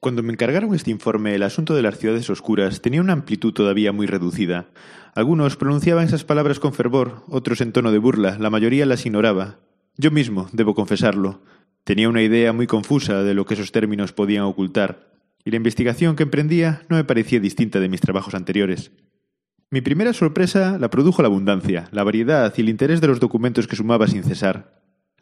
Cuando me encargaron este informe, el asunto de las ciudades oscuras tenía una amplitud todavía muy reducida. Algunos pronunciaban esas palabras con fervor, otros en tono de burla, la mayoría las ignoraba. Yo mismo, debo confesarlo, tenía una idea muy confusa de lo que esos términos podían ocultar, y la investigación que emprendía no me parecía distinta de mis trabajos anteriores. Mi primera sorpresa la produjo la abundancia, la variedad y el interés de los documentos que sumaba sin cesar.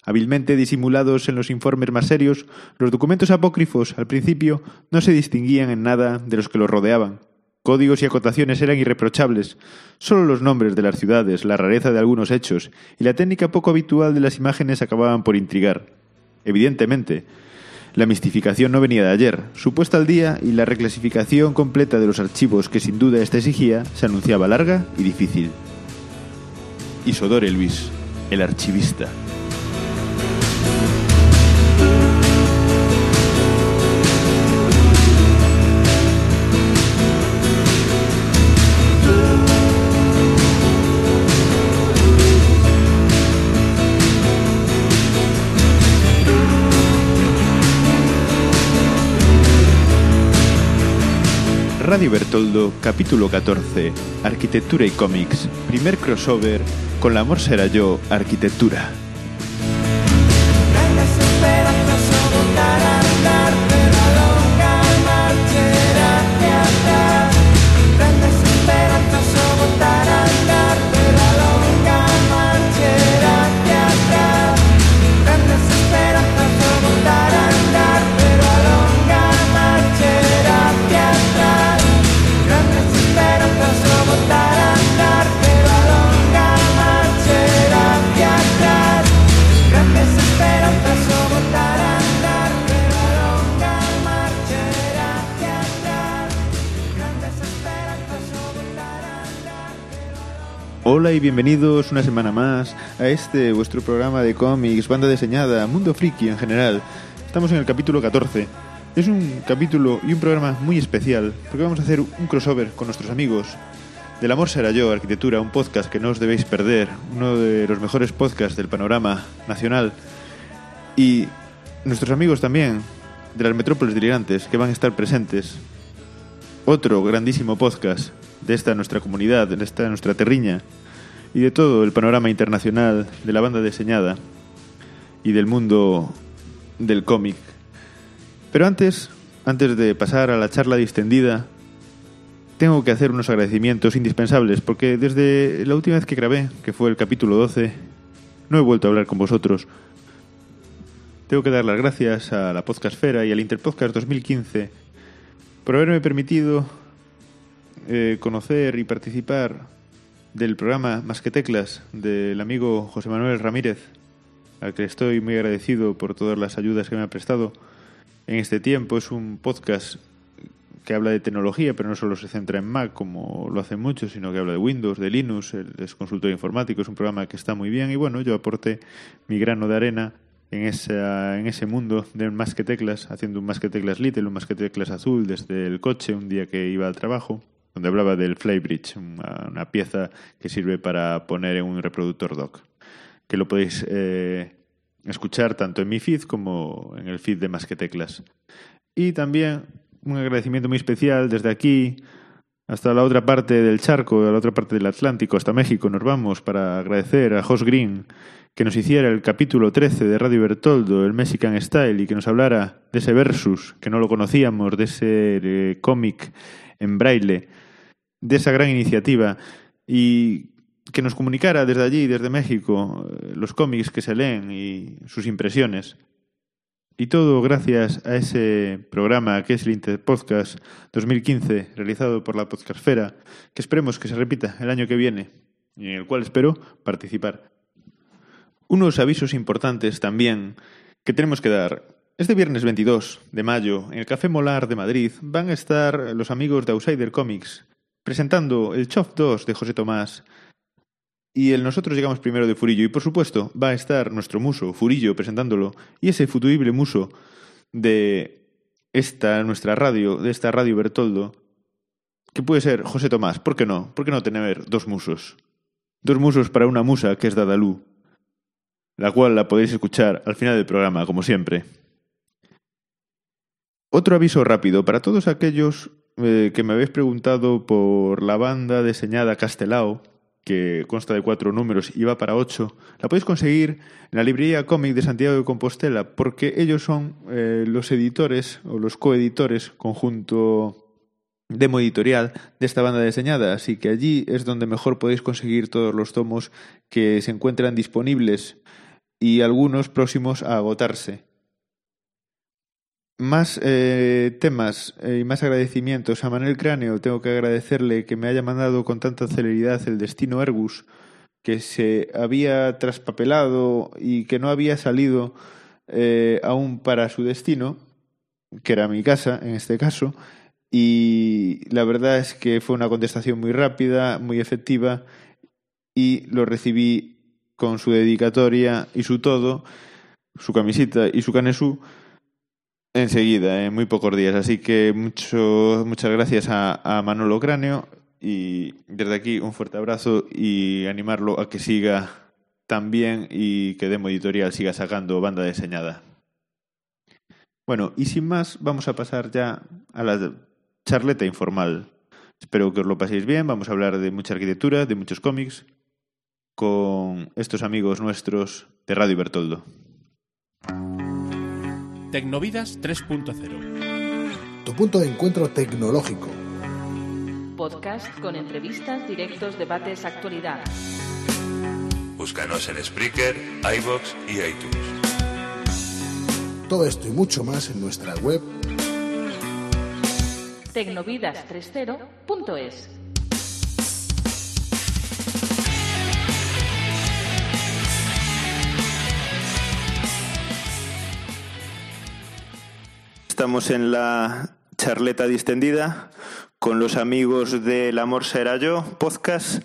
Hábilmente disimulados en los informes más serios, los documentos apócrifos, al principio, no se distinguían en nada de los que los rodeaban. Códigos y acotaciones eran irreprochables. Solo los nombres de las ciudades, la rareza de algunos hechos y la técnica poco habitual de las imágenes acababan por intrigar. Evidentemente, la mistificación no venía de ayer, supuesta al día y la reclasificación completa de los archivos que sin duda ésta exigía se anunciaba larga y difícil. Isodore Luis, el archivista. Radio Bertoldo, capítulo 14, Arquitectura y cómics, primer crossover con La amor será yo, arquitectura. Hola y bienvenidos una semana más a este vuestro programa de cómics, banda diseñada, mundo friki en general. Estamos en el capítulo 14. Es un capítulo y un programa muy especial porque vamos a hacer un crossover con nuestros amigos del Amor será yo, Arquitectura, un podcast que no os debéis perder, uno de los mejores podcasts del panorama nacional. Y nuestros amigos también de las metrópolis delirantes que van a estar presentes. Otro grandísimo podcast de esta nuestra comunidad, de esta nuestra terriña y de todo el panorama internacional de la banda diseñada y del mundo del cómic. Pero antes, antes de pasar a la charla distendida, tengo que hacer unos agradecimientos indispensables porque desde la última vez que grabé, que fue el capítulo 12, no he vuelto a hablar con vosotros. Tengo que dar las gracias a la Podcastfera y al Interpodcast 2015 por haberme permitido eh, conocer y participar del programa Más que Teclas del amigo José Manuel Ramírez, al que estoy muy agradecido por todas las ayudas que me ha prestado en este tiempo. Es un podcast que habla de tecnología, pero no solo se centra en Mac, como lo hacen muchos, sino que habla de Windows, de Linux, es consultor informático, es un programa que está muy bien y bueno, yo aporté mi grano de arena en, esa, en ese mundo de más que teclas, haciendo un más que teclas little, un más que teclas azul desde el coche un día que iba al trabajo donde hablaba del Flybridge, una, una, pieza que sirve para poner en un reproductor dock, que lo podéis eh, escuchar tanto en mi feed como en el feed de Más que Teclas. Y también un agradecimiento muy especial desde aquí hasta la otra parte del charco, a la otra parte del Atlántico, hasta México, nos vamos para agradecer a Jos Green que nos hiciera el capítulo 13 de Radio Bertoldo, el Mexican Style, y que nos hablara de ese versus, que no lo conocíamos, de ese eh, cómic en braille, de esa gran iniciativa y que nos comunicara desde allí, desde México, eh, los cómics que se leen y sus impresiones. Y todo gracias a ese programa que es el Interpodcast 2015, realizado por la Podcastfera, que esperemos que se repita el año que viene y en el cual espero participar. Unos avisos importantes también que tenemos que dar. Este viernes 22 de mayo, en el Café Molar de Madrid, van a estar los amigos de Outsider Comics presentando el Chof 2 de José Tomás y el Nosotros llegamos primero de Furillo. Y por supuesto va a estar nuestro muso, Furillo, presentándolo. Y ese futurible muso de esta nuestra radio, de esta radio Bertoldo, que puede ser José Tomás. ¿Por qué no? ¿Por qué no tener dos musos? Dos musos para una musa que es Dadalú, la cual la podéis escuchar al final del programa, como siempre. Otro aviso rápido para todos aquellos eh, que me habéis preguntado por la banda diseñada Castelao, que consta de cuatro números y va para ocho, la podéis conseguir en la librería cómic de Santiago de Compostela, porque ellos son eh, los editores o los coeditores conjunto demo editorial de esta banda diseñada, así que allí es donde mejor podéis conseguir todos los tomos que se encuentran disponibles y algunos próximos a agotarse. Más eh, temas eh, y más agradecimientos a Manuel Cráneo. Tengo que agradecerle que me haya mandado con tanta celeridad el destino Ergus, que se había traspapelado y que no había salido eh, aún para su destino, que era mi casa en este caso, y la verdad es que fue una contestación muy rápida, muy efectiva y lo recibí con su dedicatoria y su todo, su camisita y su canesú enseguida, en muy pocos días. Así que mucho, muchas gracias a, a Manolo Cráneo y desde aquí un fuerte abrazo y animarlo a que siga tan bien y que Demo Editorial siga sacando banda diseñada. Bueno, y sin más, vamos a pasar ya a la charleta informal. Espero que os lo paséis bien. Vamos a hablar de mucha arquitectura, de muchos cómics, con estos amigos nuestros de Radio Bertoldo. Tecnovidas 3.0 Tu punto de encuentro tecnológico. Podcast con entrevistas, directos, debates, actualidad. Búscanos en Spreaker, iBox y iTunes. Todo esto y mucho más en nuestra web tecnovidas30.es. Estamos en la charleta distendida con los amigos del Amor Será Yo podcast,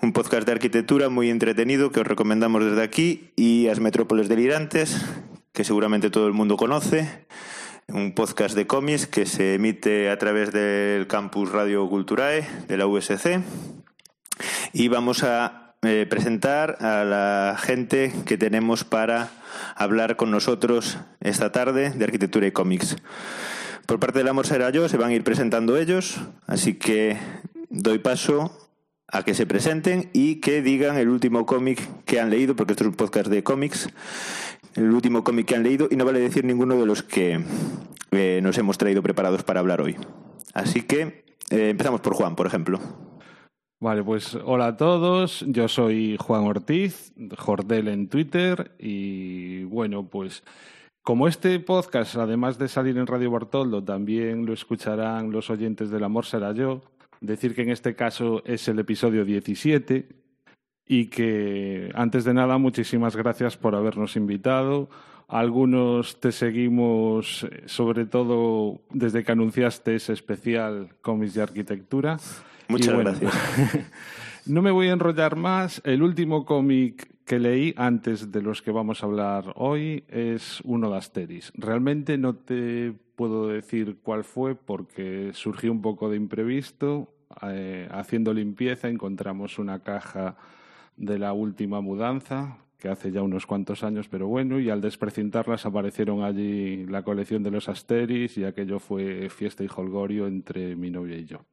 un podcast de arquitectura muy entretenido que os recomendamos desde aquí y As Metrópoles Delirantes, que seguramente todo el mundo conoce un podcast de cómics que se emite a través del campus Radio Culturae de la USC. Y vamos a eh, presentar a la gente que tenemos para hablar con nosotros esta tarde de arquitectura y cómics. Por parte del Amor Será Yo se van a ir presentando ellos, así que doy paso a que se presenten y que digan el último cómic que han leído, porque esto es un podcast de cómics, el último cómic que han leído y no vale decir ninguno de los que eh, nos hemos traído preparados para hablar hoy. Así que eh, empezamos por Juan, por ejemplo. Vale, pues hola a todos, yo soy Juan Ortiz, Jordel en Twitter y bueno, pues como este podcast, además de salir en Radio Bartoldo, también lo escucharán los oyentes del Amor Será Yo, decir que en este caso es el episodio 17 y que antes de nada muchísimas gracias por habernos invitado. Algunos te seguimos eh, sobre todo desde que anunciaste ese especial cómics de arquitectura. Muchas gracias. no me voy a enrollar más. El último cómic que leí antes de los que vamos a hablar hoy es uno de Asteris. Realmente no te puedo decir cuál fue porque surgió un poco de imprevisto. Eh, haciendo limpieza encontramos una caja de la última mudanza, que hace ya unos cuantos años, pero bueno, y al desprecintarlas aparecieron allí la colección de los Asteris y aquello fue fiesta y holgorio entre mi novia y yo.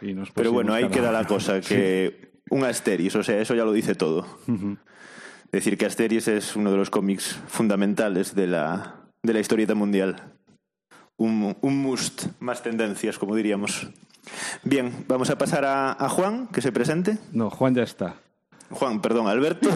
Y pero bueno, ahí queda la cosa, que un Asteris, o sea, eso ya lo dice todo. Decir que Asteris es uno de los cómics fundamentales de la, de la historieta mundial. Un, un must, más tendencias, como diríamos. Bien, vamos a pasar a, a Juan, que se presente. No, Juan ya está. Juan, perdón, Alberto.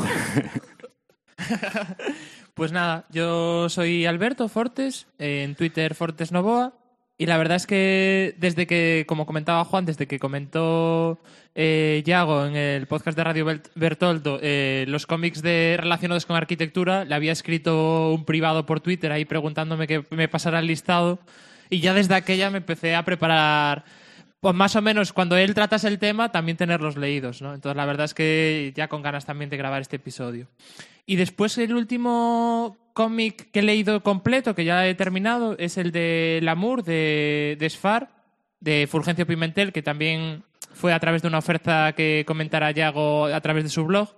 pues nada, yo soy Alberto Fortes, en Twitter Fortes Novoa. Y la verdad es que desde que, como comentaba Juan, desde que comentó eh, Yago en el podcast de Radio Bertoldo eh, los cómics de, relacionados con arquitectura, le había escrito un privado por Twitter ahí preguntándome que me pasara el listado. Y ya desde aquella me empecé a preparar pues más o menos cuando él tratase el tema, también tenerlos leídos, ¿no? Entonces la verdad es que ya con ganas también de grabar este episodio. Y después el último cómic que he leído completo, que ya he terminado, es el de Lamour, de, de Sfar, de Fulgencio Pimentel, que también fue a través de una oferta que comentara Yago a través de su blog.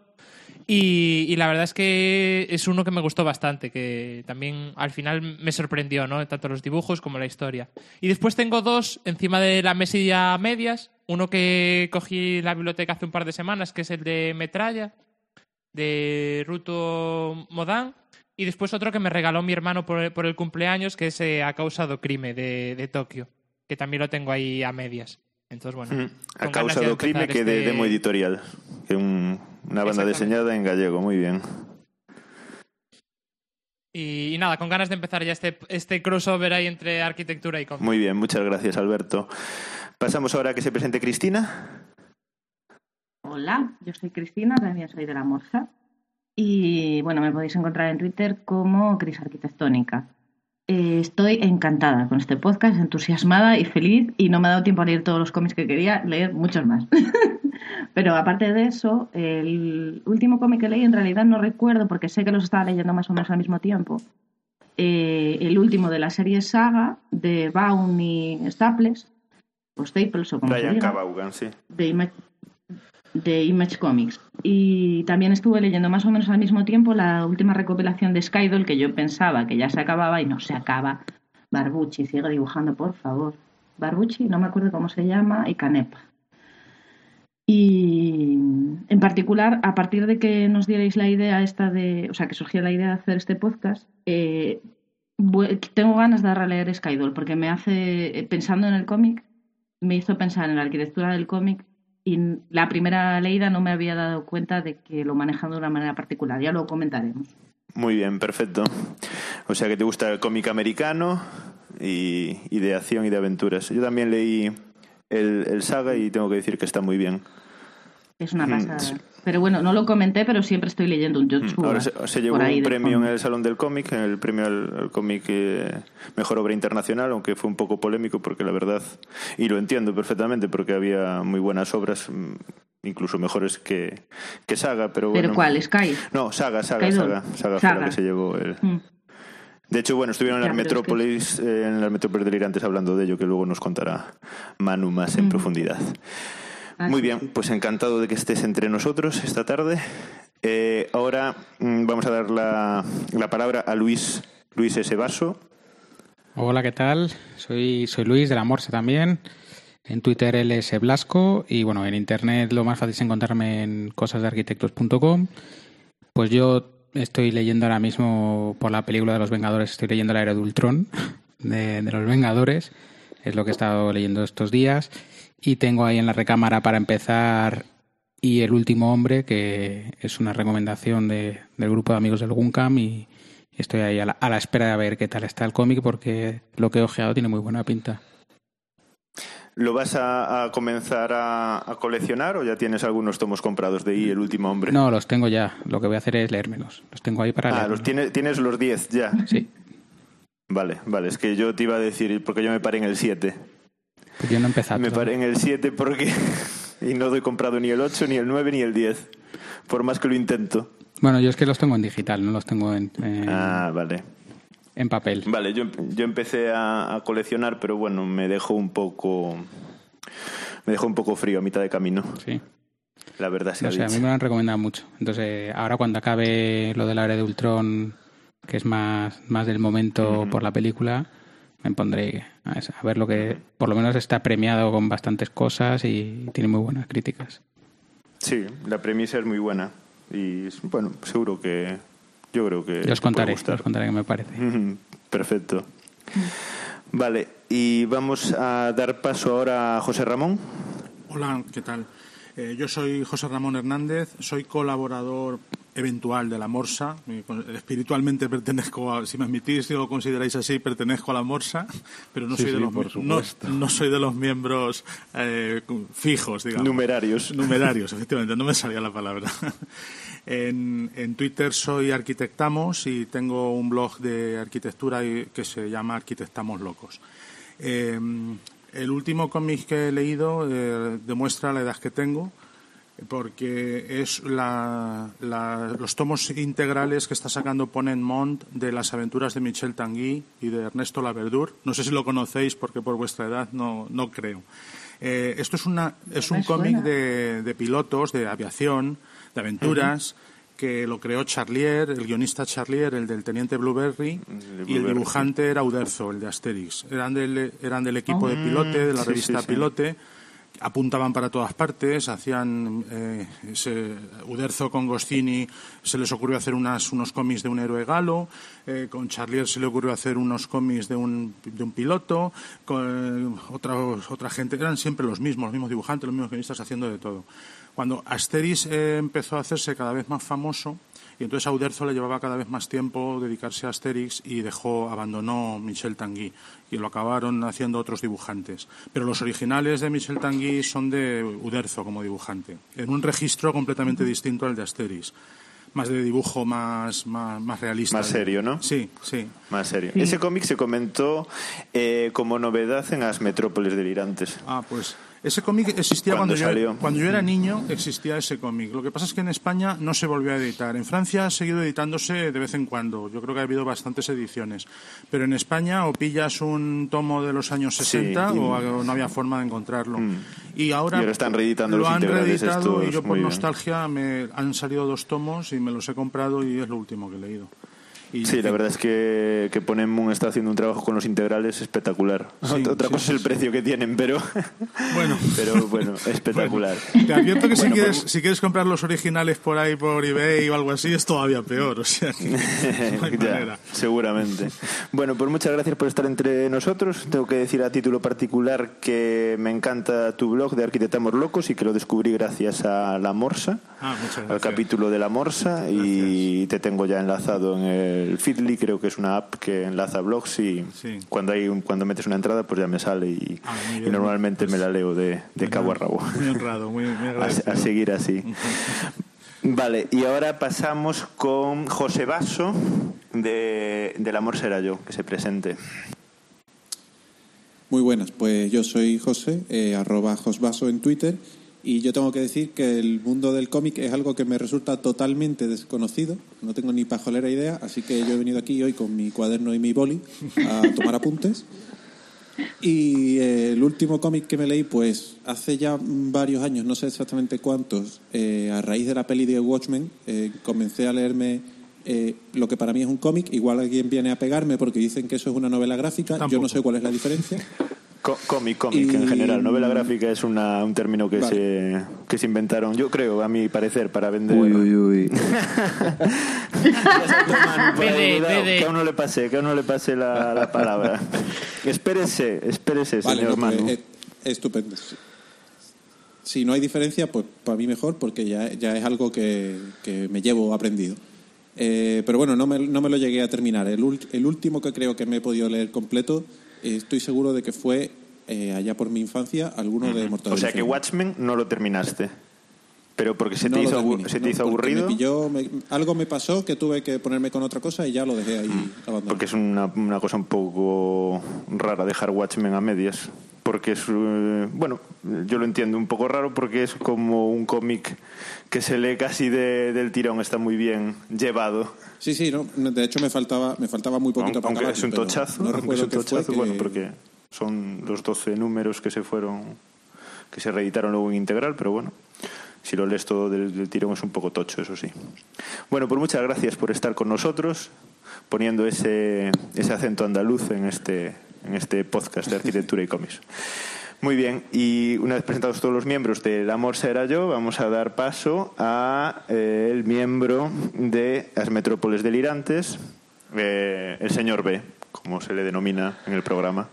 Y, la verdad es que es uno que me gustó bastante, que también al final me sorprendió, ¿no? Tanto los dibujos como la historia. Y después tengo dos encima de la mesilla medias. Uno que cogí en la biblioteca hace un par de semanas, que es el de Metralla, de Ruto Modan. Y después otro que me regaló mi hermano por, por el cumpleaños, que es eh, A causado crime, de, de Tokio. Que también lo tengo ahí a medias. Entonces, bueno. Mm. A causa de do crime que de este- demo editorial. Que un, una banda deseñada en gallego, muy bien. Y, y nada, con ganas de empezar ya este, este crossover ahí entre arquitectura y cómic. Muy bien, muchas gracias Alberto. Pasamos ahora a que se presente Cristina. Hola, yo soy Cristina, también soy de la Morsa. Y bueno, me podéis encontrar en Twitter como Cris Arquitectónica. Eh, estoy encantada con este podcast, entusiasmada y feliz, y no me ha dado tiempo a leer todos los cómics que quería, leer muchos más. Pero aparte de eso, el último cómic que leí en realidad no recuerdo porque sé que los estaba leyendo más o menos al mismo tiempo. Eh, el último de la serie Saga de Baum y Staples, o Staples o como se Brian diga Cabaugan, sí. de de Image Comics. Y también estuve leyendo más o menos al mismo tiempo la última recopilación de Skydoll que yo pensaba que ya se acababa y no se acaba. Barbucci, sigue dibujando, por favor. Barbucci, no me acuerdo cómo se llama, y Canepa. Y en particular, a partir de que nos dierais la idea esta de, o sea, que surgió la idea de hacer este podcast, eh, tengo ganas de releer Skydoll porque me hace, eh, pensando en el cómic, me hizo pensar en la arquitectura del cómic y la primera leída no me había dado cuenta de que lo manejan de una manera particular. Ya lo comentaremos. Muy bien, perfecto. O sea que te gusta el cómic americano y, y de acción y de aventuras. Yo también leí el, el saga y tengo que decir que está muy bien. Es una Mm, pasada. Pero bueno, no lo comenté, pero siempre estoy leyendo un Jotsu. Mm, Ahora se, se llevó un premio en el Salón del Cómic, el premio al, al cómic eh, Mejor Obra Internacional, aunque fue un poco polémico porque la verdad, y lo entiendo perfectamente porque había muy buenas obras, mm, incluso mejores que, que Saga, pero bueno. ¿Pero cuál? ¿Sky? No, Saga, Saga. Saga. Saga fue la que se llevó el... Mm. De hecho, bueno, estuvieron en las pero es que- Metrópolis, eh, en las Metrópolis delirantes hablando de ello, que luego nos contará Manu más en Mm. profundidad. Muy bien, pues encantado de que estés entre nosotros esta tarde. Eh, ahora mm, vamos a dar la, la palabra a Luis, Luis S. Vaso. Hola, ¿qué tal? Soy, soy Luis de la Morsa también. En Twitter LS Blasco y bueno, en internet lo más fácil es encontrarme en cosasdearquitectos.com. Pues yo estoy leyendo ahora mismo por la película de los Vengadores, estoy leyendo la era de Ultron de, de los Vengadores, es lo que he estado leyendo estos días. Y tengo ahí en la recámara para empezar y El último hombre, que es una recomendación de- del grupo de amigos del Guncam y estoy ahí a la, a la espera de ver qué tal está el cómic porque lo que he ojeado tiene muy buena pinta. ¿Lo vas a, a comenzar a, a coleccionar o ya tienes algunos tomos comprados de I, El último hombre? No, los tengo ya. Lo que voy a hacer es leérmelos. Los tengo ahí para Ah, los tienes, tienes los 10 ya. Sí. Vale, vale, es que yo te iba a decir, porque yo me paré en el 7. Pues yo no he empezado. Me paré en el 7 porque... y no doy comprado ni el 8, ni el 9, ni el 10. Por más que lo intento. Bueno, yo es que los tengo en digital, no los tengo en, Ah, vale. en papel. Vale, yo, yo empecé a, a coleccionar, pero bueno, me dejó un poco... Me dejó un poco frío a mitad de camino. Sí. La verdad sea No sé, a mí me lo han recomendado mucho. Entonces, ahora cuando acabe lo de la era de Ultron, que es más, más del momento por la película, me pondré a, ver lo que por lo menos está premiado con bastantes cosas y tiene muy buenas críticas. Sí, la premisa es muy buena. Y bueno, seguro que... Yo creo que... Yo os contaré, os contaré qué me parece. Perfecto. Vale, y vamos a dar paso ahora a José Ramón. Hola, ¿qué tal? Eh, yo soy José Ramón Hernández, soy colaborador eventual de la Morsa. Eh, con- Espiritualmente pertenezco a, si me admitís, si lo consideráis así, pertenezco a la Morsa, pero no Sí, soy de sí, los no, soy de los miembros eh, fijos, digamos. Numerarios. Numerarios, efectivamente, no me salía la palabra. En, en Twitter soy Arquitectamos y tengo un blog de arquitectura que se llama Arquitectamos Locos. Eh, el último cómic que he leído eh, demuestra la edad que tengo porque es la- la- los tomos integrales que está sacando Ponent Mont de las aventuras de Michel Tanguy y de Ernesto Laverdur. No sé si lo conocéis porque por vuestra edad no, no creo. Eh, esto es, una, es un cómic de, de pilotos, de aviación, de aventuras. que lo creó Charlier, el guionista Charlier, el del Teniente Blueberry, y el dibujante era Uderzo, el de Asterix. Eran del, eran del equipo de Pilote, de la sí, revista sí, sí. Pilote. Apuntaban para todas partes, hacían eh, ese- Uderzo con Goscini se les ocurrió hacer unas, unos cómics de un héroe galo, eh, con Charlier se le ocurrió hacer unos cómics de un, de un piloto, con eh, otra, otra gente, eran siempre los mismos, los mismos dibujantes, los mismos guionistas haciendo de todo. Cuando Asterix eh, empezó a hacerse cada vez más famoso, y entonces a Uderzo le llevaba cada vez más tiempo dedicarse a Asterix y dejó, abandonó Michel Tanguy y lo acabaron haciendo otros dibujantes. Pero los originales de Michel Tanguy son de Uderzo como dibujante, en un registro completamente distinto al de Asterix. Más de dibujo más, más, más realista. Más serio, ¿no? Sí, sí. Más serio. Ese cómic se comentó eh, como novedad en las metrópolis delirantes. Ah, pues ese cómic existía ¿Cuándo cuando, yo, cuando yo era niño, existía ese cómic. Lo que pasa es que en España no se volvió a editar. En Francia ha seguido editándose de vez en cuando. Yo creo que ha habido bastantes ediciones. Pero en España o pillas un tomo de los años Sí, 60 y- o no había forma de encontrarlo. Mm. Y ahora, Y ahora están reeditando lo los han reeditado y yo por nostalgia me han salido dos tomos y me los he comprado y es lo último que he leído. Y- Sí, la verdad es que, que Ponen Moon está haciendo un trabajo con los integrales espectacular. Sí, Otra sí, cosa sí, es el precio que tienen, pero Bueno. pero bueno, espectacular. Te advierto que si, Bueno, quieres, por- si quieres comprar los originales por ahí, por eBay o algo así, es todavía peor. O sea, que no hay Ya, seguramente. Bueno, pues muchas gracias por estar entre nosotros. Tengo que decir a título particular que me encanta tu blog de Arquitectamos Locos y que lo descubrí gracias a La Morsa, Ah, al capítulo de La Morsa y te tengo ya enlazado en el Feedly, creo que es una app que enlaza blogs y Sí. cuando hay un- cuando metes una entrada pues ya me sale y, Ah, muy y bien. normalmente me la leo de, de cabo a rabo. Muy honrado, muy, muy a seguir así. Vale, y ahora pasamos con José Basso de Del Amor Será Yo, que se presente. Muy buenas, pues yo soy José, eh, arroba Josbaso en Twitter, y yo tengo que decir que el mundo del cómic es algo que me resulta totalmente desconocido, no tengo ni pajolera idea, así que yo he venido aquí hoy con mi cuaderno y mi boli a tomar apuntes. Y eh, el último cómic que me leí, pues hace ya varios años, no sé exactamente cuántos, eh, a raíz de la peli de Watchmen, eh, comencé a leerme eh, lo que para mí es un cómic. Igual alguien viene a pegarme porque dicen que eso es una novela gráfica. Yo no sé cuál es la diferencia. Cómic, cómic Y- en general. Novela gráfica es una, un término que, Vale. se, que se inventaron, yo creo, a mi parecer, para vender. Uy, uy, uy. Que a uno le pase, que a uno le pase la, la palabra. espérese, espérese, Vale, señor no, pues, Manu. eh, estupendo. Si- no hay diferencia, pues para mí mejor, porque ya, ya es algo que, que me llevo aprendido. Eh, pero bueno, no me, no me lo llegué a terminar. El, el último que creo que me he podido leer completo, estoy seguro de que fue eh, allá por mi infancia alguno de Mortadelo O sea que. Watchmen no lo terminaste. Pero porque se te No hizo, terminé, se te no, hizo aburrido. me pilló- me- algo me pasó que tuve que ponerme con otra cosa y ya lo dejé ahí abandonado. Porque es una, una cosa un poco rara dejar Watchmen a medias. Porque es, eh, bueno, yo lo entiendo un poco raro porque es como un cómic que se lee casi de- del tirón, está muy bien llevado. Sí, sí, no, de hecho me faltaba, me faltaba muy poquito para Aunque acabarlo, es un tochazo, no aunque es un tochazo, que- bueno, porque son los 12 números que se fueron, que se reeditaron luego en integral, pero bueno, si lo lees todo del, tirón es un poco tocho, eso sí. Bueno, pues muchas gracias por estar con nosotros, poniendo ese, ese acento andaluz en este, en este podcast de arquitectura y cómics. Muy bien, y una vez presentados todos los miembros del Amor Será Yo, vamos a dar paso a eh, el miembro de las Metrópoles Delirantes, eh, el señor B, como se le denomina en el programa.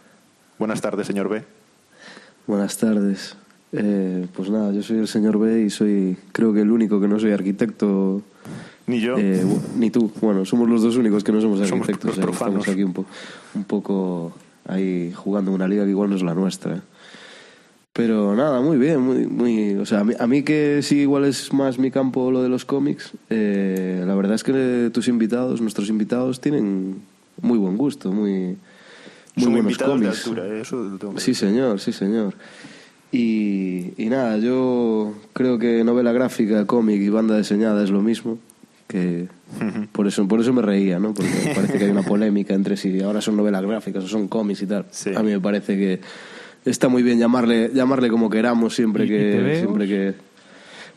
Buenas tardes, señor B. Buenas tardes. Eh, pues nada, yo soy el señor B y soy, creo que el único que no soy arquitecto. Ni yo. eh, ni tú. Bueno, somos los dos únicos que no somos Somos arquitectos. los profanos. Estamos aquí un, po- un poco ahí jugando en una liga que igual no es la nuestra. Pero nada, muy bien, muy, muy, o sea, a mí, a mí que sí igual es más mi campo lo de los cómics, eh, la verdad es que tus invitados, nuestros invitados tienen muy buen gusto, muy, muy Son buenos de cómics. altura, eh, eso lo tengo que Sí, señor, sí, señor. Y, y nada, yo creo que novela gráfica, cómic y banda diseñada es lo mismo. Que por eso, por eso me reía, ¿no? Porque parece que hay una polémica entre si ahora son novelas gráficas o son cómics y tal. Sí. A mí me parece que está muy bien llamarle, llamarle como queramos siempre ¿Y- y que, siempre que.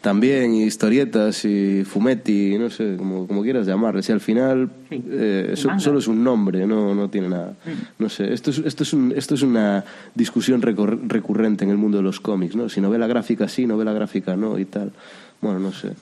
También, y historietas, y fumetti, no sé, como, como quieras llamarle. Si al final eh, so- solo es un nombre, no, no tiene nada. No sé, esto es, esto es, un- esto es una discusión recurrente en el mundo de los cómics, ¿no? Si novela gráfica sí, novela gráfica no, y tal. Bueno, no sé.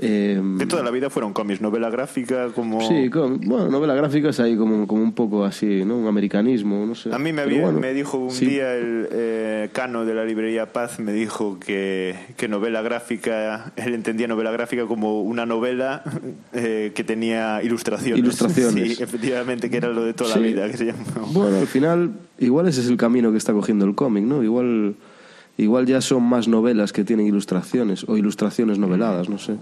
Eh, De toda la vida fueron cómics, novela gráfica como... Sí, com- bueno, novela gráfica es ahí como, como un poco así, ¿no? Un americanismo, no sé. A mí me, Pero había- bueno, me dijo un sí. día el eh, Cano de la librería Paz, me dijo que, que novela gráfica, él entendía novela gráfica como una novela eh, que tenía ilustraciones. Ilustraciones. Sí, efectivamente, que era lo de toda Sí. la vida, que se llama. Bueno, al final, igual ese es el camino que está cogiendo el cómic, ¿no? Igual, igual ya son más novelas que tienen ilustraciones o ilustraciones noveladas, no sé.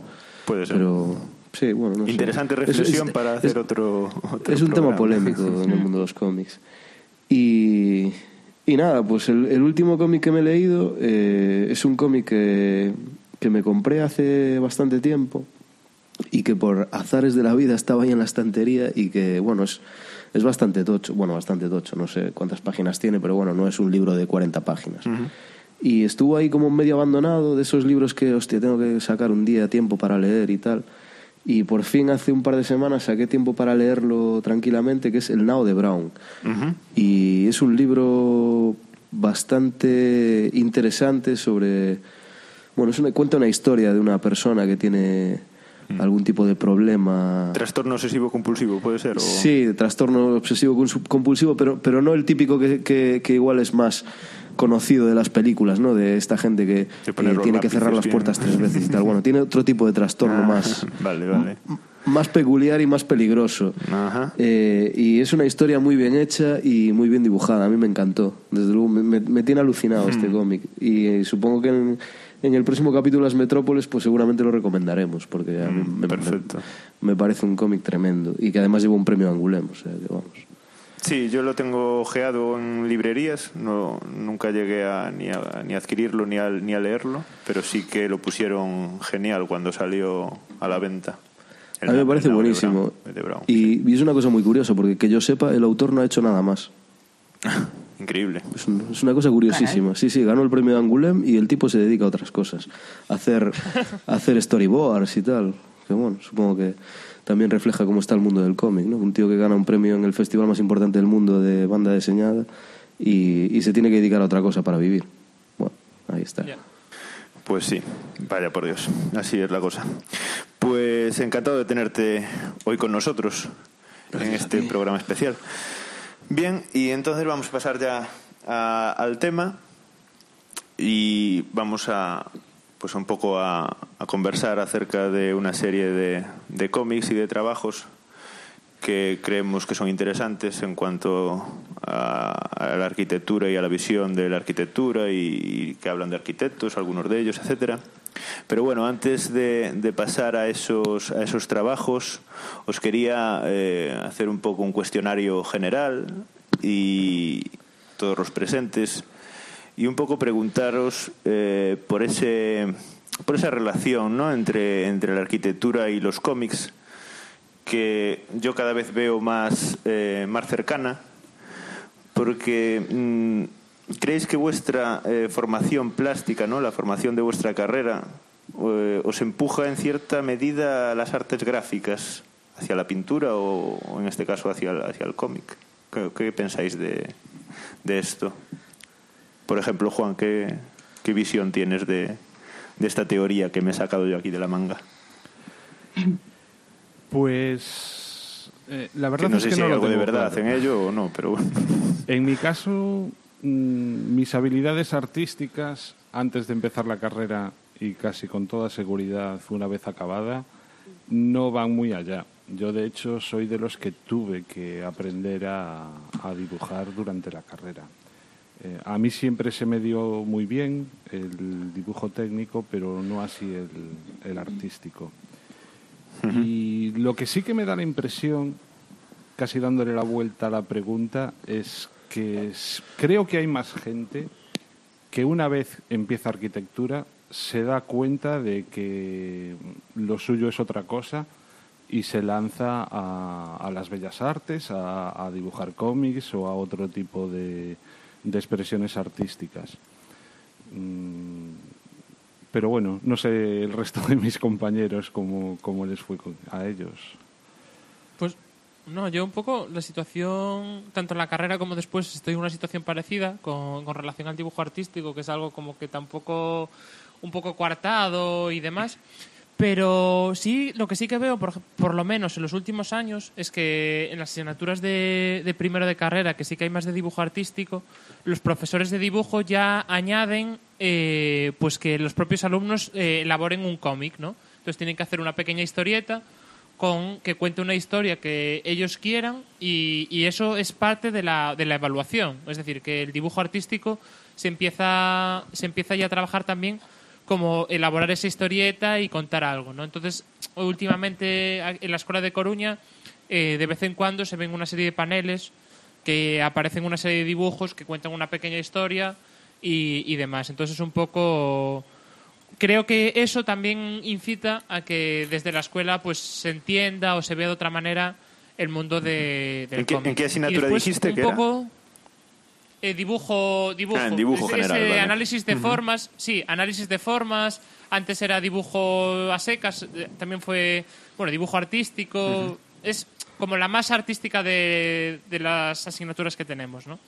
Puede ser. Pero sí, bueno, no. Interesante Es- reflexión es- para es- hacer otro, otro es un tema polémico en el mundo de los cómics. Y, y nada, pues el, el último cómic que me he leído eh, es un cómic que, que me compré hace bastante tiempo y que por azares de la vida estaba ahí en la estantería y que, bueno, es, es bastante tocho. Bueno, bastante tocho, no sé cuántas páginas tiene, pero bueno, no es un libro de 40 páginas. Y estuvo ahí como medio abandonado, de esos libros que, hostia, tengo que sacar un día tiempo para leer y tal. Y por fin hace un par de semanas saqué tiempo para leerlo tranquilamente, que es El Nao de Brown. Y es un libro bastante interesante sobre... Bueno, es una, cuenta una historia de una persona que tiene algún tipo de problema Trastorno obsesivo compulsivo, puede ser. o- Sí, trastorno obsesivo compulsivo, pero, pero no el típico que, que, que igual es más conocido de las películas, ¿no? De esta gente que, que tiene que cerrar las puertas tres veces y tal. Bueno, tiene otro tipo de trastorno Ah, más, Vale, vale. más peculiar y más peligroso. Ajá. Eh, y es una historia muy bien hecha y muy bien dibujada. A mí me encantó. Desde luego, me, me- tiene alucinado este cómic. Y eh, supongo que en, en el próximo capítulo Las Metrópoles, pues seguramente lo recomendaremos, porque a mí me, perfecto. me, me parece un cómic tremendo. Y que además lleva un premio Angulem, o sea que vamos. Sí, yo lo tengo ojeado en librerías, no, nunca llegué a, ni, a, ni a adquirirlo ni a, ni a leerlo, pero sí que lo pusieron genial cuando salió a la venta. El a mí me parece de buenísimo. Brown- de Brown. Y, y es una cosa muy curiosa, porque que yo sepa, el autor no ha hecho nada más. Increíble. Es, un- es una cosa curiosísima. Sí, sí, ganó el premio de Angulem y el tipo se dedica a otras cosas. A hacer, a hacer storyboards y tal. Que bueno, supongo que también refleja cómo está el mundo del cómic, ¿no? Un tío que gana un premio en el festival más importante del mundo de banda diseñada y, y se tiene que dedicar a otra cosa para vivir. Bueno, ahí está. Pues sí, vaya por Dios, así es la cosa. Pues encantado de tenerte hoy con nosotros en este programa especial. Bien, y entonces vamos a pasar ya a- al tema y vamos a pues un poco a, conversar acerca de una serie de, de cómics y de trabajos que creemos que son interesantes en cuanto a, a la arquitectura y a la visión de la arquitectura y, y que hablan de arquitectos, algunos de ellos, etcétera. Pero bueno, antes de, pasar a esos, a esos trabajos, os quería eh, hacer un poco un cuestionario general y todos los presentes y un poco preguntaros eh, por ese por esa relación ¿no? entre, entre la arquitectura y los cómics que yo cada vez veo más, eh, más cercana, porque mm, creéis que vuestra eh, formación plástica, ¿no? la formación de vuestra carrera, eh, os empuja en cierta medida a las artes gráficas, hacia la pintura o, o en este caso hacia el, hacia el cómic. ¿Qué, qué pensáis de, de esto? Por ejemplo, Juan, ¿qué, qué visión tienes de, de esta teoría que me he sacado yo aquí de la manga? Pues eh, la verdad Que no es sé que si no hay algo de verdad claro. en ello o no, pero bueno. En mi caso, mis habilidades artísticas antes de empezar la carrera y casi con toda seguridad una vez acabada no van muy allá. Yo de hecho soy de los que tuve que aprender a, a dibujar durante la carrera. Eh, a mí siempre se me dio muy bien el dibujo técnico, pero no así el, el artístico. Y lo que sí que me da la impresión, casi dándole la vuelta a la pregunta, es que creo que hay más gente que una vez empieza arquitectura se da cuenta de que lo suyo es otra cosa y se lanza a, las bellas artes, a, dibujar cómics o a otro tipo de, de expresiones artísticas. Mm, pero bueno, no sé el resto de mis compañeros cómo, cómo les fue a ellos. Pues no, yo un poco la situación, tanto en la carrera como después, estoy en una situación parecida con, relación al dibujo artístico, que es algo como que tampoco un poco coartado y demás. Pero sí, lo que sí que veo, por, por lo menos en los últimos años, es que en las asignaturas de, de primero de carrera, que sí que hay más de dibujo artístico, los profesores de dibujo ya añaden eh, pues que los propios alumnos eh, elaboren un cómic, ¿no? Entonces tienen que hacer una pequeña historieta con que cuente una historia que ellos quieran y, eso es parte de la, de la evaluación. Es decir, que el dibujo artístico se empieza, se empieza ya a trabajar también como elaborar esa historieta y contar algo. ¿no? Entonces, últimamente en la Escuela de Coruña, eh, de vez en cuando se ven una serie de paneles que aparecen una serie de dibujos que cuentan una pequeña historia y, y demás. Entonces, un poco creo que eso también incita a que desde la escuela pues se entienda o se vea de otra manera el mundo de, del ¿En qué- cómic. en qué Y asignatura después, dijiste un que era? poco eh, dibujo dibujo, Ah, en dibujo Ese- general, ese vale. análisis de formas sí análisis de formas antes era dibujo a secas eh, también fue bueno dibujo artístico es como la más artística de, de las asignaturas que tenemos no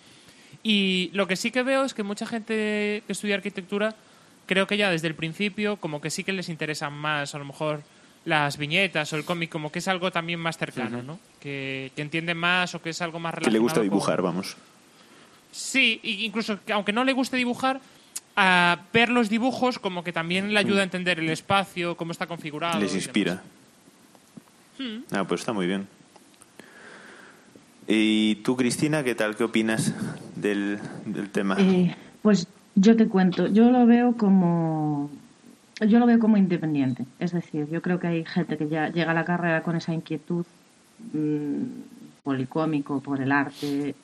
y lo que sí que veo es que mucha gente que estudia arquitectura, creo que ya desde el principio, como que sí que les interesan más, a lo mejor, las viñetas o el cómic, como que es algo también más cercano. ¿no? Que, que entienden más o que es algo más Que relacionado. le gusta con- dibujar, vamos. Sí, incluso que aunque no le guste dibujar, a ver los dibujos como que también le ayuda a entender el espacio, cómo está configurado. Les inspira. Hmm. Ah, pues está muy bien. ¿Y tú, Cristina, qué tal? ¿Qué opinas del, del tema? Eh, pues yo te cuento, yo lo veo como yo lo veo como independiente. Es decir, yo creo que hay gente que ya llega a la carrera con esa inquietud mm, por el cómico, por el arte,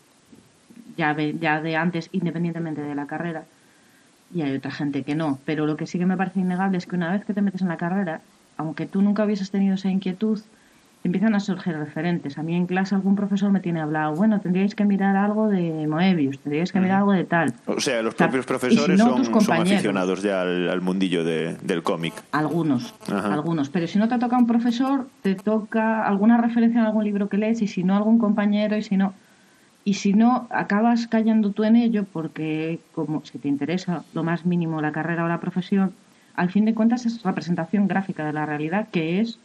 ya, ve- ya de antes, independientemente de la carrera. Y hay otra gente que no. Pero lo que sí que me parece innegable es que una vez que te metes en la carrera, aunque tú nunca hubieses tenido esa inquietud, empiezan a surgir referentes. A mí en clase algún profesor me tiene hablado, bueno, tendríais que mirar algo de Moebius, tendríais que mirar algo de tal. O sea, los O sea, propios profesores si no, son, aficionados ya al, al mundillo de- del cómic. Algunos, Ajá. algunos. Pero si no te toca un profesor, te toca alguna referencia en algún libro que lees, y si no, algún compañero, y si no. Y si no, acabas callando tú en ello porque, como si te interesa lo más mínimo la carrera o la profesión, al fin de cuentas es representación gráfica de la realidad, que es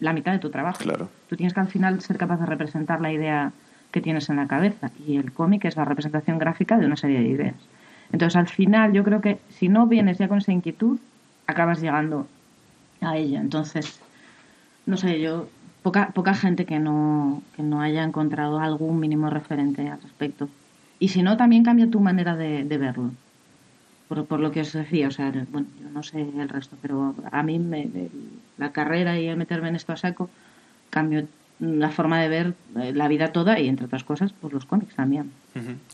la mitad de tu trabajo. Claro. Tú tienes que al final ser capaz de representar la idea que tienes en la cabeza, y el cómic es la representación gráfica de una serie de ideas. Entonces, al final, yo creo que si no vienes ya con esa inquietud, acabas llegando a ella. Entonces, no sé, yo, poca, poca gente que no, que no haya encontrado algún mínimo referente al respecto. Y si no, también cambia tu manera de, de verlo. Por, por lo que os decía, o sea, bueno, yo no sé el resto, pero a mí me- me- la carrera y el meterme en esto a saco cambió la forma de ver eh, la vida toda y, entre otras cosas, pues los cómics también.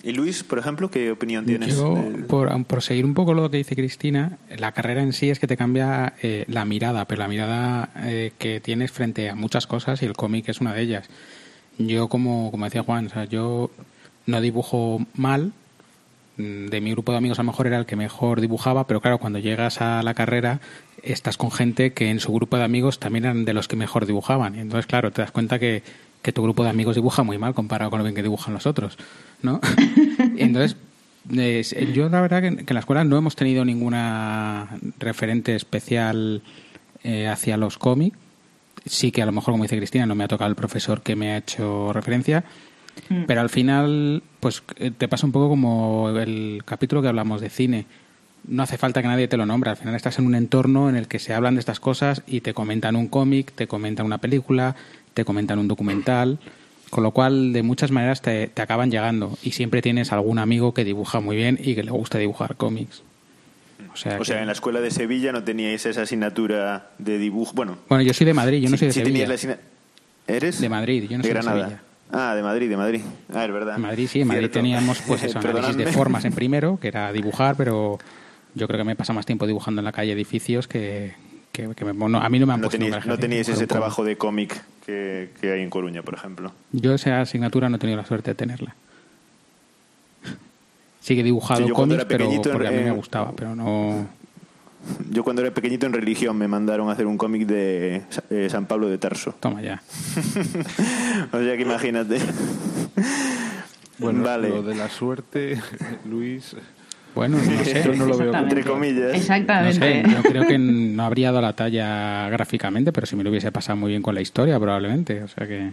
¿Y Luis, por ejemplo, qué opinión tienes? Yo, del- por, por seguir un poco lo que dice Cristina, la carrera en sí es que te cambia eh, la mirada, pero la mirada eh, que tienes frente a muchas cosas y el cómic es una de ellas. Yo, como, como decía Juan, o sea, yo no dibujo mal. De mi grupo de amigos a lo mejor era el que mejor dibujaba, pero claro, cuando llegas a la carrera estás con gente que en su grupo de amigos también eran de los que mejor dibujaban. Y entonces, claro, te das cuenta que, que tu grupo de amigos dibuja muy mal comparado con lo bien que dibujan los otros, ¿no? Entonces, es- yo la verdad que, que en la escuela no hemos tenido ninguna referente especial eh, hacia los cómics. Sí que a lo mejor, como dice Cristina, no me ha tocado el profesor que me ha hecho referencia. Pero al final, pues eh, te pasa un poco como el capítulo que hablamos de cine. No hace falta que nadie te lo nombre. Al final estás en un entorno en el que se hablan de estas cosas y te comentan un cómic, te comentan una película, te comentan un documental. Con lo cual, de muchas maneras te, te acaban llegando. Y siempre tienes algún amigo que dibuja muy bien y que le gusta dibujar cómics. O sea, O que- sea, en la escuela de Sevilla no teníais esa asignatura de dibujo. Bueno, Bueno, yo soy de Madrid, yo no soy de Sevilla. la ¿Eres? De Madrid, yo no de soy de Granada. Sevilla. Ah, de Madrid, de Madrid. Ah, es verdad. En Madrid sí, en Madrid Cierto. teníamos pues eso, análisis de formas en primero, que era dibujar, pero yo creo que me pasa más tiempo dibujando en la calle edificios que, que, que me- bueno, a mí no me han No puesto no teníais ese cómic. trabajo de cómic que, que hay en Coruña, por ejemplo. Yo esa asignatura no he tenido la suerte de tenerla. Sí que he dibujado Sí, era pero porque a mí eh, me gustaba, pero no... yo cuando era pequeñito en religión me mandaron a hacer un cómic de eh, San Pablo de Tarso. Toma ya. o sea que imagínate. Bueno, vale. lo de la suerte, Luis. Bueno, no sé. Yo no lo veo Entre comillas. No Exactamente. sé, yo creo que no habría dado la talla gráficamente, pero si me lo hubiese pasado muy bien con la historia, probablemente. O sea que.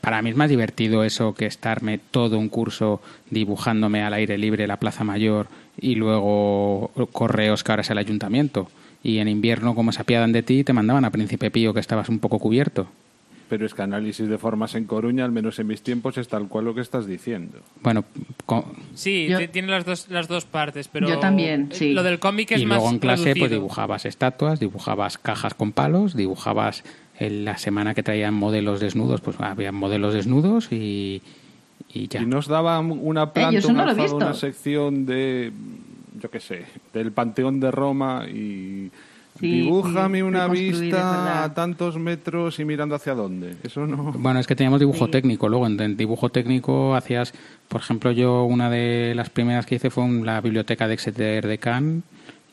Para mí es más divertido eso que estarme todo un curso dibujándome al aire libre la Plaza Mayor y luego correos que ahora es el ayuntamiento. Y en invierno, como se apiadan de ti, te mandaban a Príncipe Pío que estabas un poco cubierto. Pero es que análisis de formas en Coruña, al menos en mis tiempos, es tal cual lo que estás diciendo. Bueno, Sí, Yo- ti- tiene las dos, las dos partes, pero... Yo también, eh, sí. Lo del cómic es y más luego en clase pues dibujabas estatuas, dibujabas cajas con palos, dibujabas en la semana que traían modelos desnudos, pues había modelos desnudos y, y ya. Y nos daban una Eh, yo planta, no visto. una sección de, yo qué sé, del Panteón de Roma y Sí, dibújame sí, una vista a tantos metros y mirando hacia dónde. Eso no... Bueno, es que teníamos dibujo Sí. técnico. Luego, en, en dibujo técnico hacías, por ejemplo, yo una de las primeras que hice fue en la biblioteca de Exeter de Cannes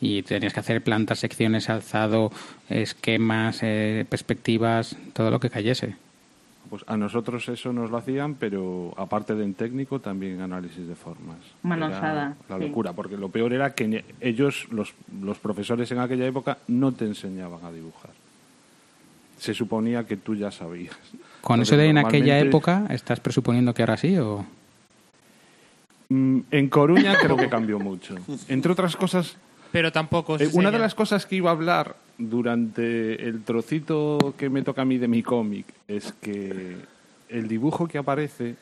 y tenías que hacer plantas, secciones, alzado, esquemas, eh, perspectivas, todo lo que cayese. Pues a nosotros eso nos lo hacían, pero aparte de en técnico, también análisis de formas. Manosada, Era la sí. locura, porque lo peor era que ellos, los, los profesores en aquella época, no te enseñaban a dibujar. Se suponía que tú ya sabías. Con eso de en aquella época, ¿estás presuponiendo que ahora sí o...? mm, En Coruña creo que cambió mucho. Entre otras cosas, Pero tampoco... Eh, una de las cosas que iba a hablar durante el trocito que me toca a mí de mi cómic es que el dibujo que aparece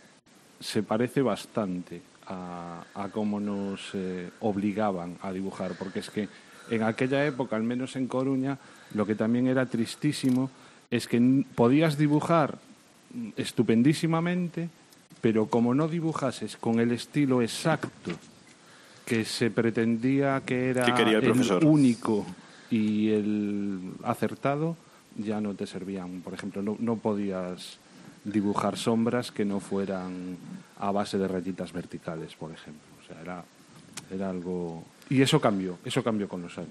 se parece bastante a, a cómo nos eh, obligaban a dibujar, porque es que en aquella época, al menos en Coruña, lo que también era tristísimo es que podías dibujar estupendísimamente, pero como no dibujases con el estilo exacto que se pretendía que era Que el único y el acertado, ya no te servían. Por ejemplo, no, no podías dibujar sombras que no fueran a base de rayitas verticales, por ejemplo. O sea, era, era algo... Y eso cambió, eso cambió con los años.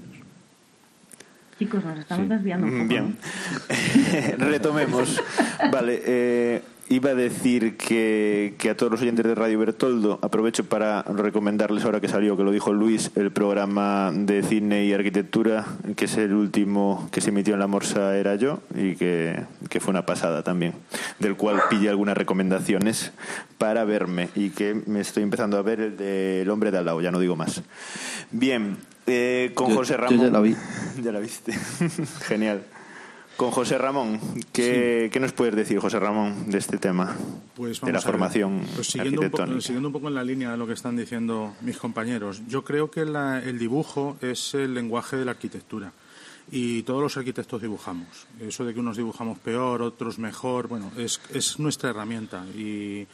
Chicos, nos estamos Sí. desviando un poco. Bien. ¿no? Retomemos. Vale, eh, iba a decir que, que a todos los oyentes de Radio Bertoldo aprovecho para recomendarles ahora que salió, que lo dijo Luis, el programa de cine y arquitectura, que es el último que se emitió en la Morsa era yo y que, que fue una pasada también, del cual pillé algunas recomendaciones para verme y que me estoy empezando a ver el de El hombre de al lado, ya no digo más. Bien, eh, con Yo- José yo Ramón. ya la vi. ya la viste. Genial. Con José Ramón, ¿qué, ¿qué nos puedes decir, José Ramón, de este tema? Pues de vamos la a ver. formación Pues siguiendo, un poco, arquitectónica. siguiendo un poco en la línea de lo que están diciendo mis compañeros, yo creo que la- el dibujo es el lenguaje de la arquitectura. Y todos los arquitectos dibujamos. Eso de que unos dibujamos peor, otros mejor, bueno, es, es nuestra herramienta. Y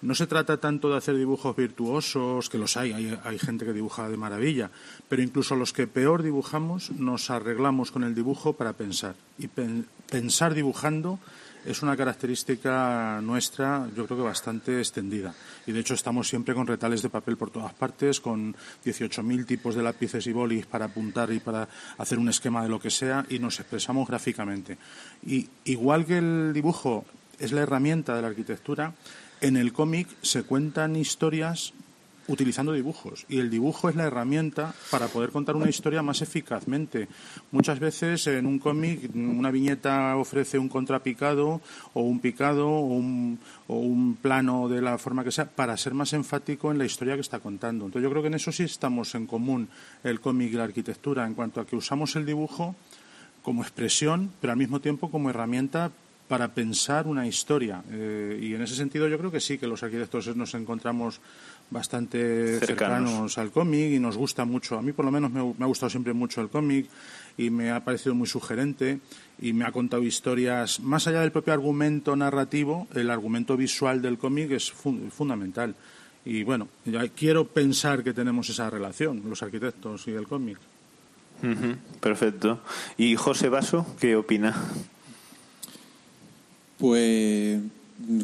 no se trata tanto de hacer dibujos virtuosos, que los hay, hay, gente que dibuja de maravilla, pero incluso los que peor dibujamos nos arreglamos con el dibujo para pensar. Y pen- pensar dibujando es una característica nuestra, yo creo que bastante extendida. Y de hecho estamos siempre con retales de papel por todas partes, con 18.000 tipos de lápices y bolis para apuntar y para hacer un esquema de lo que sea, y nos expresamos gráficamente. Y igual que el dibujo es la herramienta de la arquitectura, en el cómic se cuentan historias utilizando dibujos y el dibujo es la herramienta para poder contar una historia más eficazmente. Muchas veces en un cómic una viñeta ofrece un contrapicado o un picado o un, o un plano de la forma que sea para ser más enfático en la historia que está contando. Entonces yo creo que en eso sí estamos en común el cómic y la arquitectura en cuanto a que usamos el dibujo como expresión, pero al mismo tiempo como herramienta para pensar una historia. Eh, y en ese sentido yo creo que sí, que los arquitectos nos encontramos bastante Cercanos. cercanos, al cómic y nos gusta mucho. A mí por lo menos me, me ha gustado siempre mucho el cómic y me ha parecido muy sugerente y me ha contado historias, más allá del propio argumento narrativo, el argumento visual del cómic es fun- fundamental. Y bueno, ya quiero pensar que tenemos esa relación, los arquitectos y el cómic. Perfecto. ¿Y José Vaso, qué opina? Pues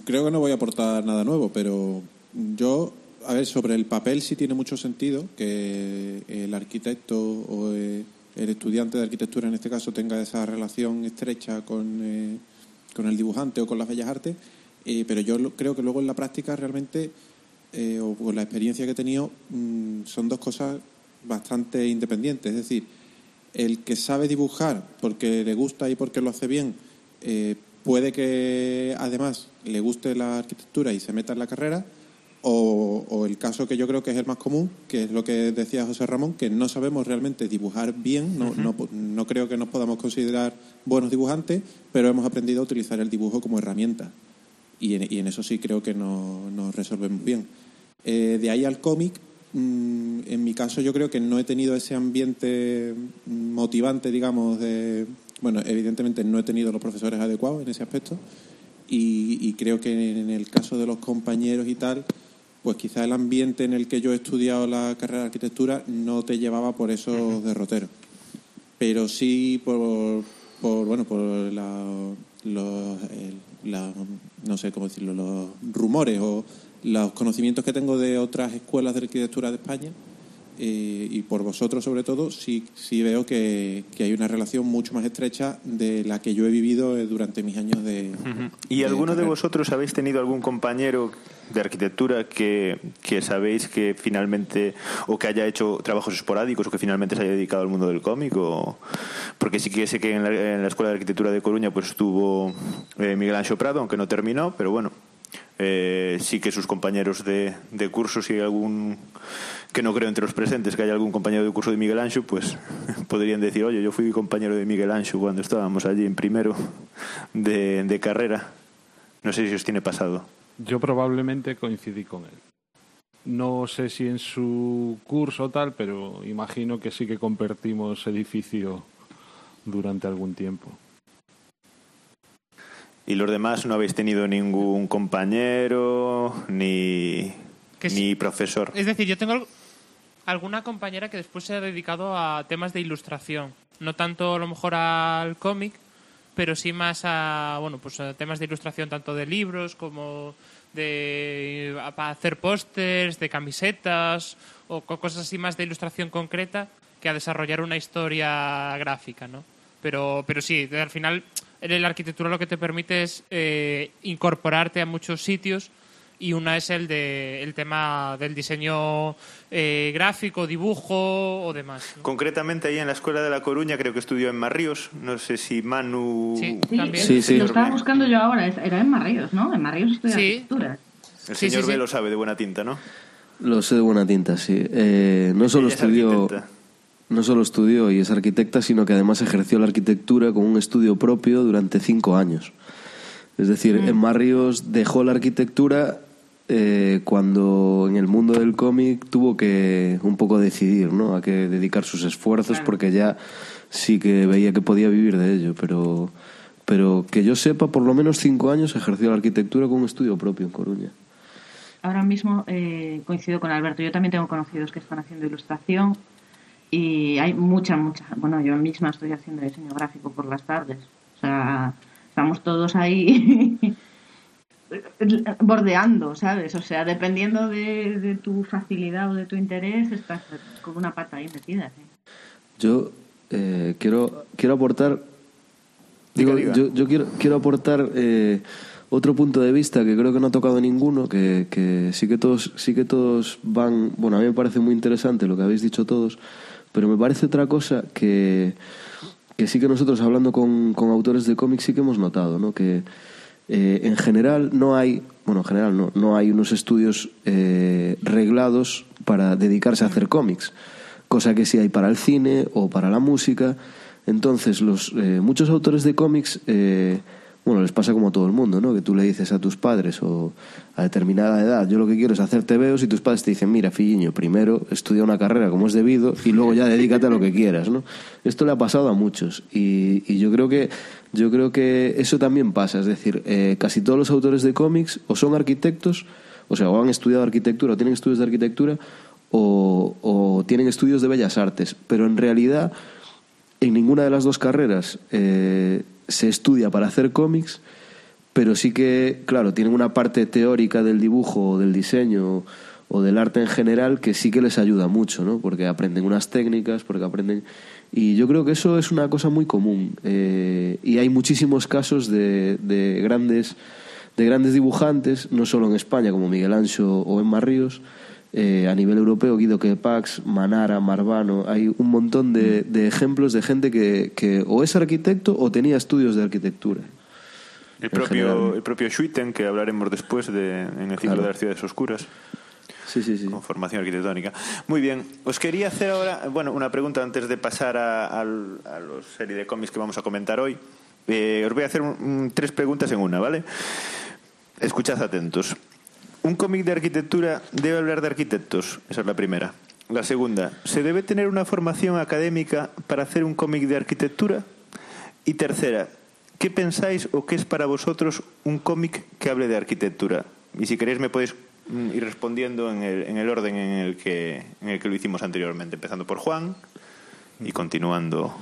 creo que no voy a aportar nada nuevo, pero yo a ver, sobre el papel sí tiene mucho sentido que el arquitecto o eh, el estudiante de arquitectura en este caso tenga esa relación estrecha con, eh, con el dibujante o con las bellas artes, eh, pero yo creo que luego en la práctica realmente, o con la experiencia que he tenido, mm, son dos cosas bastante independientes. Es decir, el que sabe dibujar porque le gusta y porque lo hace bien, puede que además le guste la arquitectura y se meta en la carrera, o, o el caso que yo creo que es el más común, que es lo que decía José Ramón, que no sabemos realmente dibujar bien, no, no, no creo que nos podamos considerar buenos dibujantes, pero hemos aprendido a utilizar el dibujo como herramienta. Y en, y en eso sí creo que no- nos resolvemos bien. Eh, de ahí al cómic, mm, en mi caso yo creo que no he tenido ese ambiente motivante, digamos, de... Bueno, evidentemente no he tenido los profesores adecuados en ese aspecto y, y creo que en el caso de los compañeros y tal, pues quizá el ambiente en el que yo he estudiado la carrera de arquitectura no te llevaba por esos derroteros. Pero sí por, por bueno, por la, los, el- la- no sé cómo decirlo, los rumores o los conocimientos que tengo de otras escuelas de arquitectura de España eh, y por vosotros sobre todo, sí, sí veo que, que hay una relación mucho más estrecha de la que yo he vivido eh, durante mis años de... ¿Y de alguno de vosotros habéis tenido algún compañero de arquitectura que, que sabéis que finalmente, o que haya hecho trabajos esporádicos, o que finalmente se haya dedicado al mundo del cómic? O... Porque sí que sé que en la, en la Escuela de Arquitectura de Coruña pues estuvo eh, Miguel Ancho Prado, aunque no terminó, pero bueno, eh, sí que sus compañeros de, de curso, si hay algún, que no creo entre los presentes, que haya algún compañero de curso de Miguel Ancho, pues podrían decir, oye, yo fui compañero de Miguel Ancho cuando estábamos allí en primero de, de carrera. No sé si os tiene pasado. Yo probablemente coincidí con él. No sé si en su curso tal, pero imagino que sí que compartimos edificio durante algún tiempo. ¿Y los demás no habéis tenido ningún compañero ni, Que sí. ni profesor? Es decir, yo tengo al- alguna compañera que después se ha dedicado a temas de ilustración. No tanto a lo mejor al cómic, pero sí más a, bueno, pues a temas de ilustración tanto de libros como de para hacer pósters, de camisetas o co- cosas así más de ilustración concreta que a desarrollar una historia gráfica, ¿no? Pero, pero sí, al final la arquitectura lo que te permite es eh, incorporarte a muchos sitios y una es el de el tema del diseño eh, gráfico, dibujo o demás. ¿no? Concretamente ahí en la Escuela de La Coruña creo que estudió en Marríos. No sé si Manu... Sí, también. Sí, sí. Lo estaba buscando yo ahora, era en Marríos, ¿no? En Marríos estudia Sí. arquitectura. El señor sí, B sí. lo sabe de buena tinta, ¿no? Lo sé de buena tinta, sí. Eh, no solo estudió... arquitecta. No solo estudió y es arquitecta, sino que además ejerció la arquitectura con un estudio propio durante cinco años. Es decir, Mm. en Marríos dejó la arquitectura eh, cuando en el mundo del cómic tuvo que un poco decidir, ¿no? A qué dedicar sus esfuerzos, Claro. porque ya sí que veía que podía vivir de ello, pero, pero que yo sepa, por lo menos cinco años ejerció la arquitectura con un estudio propio en Coruña. Ahora mismo eh, coincido con Alberto. Yo también tengo conocidos que están haciendo ilustración y hay mucha, mucha. Bueno, yo misma estoy haciendo diseño gráfico por las tardes. O sea, estamos todos ahí bordeando, ¿sabes? O sea, dependiendo de, de tu facilidad o de tu interés, estás con una pata ahí metida. ¿sí? Yo eh, quiero, quiero aportar. Diga, Digo, diga. Yo, yo quiero, quiero aportar eh, otro punto de vista que creo que no ha tocado ninguno, que, que sí que todos, sí que todos van. Bueno, a mí me parece muy interesante lo que habéis dicho todos, pero me parece otra cosa que, que sí que nosotros hablando con, con autores de cómics sí que hemos notado, ¿no? Que eh, en general no hay, bueno, en general no, no hay unos estudios eh, reglados para dedicarse a hacer cómics, cosa que sí hay para el cine o para la música. Entonces, los, eh, muchos autores de cómics, eh, bueno, les pasa como a todo el mundo, ¿no? Que tú le dices a tus padres o a determinada edad, yo lo que quiero es hacer tebeos y tus padres te dicen, mira, filliño, primero estudia una carrera como es debido y luego ya dedícate a lo que quieras, ¿no? Esto le ha pasado a muchos y, y yo creo que yo creo que eso también pasa, es decir, eh, casi todos los autores de cómics o son arquitectos, o sea, o han estudiado arquitectura o tienen estudios de arquitectura o, o tienen estudios de bellas artes, pero en realidad en ninguna de las dos carreras eh, se estudia para hacer cómics, pero sí que, claro, tienen una parte teórica del dibujo o del diseño o del arte en general que sí que les ayuda mucho, ¿no? Porque aprenden unas técnicas, porque aprenden... Y yo creo que eso es una cosa muy común. eh, y hay muchísimos casos de, de grandes de grandes dibujantes, no solo en España como Miguel Ancho o Emma Ríos, eh, a nivel europeo, Guido Quepax, Manara, Marvano, hay un montón de, de ejemplos de gente que, que o es arquitecto o tenía estudios de arquitectura. El propio, el propio Schuiten, que hablaremos después de, en el ciclo Claro. de las ciudades oscuras. Sí, sí, sí. Con formación arquitectónica. Muy bien. Os quería hacer ahora, bueno, una pregunta antes de pasar a, al- a la serie de cómics que vamos a comentar hoy. Eh, os voy a hacer un- tres preguntas en una, ¿vale? Escuchad atentos. ¿Un cómic de arquitectura debe hablar de arquitectos? Esa es la primera. La segunda, ¿se debe tener una formación académica para hacer un cómic de arquitectura? Y tercera, ¿qué pensáis o qué es para vosotros un cómic que hable de arquitectura? Y si queréis me podéis mm, ir respondiendo en el, en el orden en el, que, en el que lo hicimos anteriormente, empezando por Juan y continuando.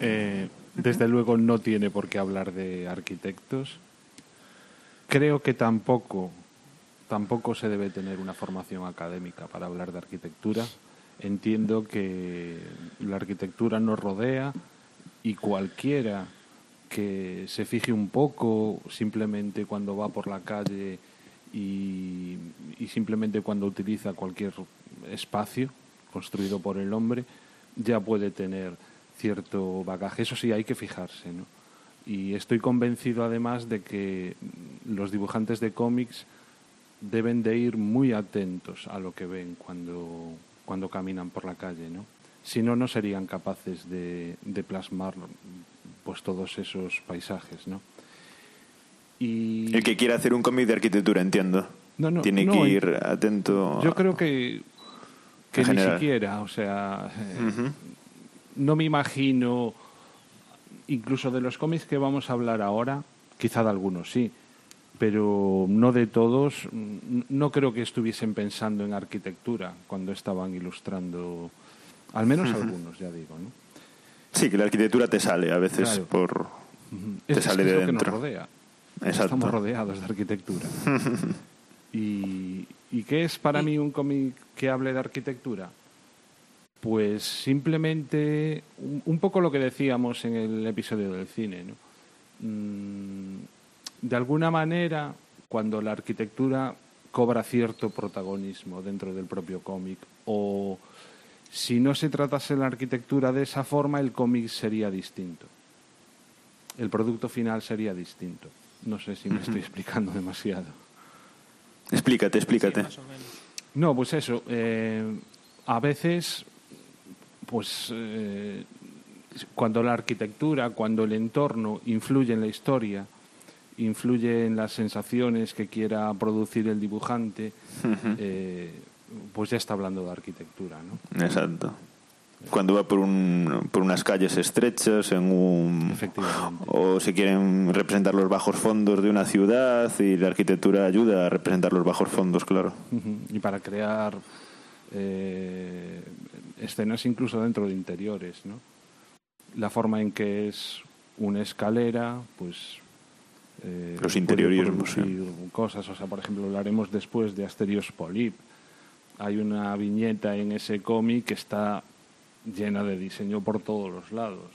Eh, desde luego no tiene por qué hablar de arquitectos. Creo que tampoco, tampoco se debe tener una formación académica para hablar de arquitectura. Entiendo que la arquitectura nos rodea y cualquiera que se fije un poco simplemente cuando va por la calle y, simplemente cuando utiliza cualquier espacio construido por el hombre ya puede tener cierto bagaje. Eso sí, hay que fijarse, ¿no? Y estoy convencido además de que los dibujantes de cómics deben de ir muy atentos a lo que ven cuando, cuando caminan por la calle, ¿no? Si no, no serían capaces de, de plasmar pues todos esos paisajes, ¿no? Y El que quiera hacer un cómic de arquitectura, entiendo. No, no, Tiene no, que ir atento. yo creo que, que ni general. siquiera, o sea, eh, no me imagino, incluso de los cómics que vamos a hablar ahora, quizá de algunos sí, pero no de todos, mm, no creo que estuviesen pensando en arquitectura cuando estaban ilustrando, al menos algunos, ya digo, ¿no? Sí, que la arquitectura te sale a veces Claro. por. Te sale es de lo que nos dentro. rodea. Exacto. Estamos rodeados de arquitectura. ¿Y, ¿Y qué es para mí un cómic que hable de arquitectura? Pues simplemente un, un poco lo que decíamos en el episodio del cine. ¿no? Mm, de alguna manera, cuando la arquitectura cobra cierto protagonismo dentro del propio cómic, o si no se tratase la arquitectura de esa forma, el cómic sería distinto. El producto final sería distinto. No sé si me estoy explicando demasiado. Explícate, explícate. No, pues eso. eh, a veces, pues eh, cuando la arquitectura, cuando el entorno influye en la historia, influye en las sensaciones que quiera producir el dibujante, eh, pues ya está hablando de arquitectura, ¿no? Exacto. Cuando va por, un, por unas calles estrechas, en un. O se quieren representar los bajos fondos de una ciudad y la arquitectura ayuda a representar los bajos fondos, claro. Y para crear eh, escenas incluso dentro de interiores, ¿no? La forma en que es una escalera, pues... eh, Los interiorismos, producir cosas, o sea, por ejemplo, hablaremos después de Asterios Polip. Hay una viñeta en ese cómic que está llena de diseño por todos los lados.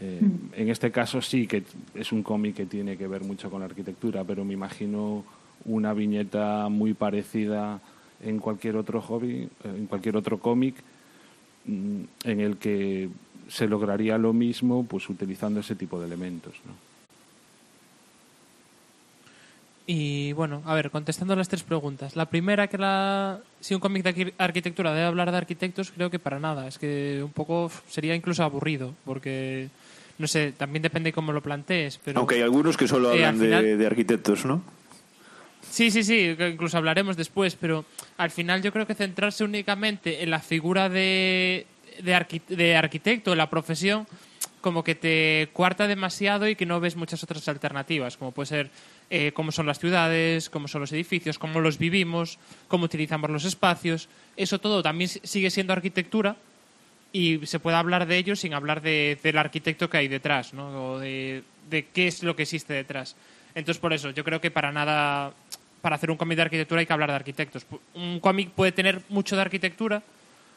Eh, En este caso sí que es un cómic que tiene que ver mucho con la arquitectura, pero me imagino una viñeta muy parecida en cualquier otro hobby, eh, en cualquier otro cómic, mm, en el que se lograría lo mismo pues utilizando ese tipo de elementos. ¿no? Y bueno, a ver, contestando las tres preguntas. La primera, que la si un cómic de arqui- arquitectura debe hablar de arquitectos, creo que para nada. Es que un poco sería incluso aburrido, porque, no sé, también depende cómo lo plantees. Pero, Aunque hay algunos que solo Eh, hablan final- de, de arquitectos, ¿no? Sí, sí, sí, incluso hablaremos después, pero al final yo creo que centrarse únicamente en la figura de, de, arqui- de arquitecto, en la profesión, como que te cuarta demasiado y que no ves muchas otras alternativas, como puede ser eh, cómo son las ciudades, cómo son los edificios, cómo los vivimos, cómo utilizamos los espacios. Eso todo también si- sigue siendo arquitectura y se puede hablar de ello sin hablar de- del arquitecto que hay detrás, ¿no? O de, de qué es lo que existe detrás. Entonces, por eso, yo creo que para nada para hacer un cómic de arquitectura hay que hablar de arquitectos. Un cómic puede tener mucho de arquitectura,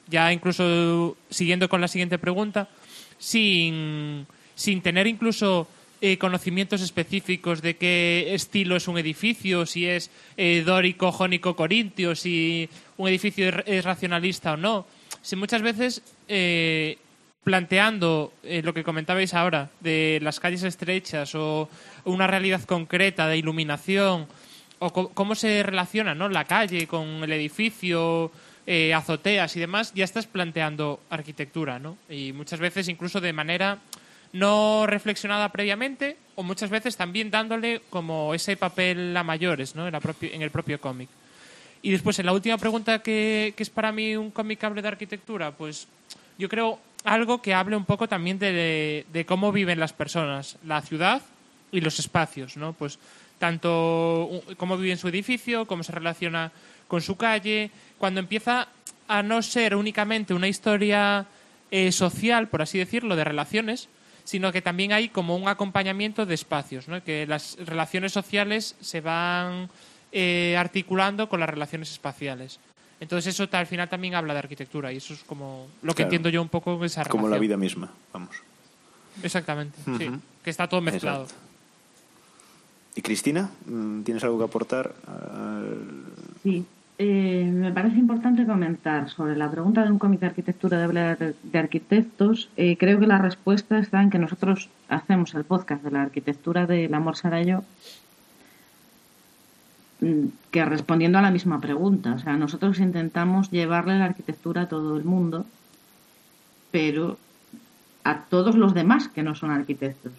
ya incluso siguiendo con la siguiente pregunta, sin, sin tener incluso eh, conocimientos específicos de qué estilo es un edificio, si es eh, dórico, jónico, corintio, si un edificio es, racionalista o no. Si muchas veces eh, planteando lo que comentabais ahora de las calles estrechas o una realidad concreta de iluminación o cómo se relaciona ¿no? la calle con el edificio, azoteas y demás, ya estás planteando arquitectura, ¿no? Y muchas veces incluso de manera no reflexionada previamente o muchas veces también dándole como ese papel a mayores, ¿no? En, el propio cómic. Y después, en la última pregunta, que, que es para mí un cómic hable de arquitectura, pues yo creo algo que hable un poco también de, de cómo viven las personas, la ciudad y los espacios, ¿no? Pues tanto cómo vive en su edificio, cómo se relaciona con su calle, cuando empieza a no ser únicamente una historia eh, social, por así decirlo, de relaciones, sino que también hay como un acompañamiento de espacios, ¿no? que las relaciones sociales se van eh, articulando con las relaciones espaciales. Entonces eso al final también habla de arquitectura y eso es como lo que Claro. entiendo yo un poco esa relación. Como la vida misma, vamos. Exactamente, sí. Que está todo mezclado. Exacto. ¿Y Cristina? mm, ¿Tienes algo que aportar? al- Sí, eh, me parece importante comentar sobre la pregunta de un cómic de arquitectura de de arquitectos. Eh, creo que la respuesta está en que nosotros hacemos el podcast de la arquitectura del amor Sarayo mm, que respondiendo a la misma pregunta. O sea, nosotros intentamos llevarle la arquitectura a todo el mundo, pero a todos los demás que no son arquitectos.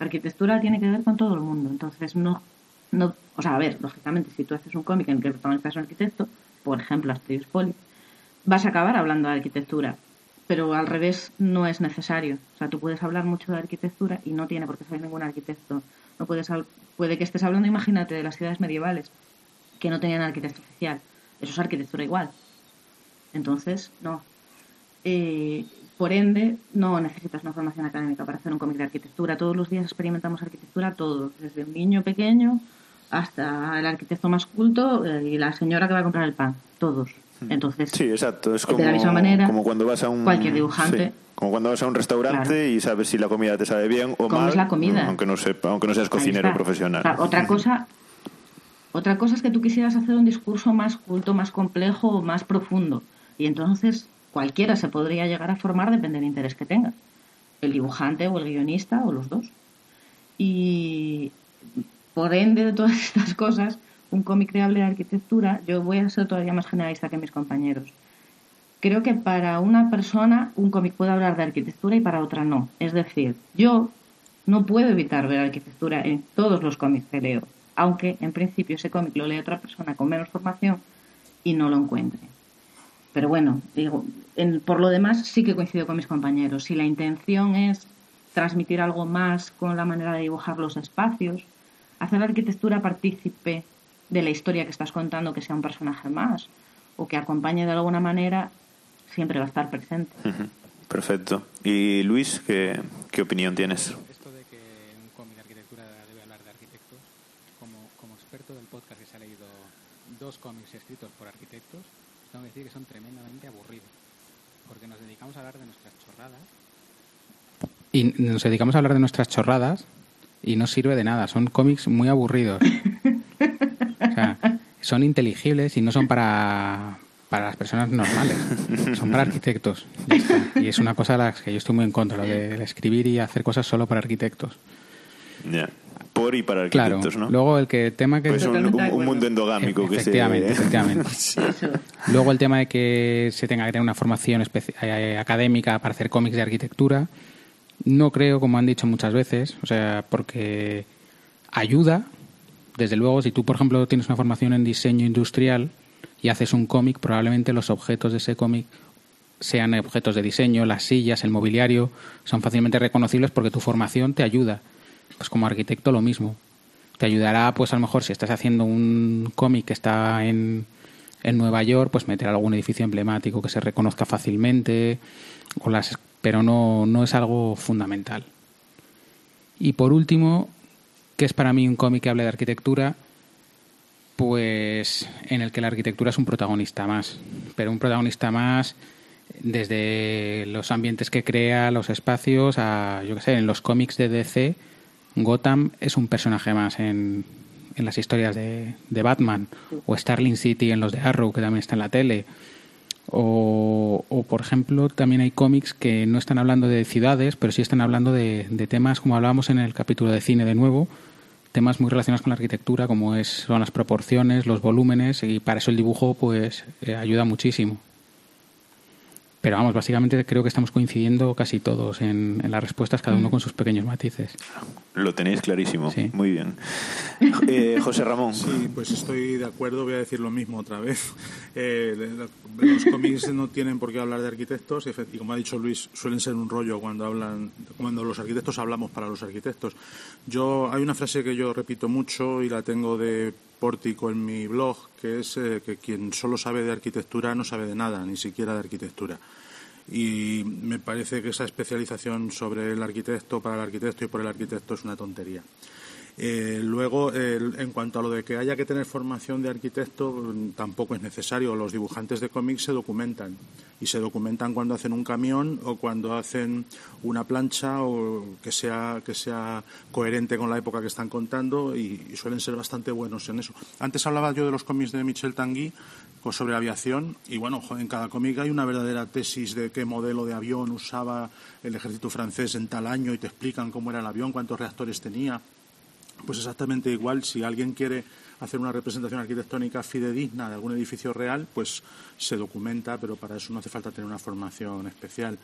La arquitectura tiene que ver con todo el mundo, entonces no, no, o sea, a ver, lógicamente, si tú haces un cómic en el que el protagonista es un arquitecto, por ejemplo, Asterix Poli, vas a acabar hablando de arquitectura, pero al revés no es necesario. O sea, tú puedes hablar mucho de arquitectura y no tiene por qué ser ningún arquitecto. No puedes, puede que estés hablando, imagínate, de las ciudades medievales que no tenían arquitecto oficial. Eso es arquitectura igual. Entonces, no. Eh, por ende, no necesitas una formación académica para hacer un cómic de arquitectura. Todos los días experimentamos arquitectura, todos, desde un niño pequeño hasta el arquitecto más culto eh, y la señora que va a comprar el pan. Todos. Entonces, Sí, exacto. Es de como, la misma manera, como cuando vas a un... cualquier dibujante- sí, como cuando vas a un restaurante Claro. y sabes si la comida te sabe bien o ¿Cómo mal. es la comida? Aunque no, sepa, aunque no seas cocinero profesional. O sea, otra cosa, otra cosa es que tú quisieras hacer un discurso más culto, más complejo o más profundo. Y entonces cualquiera se podría llegar a formar, depende del interés que tenga. El dibujante o el guionista o los dos. Y por ende de todas estas cosas, un cómic de hable de arquitectura, yo voy a ser todavía más generalista que mis compañeros. Creo que para una persona un cómic puede hablar de arquitectura y para otra no. Es decir, yo no puedo evitar ver arquitectura en todos los cómics que leo, aunque en principio ese cómic lo lee otra persona con menos formación y no lo encuentre. Pero bueno, digo, por lo demás sí que coincido con mis compañeros. Si la intención es transmitir algo más con la manera de dibujar los espacios, hacer la arquitectura partícipe de la historia que estás contando, que sea un personaje más, o que acompañe de alguna manera, siempre va a estar presente. Ujú. Perfecto. ¿Y Luis, qué, qué opinión tienes? Esto de que un cómic de arquitectura debe hablar de arquitectos, como, como experto del podcast que se ha leído dos cómics escritos por arquitectos, tengo que decir que son tremendamente aburridos. Porque nos dedicamos a hablar de nuestras chorradas. Y nos dedicamos a hablar de nuestras chorradas y no sirve de nada. Son cómics muy aburridos. O sea, son inteligibles y no son para, para las personas normales. Son para arquitectos. Y es una cosa de las que yo estoy muy en contra, lo de escribir y hacer cosas solo para arquitectos. Ya. Por y para Claro. arquitectos, ¿no? Luego el que tema que Pues un, mundo endogámico que se... efectivamente, efectivamente. Eso. Luego el tema de que se tenga que tener una formación eh, académica para hacer cómics de arquitectura, no creo, como han dicho muchas veces, o sea, porque ayuda, desde luego, si tú, por ejemplo, tienes una formación en diseño industrial y haces un cómic, probablemente los objetos de ese cómic sean objetos de diseño, las sillas, el mobiliario, son fácilmente reconocibles porque tu formación te ayuda. Pues como arquitecto lo mismo. Te ayudará, pues a lo mejor si estás haciendo un cómic que está en, en Nueva York, pues meter algún edificio emblemático que se reconozca fácilmente, o las, pero no, no es algo fundamental. Y por último, ¿qué es para mí un cómic que hable de arquitectura? Pues en el que la arquitectura es un protagonista más, pero un protagonista más desde los ambientes que crea, los espacios, a, yo qué sé, en los cómics de DC, Gotham es un personaje más en, en las historias de, de Batman, o Starling City en los de Arrow, que también está en la tele. O, o, por ejemplo, también hay cómics que no están hablando de ciudades, pero sí están hablando de, temas, como hablábamos en el capítulo de cine de nuevo, temas muy relacionados con la arquitectura, como es, son las proporciones, los volúmenes, y para eso el dibujo pues eh, ayuda muchísimo. Pero vamos, básicamente creo que estamos coincidiendo casi todos en, en las respuestas, cada uno con sus pequeños matices. Lo tenéis clarísimo. Muy bien. Eh, José Ramón. Sí, pues estoy de acuerdo, voy a decir lo mismo otra vez. Eh, los cómics no tienen por qué hablar de arquitectos y, como ha dicho Luis, suelen ser un rollo cuando hablan, cuando los arquitectos hablamos para los arquitectos. Yo hay una frase que yo repito mucho y la tengo de pórtico en mi blog, que es eh, que quien solo sabe de arquitectura no sabe de nada, ni siquiera de arquitectura. Y me parece que esa especialización sobre el arquitecto, para el arquitecto y por el arquitecto es una tontería. Eh, luego, el, en cuanto a lo de que haya que tener formación de arquitecto, tampoco es necesario. Los dibujantes de cómics se documentan y se documentan cuando hacen un camión o cuando hacen una plancha o que sea, que sea coherente con la época que están contando y, y suelen ser bastante buenos en eso. Antes hablaba yo de los cómics de Michel Tanguy sobre aviación y bueno, en cada cómic hay una verdadera tesis de qué modelo de avión usaba el ejército francés en tal año y te explican cómo era el avión, cuántos reactores tenía. Pues exactamente igual, si alguien quiere hacer una representación arquitectónica fidedigna de algún edificio real, pues se documenta, pero para eso no hace falta tener una formación especial.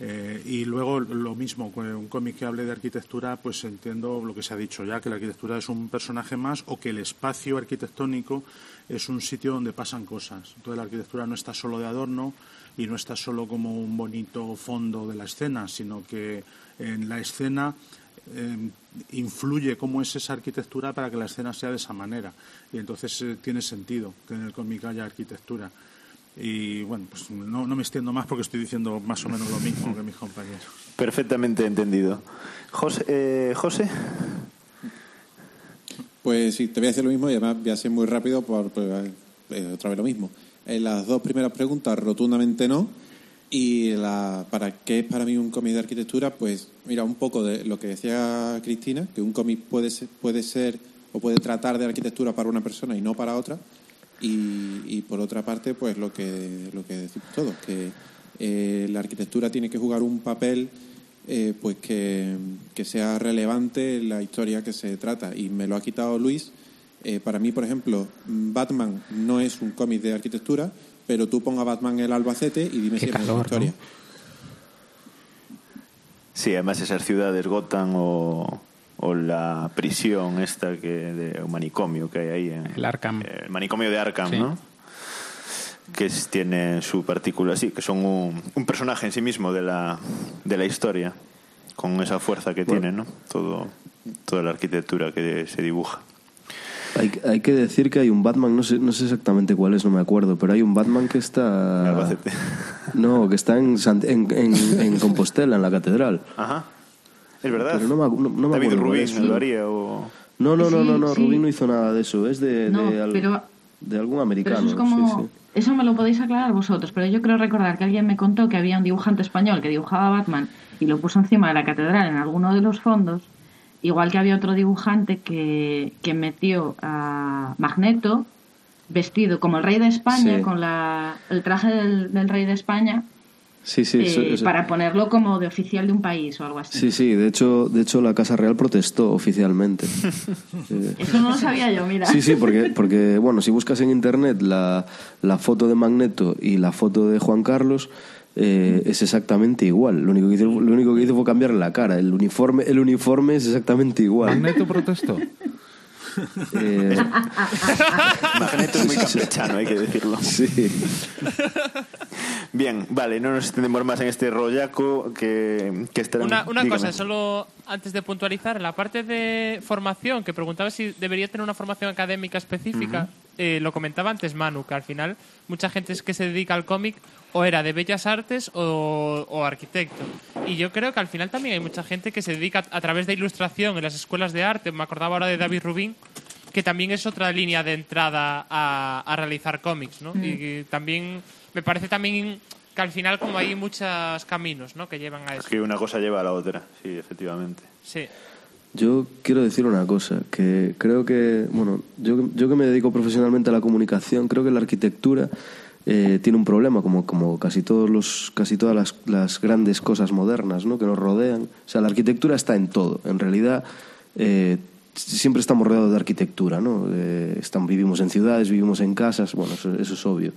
Eh, y luego lo mismo, con un cómic que hable de arquitectura, pues entiendo lo que se ha dicho ya, que la arquitectura es un personaje más o que el espacio arquitectónico es un sitio donde pasan cosas. Entonces la arquitectura no está solo de adorno y no está solo como un bonito fondo de la escena, sino que en la escena eh, influye cómo es esa arquitectura para que la escena sea de esa manera. Y entonces eh, tiene sentido que en el cómic haya arquitectura. Y bueno, pues no, no, me extiendo más porque estoy diciendo más o menos lo mismo que mis compañeros. Perfectamente entendido. José. Eh, José. Pues sí, te voy a decir lo mismo y además voy a ser muy rápido por, por eh, otra vez lo mismo. En las dos primeras preguntas, rotundamente no. Y la, para qué es para mí un cómic de arquitectura, pues mira, un poco de lo que decía Cristina, que un cómic puede ser, puede ser o puede tratar de arquitectura para una persona y no para otra. Y, y por otra parte, pues lo que, lo que decimos todos, que eh, la arquitectura tiene que jugar un papel eh, pues que, que, sea relevante en la historia que se trata. Y me lo ha quitado Luis. Eh, para mí, por ejemplo, Batman no es un cómic de arquitectura, pero tú ponga Batman en el Albacete y dime Qué si es calor, una historia. ¿no? Sí, además esas ciudades, Gotham o, o la prisión esta que de un manicomio que hay ahí en El Arkham. el manicomio de Arkham, Sí. ¿no? Que es- tiene su partícula, sí, que son un, un personaje en sí mismo de la, de la historia, con esa fuerza que tiene, ¿no? Todo, toda la arquitectura que se dibuja. Hay, hay que decir que hay un Batman, no sé, no sé exactamente cuál es, no me acuerdo, pero hay un Batman que está... Albacete. No, que está en, en, en- en Compostela, en la catedral. Ajá. Es verdad. Pero no me, no- no me David acuerdo Rubin es. lo haría o... No, no, no, no, no, Sí, sí. Rubin no hizo nada de eso, es de, No, de, al- pero- de algún Pero americano. eso es como... sí, sí. Eso me lo podéis aclarar vosotros, pero yo creo recordar que alguien me contó que había un dibujante español que dibujaba a Batman y lo puso encima de la catedral en alguno de los fondos, igual que había otro dibujante que, que metió a Magneto vestido como el rey de España, Sí. con la, el traje del, del rey de España, Sí, sí, eso- eh, eso- para ponerlo como de oficial de un país o algo así. sí, sí, de hecho, de hecho la Casa Real protestó oficialmente. Eh, Eso no lo sabía yo, mira. Sí, sí, porque, porque bueno, si buscas en internet la, la foto de Magneto y la foto de Juan Carlos, eh, es exactamente igual. Lo único, que hizo, lo único que hizo fue cambiar la cara. El uniforme, el uniforme es exactamente igual. Magneto protestó. Eh, Magneto es muy campechano, hay que decirlo. sí. Bien, vale, no nos extendemos más en este rollaco que, que estarán... Una, una cosa, solo antes de puntualizar, la parte de formación, que preguntaba si debería tener una formación académica específica, eh, lo comentaba antes Manu, que al final mucha gente es que se dedica al cómic o era de bellas artes o, o arquitecto. Y yo creo que al final también hay mucha gente que se dedica a través de ilustración en las escuelas de arte. Me acordaba ahora de David Rubin, que también es otra línea de entrada a, a realizar cómics, ¿no? Mm. Y también me parece también que al final como hay muchos caminos, ¿no? Que llevan a Es eso. que una cosa lleva a la otra, sí, efectivamente. Sí. Yo quiero decir una cosa, que creo que, bueno, yo, yo que me dedico profesionalmente a la comunicación, creo que la arquitectura eh, tiene un problema, como, como casi, todos los, casi todas las, las grandes cosas modernas ¿no? que nos rodean. O sea, la arquitectura está en todo. En realidad, eh, siempre estamos rodeados de arquitectura, ¿no? Eh, estamos, vivimos en ciudades, vivimos en casas, bueno, eso, eso es obvio.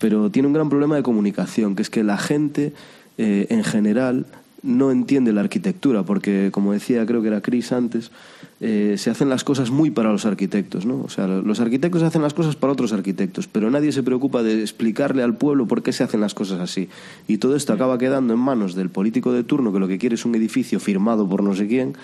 Pero tiene un gran problema de comunicación, que es que la gente, eh, en general, no entiende la arquitectura, porque, como decía, creo que era Chris antes, eh, se hacen las cosas muy para los arquitectos, ¿no? O sea, los arquitectos hacen las cosas para otros arquitectos, pero nadie se preocupa de explicarle al pueblo por qué se hacen las cosas así. Y todo esto acaba quedando en manos del político de turno, que lo que quiere es un edificio firmado por no sé quién,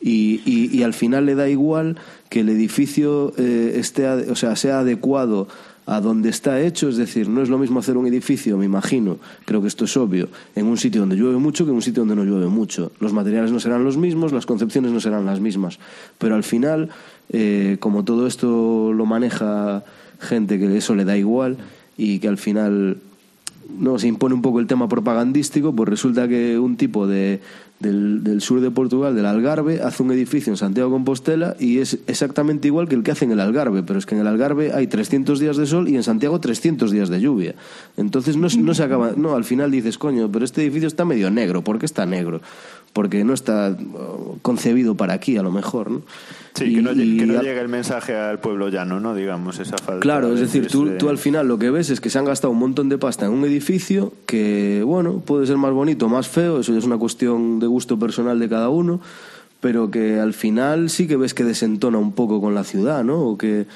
y, y- y al final le da igual que el edificio eh, esté, o sea, sea adecuado a donde está hecho, es decir, no es lo mismo hacer un edificio, me imagino, creo que esto es obvio, en un sitio donde llueve mucho que en un sitio donde no llueve mucho. Los materiales no serán los mismos, las concepciones no serán las mismas, pero al final, eh, como todo esto lo maneja gente que eso le da igual y que al final no se impone un poco el tema propagandístico, pues resulta que un tipo de, del, del sur de Portugal, del Algarve, hace un edificio en Santiago Compostela y es exactamente igual que el que hace en el Algarve, pero es que en el Algarve hay 300 días de sol y en Santiago 300 días de lluvia. Entonces no, no se acaba, no, al final dices, coño, pero este edificio está medio negro, ¿por qué está negro? Porque no está oh, concebido para aquí, a lo mejor, ¿no? Sí, Y- que no, lle- y que no a- llegue el mensaje al pueblo llano, ¿no? Digamos, esa falta. Claro, es de- decir, tú, de- tú al final lo que ves es que se han gastado un montón de pasta en un edificio que, bueno, puede ser más bonito más feo, eso ya es una cuestión de gusto personal de cada uno, pero que al final sí que ves que desentona un poco con la ciudad, ¿no? O que,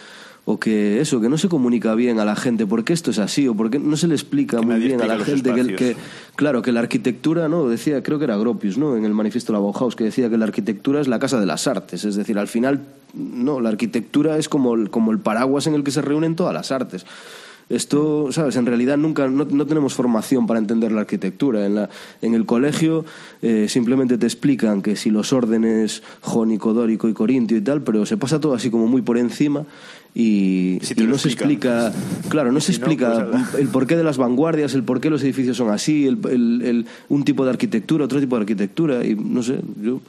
o que eso, que no se comunica bien a la gente por qué esto es así, o por qué no se le explica muy bien a la gente que, claro, que la arquitectura, ¿no? Decía, creo que era Gropius, ¿no? En el manifiesto de la Bauhaus, que decía que la arquitectura es la casa de las artes, es decir, al final, no, la arquitectura es como el, como el paraguas en el que se reúnen todas las artes. Esto, ¿sabes? En realidad nunca, no, no tenemos formación para entender la arquitectura. En, la, en el colegio eh, simplemente te explican que si los órdenes jónico, dórico y corintio y tal, pero se pasa todo así como muy por encima y, Si no se explica, claro, no se no, explica pues, el porqué de las vanguardias, el porqué los edificios son así, el, el- el- un tipo de arquitectura, otro tipo de arquitectura y no sé, yo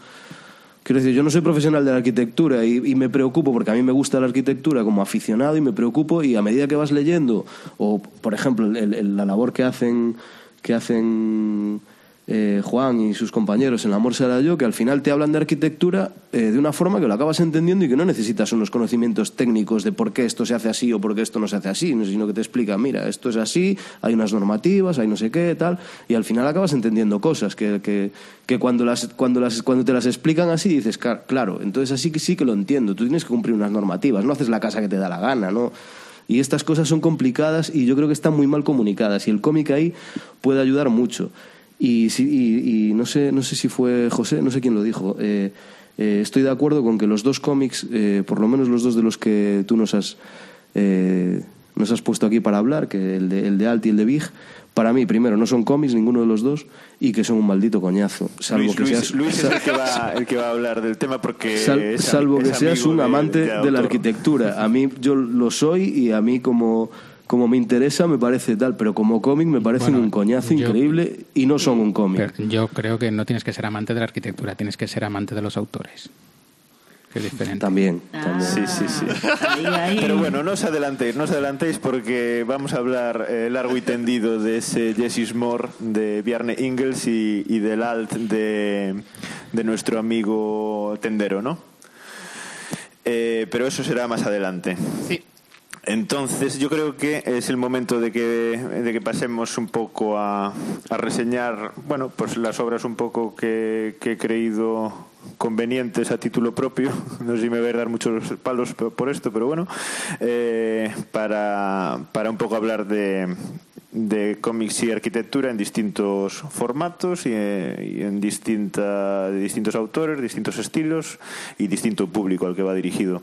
Quiero decir, yo no soy profesional de la arquitectura y, y me preocupo porque a mí me gusta la arquitectura como aficionado y me preocupo y a medida que vas leyendo, o por ejemplo, el- el- la labor que hacen, que hacen eh, Juan y sus compañeros en La Amor será yo, que al final te hablan de arquitectura eh, de una forma que lo acabas entendiendo y que no necesitas unos conocimientos técnicos de por qué esto se hace así o por qué esto no se hace así, sino que te explica, mira, esto es así, hay unas normativas, hay no sé qué, tal, y al final acabas entendiendo cosas que, que, que cuando, las, cuando, las, cuando te las explican así dices, "Ca- claro, entonces así que sí que lo entiendo, tú tienes que cumplir unas normativas, no haces la casa que te da la gana, ¿no? Y estas cosas son complicadas y yo creo que están muy mal comunicadas y el cómic ahí puede ayudar mucho. Y, y- y no, sé, no sé si fue José, no sé quién lo dijo. eh, eh, estoy de acuerdo con que los dos cómics, eh, por lo menos los dos de los que tú nos has, eh, nos has puesto aquí para hablar, que el de, el de Alt y el de Big, para mí, primero, no son cómics ninguno de los dos y que son un maldito coñazo. Salvo Luis, que Luis- seas, Luis es el que, va, el que va a hablar del tema porque. Sal- es- salvo es que seas un de- amante de, autor. la arquitectura. A mí yo lo soy y a mí como, como me interesa me parece tal, pero como cómic me parecen Bueno, un coñazo yo- increíble y no son un cómic. Yo creo que no tienes que ser amante de la arquitectura, tienes que ser amante de los autores. Que es diferente. También, Ah, Sí, sí, sí. ahí, ahí. Pero bueno, no os adelantéis, no os adelantéis porque vamos a hablar eh, largo y tendido de ese Jessis Moore de Bjarne Ingels y, y del alt de, de nuestro amigo Tendero, ¿no? Eh, pero eso será más adelante. Sí. Entonces yo creo que es el momento de que, de que pasemos un poco a, reseñar, bueno, pues las obras un poco que, he creído convenientes a título propio. No sé si me voy a dar muchos palos por esto, pero bueno, eh, para, para un poco hablar de, de cómics y arquitectura en distintos formatos y, eh, en distinta, de distintos autores, distintos estilos y distinto público al que va dirigido.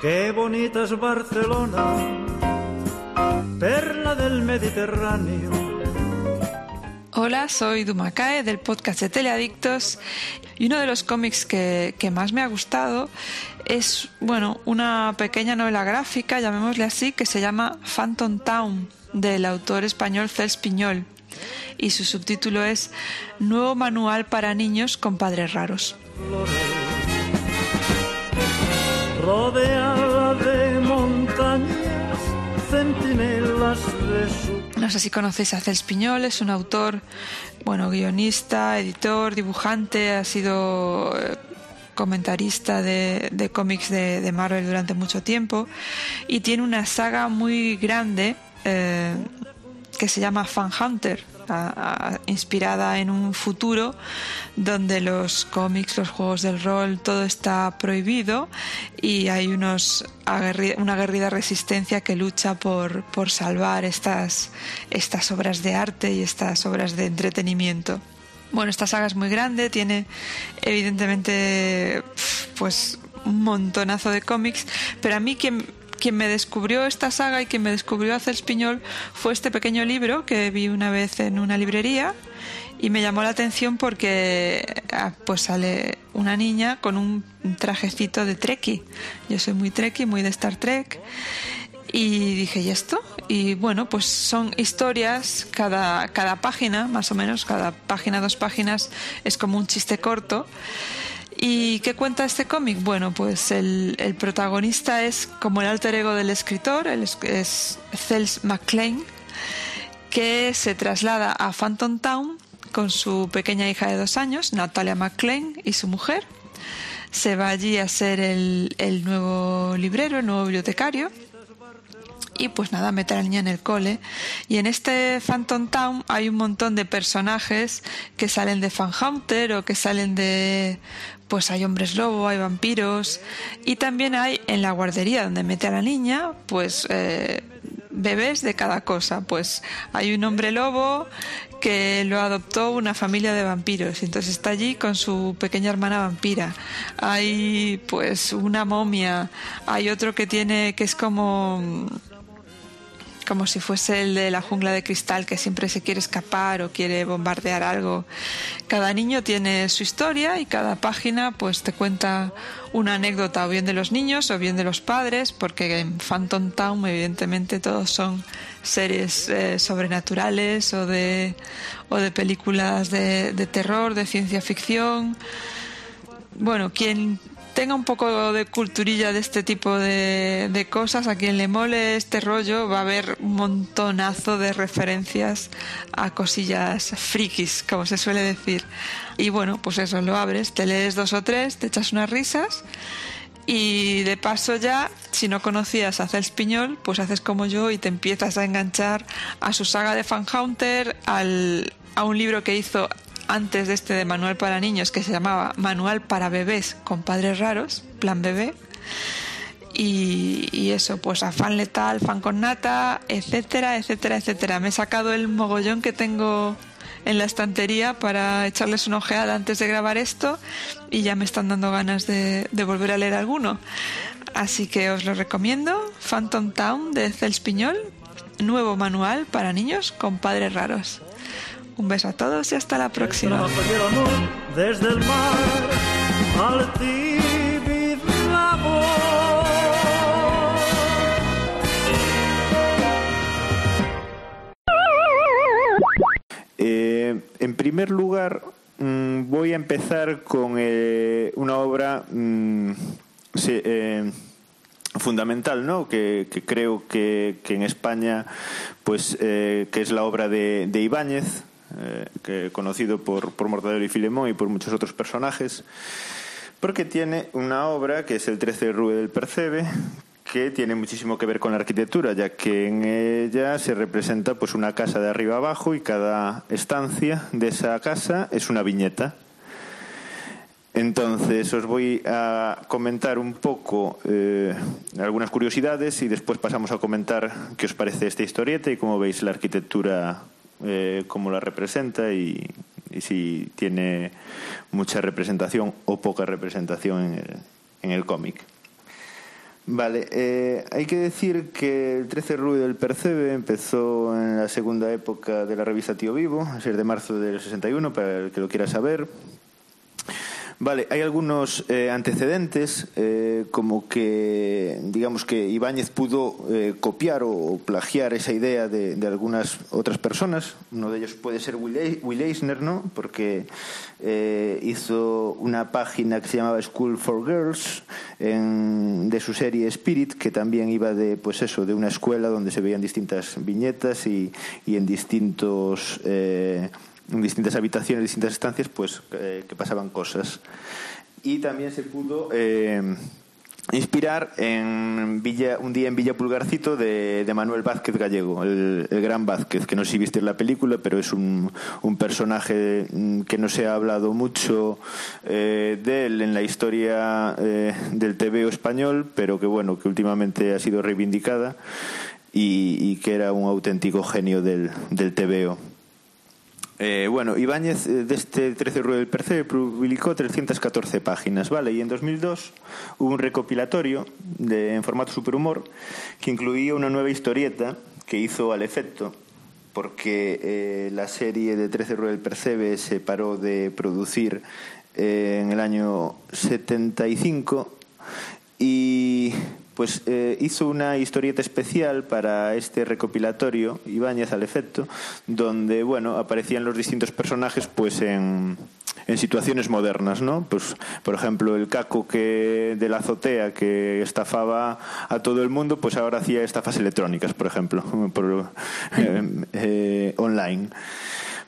Qué bonita es Barcelona, perla del Mediterráneo. Hola, soy Dumakae del podcast de Teleadictos y uno de los cómics que, que, más me ha gustado es, bueno, una pequeña novela gráfica, llamémosle así, que se llama Phantom Town del autor español Cels Piñol y su subtítulo es Nuevo manual para niños con padres raros. Rodeada de montañas, centinelas de su no sé si conocéis a Cels Piñol, es un autor, bueno, guionista, editor, dibujante, ha sido eh, comentarista de, cómics de, de, Marvel durante mucho tiempo y tiene una saga muy grande eh, que se llama Fan Hunter, inspirada en un futuro donde los cómics, los juegos del rol, todo está prohibido y hay unos una aguerrida resistencia que lucha por, por salvar estas, estas obras de arte y estas obras de entretenimiento. Bueno, esta saga es muy grande, tiene evidentemente pues un montonazo de cómics, pero a mí quien quien me descubrió esta saga y quien me descubrió hacer Espiñol fue este pequeño libro que vi una vez en una librería y me llamó la atención porque ah, pues sale una niña con un trajecito de Trekkie. Yo soy muy Trekkie, muy de Star Trek. Y dije, ¿y esto? Y bueno, pues son historias, cada, cada página, más o menos, cada página, dos páginas, es como un chiste corto. ¿Y qué cuenta este cómic? Bueno, pues el, el, protagonista es como el alter ego del escritor, él es, Cels MacLean, que se traslada a Phantom Town con su pequeña hija de dos años, Natalia MacLean, y su mujer. Se va allí a ser el, el nuevo librero, el nuevo bibliotecario y pues nada, mete a la niña en el cole. Y en este Phantom Town hay un montón de personajes que salen de Fan Hunter o que salen de. Pues hay hombres lobo, hay vampiros. Y también hay en la guardería donde mete a la niña, pues. Eh, bebés de cada cosa. Pues hay un hombre lobo que lo adoptó una familia de vampiros. Entonces está allí con su pequeña hermana vampira. Hay pues una momia. Hay otro que tiene que es como como si fuese el de la jungla de cristal que siempre se quiere escapar o quiere bombardear algo. Cada niño tiene su historia y cada página pues te cuenta una anécdota o bien de los niños o bien de los padres, porque en Phantom Town evidentemente todos son seres eh, sobrenaturales o de, o de películas de, de terror, de ciencia ficción. Bueno, quien tenga un poco de culturilla de este tipo de, cosas, a quien le mole este rollo, va a haber un montonazo de referencias a cosillas frikis, como se suele decir. Y bueno, pues eso, lo abres, te lees dos o tres, te echas unas risas. Y de paso ya, si no conocías a Cels Piñol, pues haces como yo y te empiezas a enganchar a su saga de Fan Hunter, al, a un libro que hizo antes de este de manual para niños que se llamaba Manual para bebés con padres raros, plan bebé. Y, eso, pues a letal, fan con nata, etcétera, etcétera, etcétera. Me he sacado el mogollón que tengo en la estantería para echarles una ojeada antes de grabar esto y ya me están dando ganas de, de volver a leer alguno. Así que os lo recomiendo, Phantom Town de Cels Piñol, nuevo manual para niños con padres raros. Un beso a todos y hasta la próxima. Desde el mar al eh, en primer lugar, mmm, voy a empezar con eh, una obra mmm, sí, eh, fundamental, ¿no? Que, que creo que, que, en España, pues, eh, que es la obra de, de Ibáñez, eh, que, conocido por, por Mortadelo y Filemón y por muchos otros personajes, porque tiene una obra que es el 13 de Rue del Percebe, que tiene muchísimo que ver con la arquitectura, ya que en ella se representa pues una casa de arriba abajo y cada estancia de esa casa es una viñeta. Entonces os voy a comentar un poco eh, algunas curiosidades y después pasamos a comentar qué os parece esta historieta y cómo veis la arquitectura eh, cómo la representa y, si tiene mucha representación o poca representación en el, cómic. Vale, eh, hay que decir que el 13 Ruido del Percebe empezó en la segunda época de la revista Tío Vivo, a ser de marzo del 61, para el que lo quiera saber. Vale, hay algunos eh, antecedentes, eh, como que, digamos que Ibáñez pudo eh, copiar o plagiar esa idea de, algunas otras personas. Uno de ellos puede ser Will, Eisner, ¿no? Porque hizo una página que se llamaba School for Girls de su serie Spirit, que también iba de, pues eso, de una escuela donde se veían distintas viñetas y, y en distintos en distintas habitaciones, distintas estancias, pues eh, que pasaban cosas. Y también se pudo eh, inspirar en Villa, un día en Villa Pulgarcito de, de Manuel Vázquez Gallego, el, gran Vázquez, que no sé si viste la película, pero es un, un personaje mm, que no se ha hablado mucho eh, de él en la historia eh, del TVO español, pero que bueno, que últimamente ha sido reivindicada y, y que era un auténtico genio del, del TVO. Eh, bueno, Ibáñez eh, deste 13 Rue del Percebe publicó 314 páginas, vale, y en 2002 hubo un recopilatorio de, en formato superhumor que incluía una nueva historieta que hizo al efecto porque eh, la serie de 13 Rue del Percebe se paró de producir en el año 75 y pues eh, hizo una historieta especial para este recopilatorio, Ibáñez al efecto, donde bueno, aparecían los distintos personajes pues en, en situaciones modernas, ¿no? Pues, por ejemplo, el caco que de la azotea que estafaba a todo el mundo, pues ahora hacía estafas electrónicas, por ejemplo, por, eh, eh, online.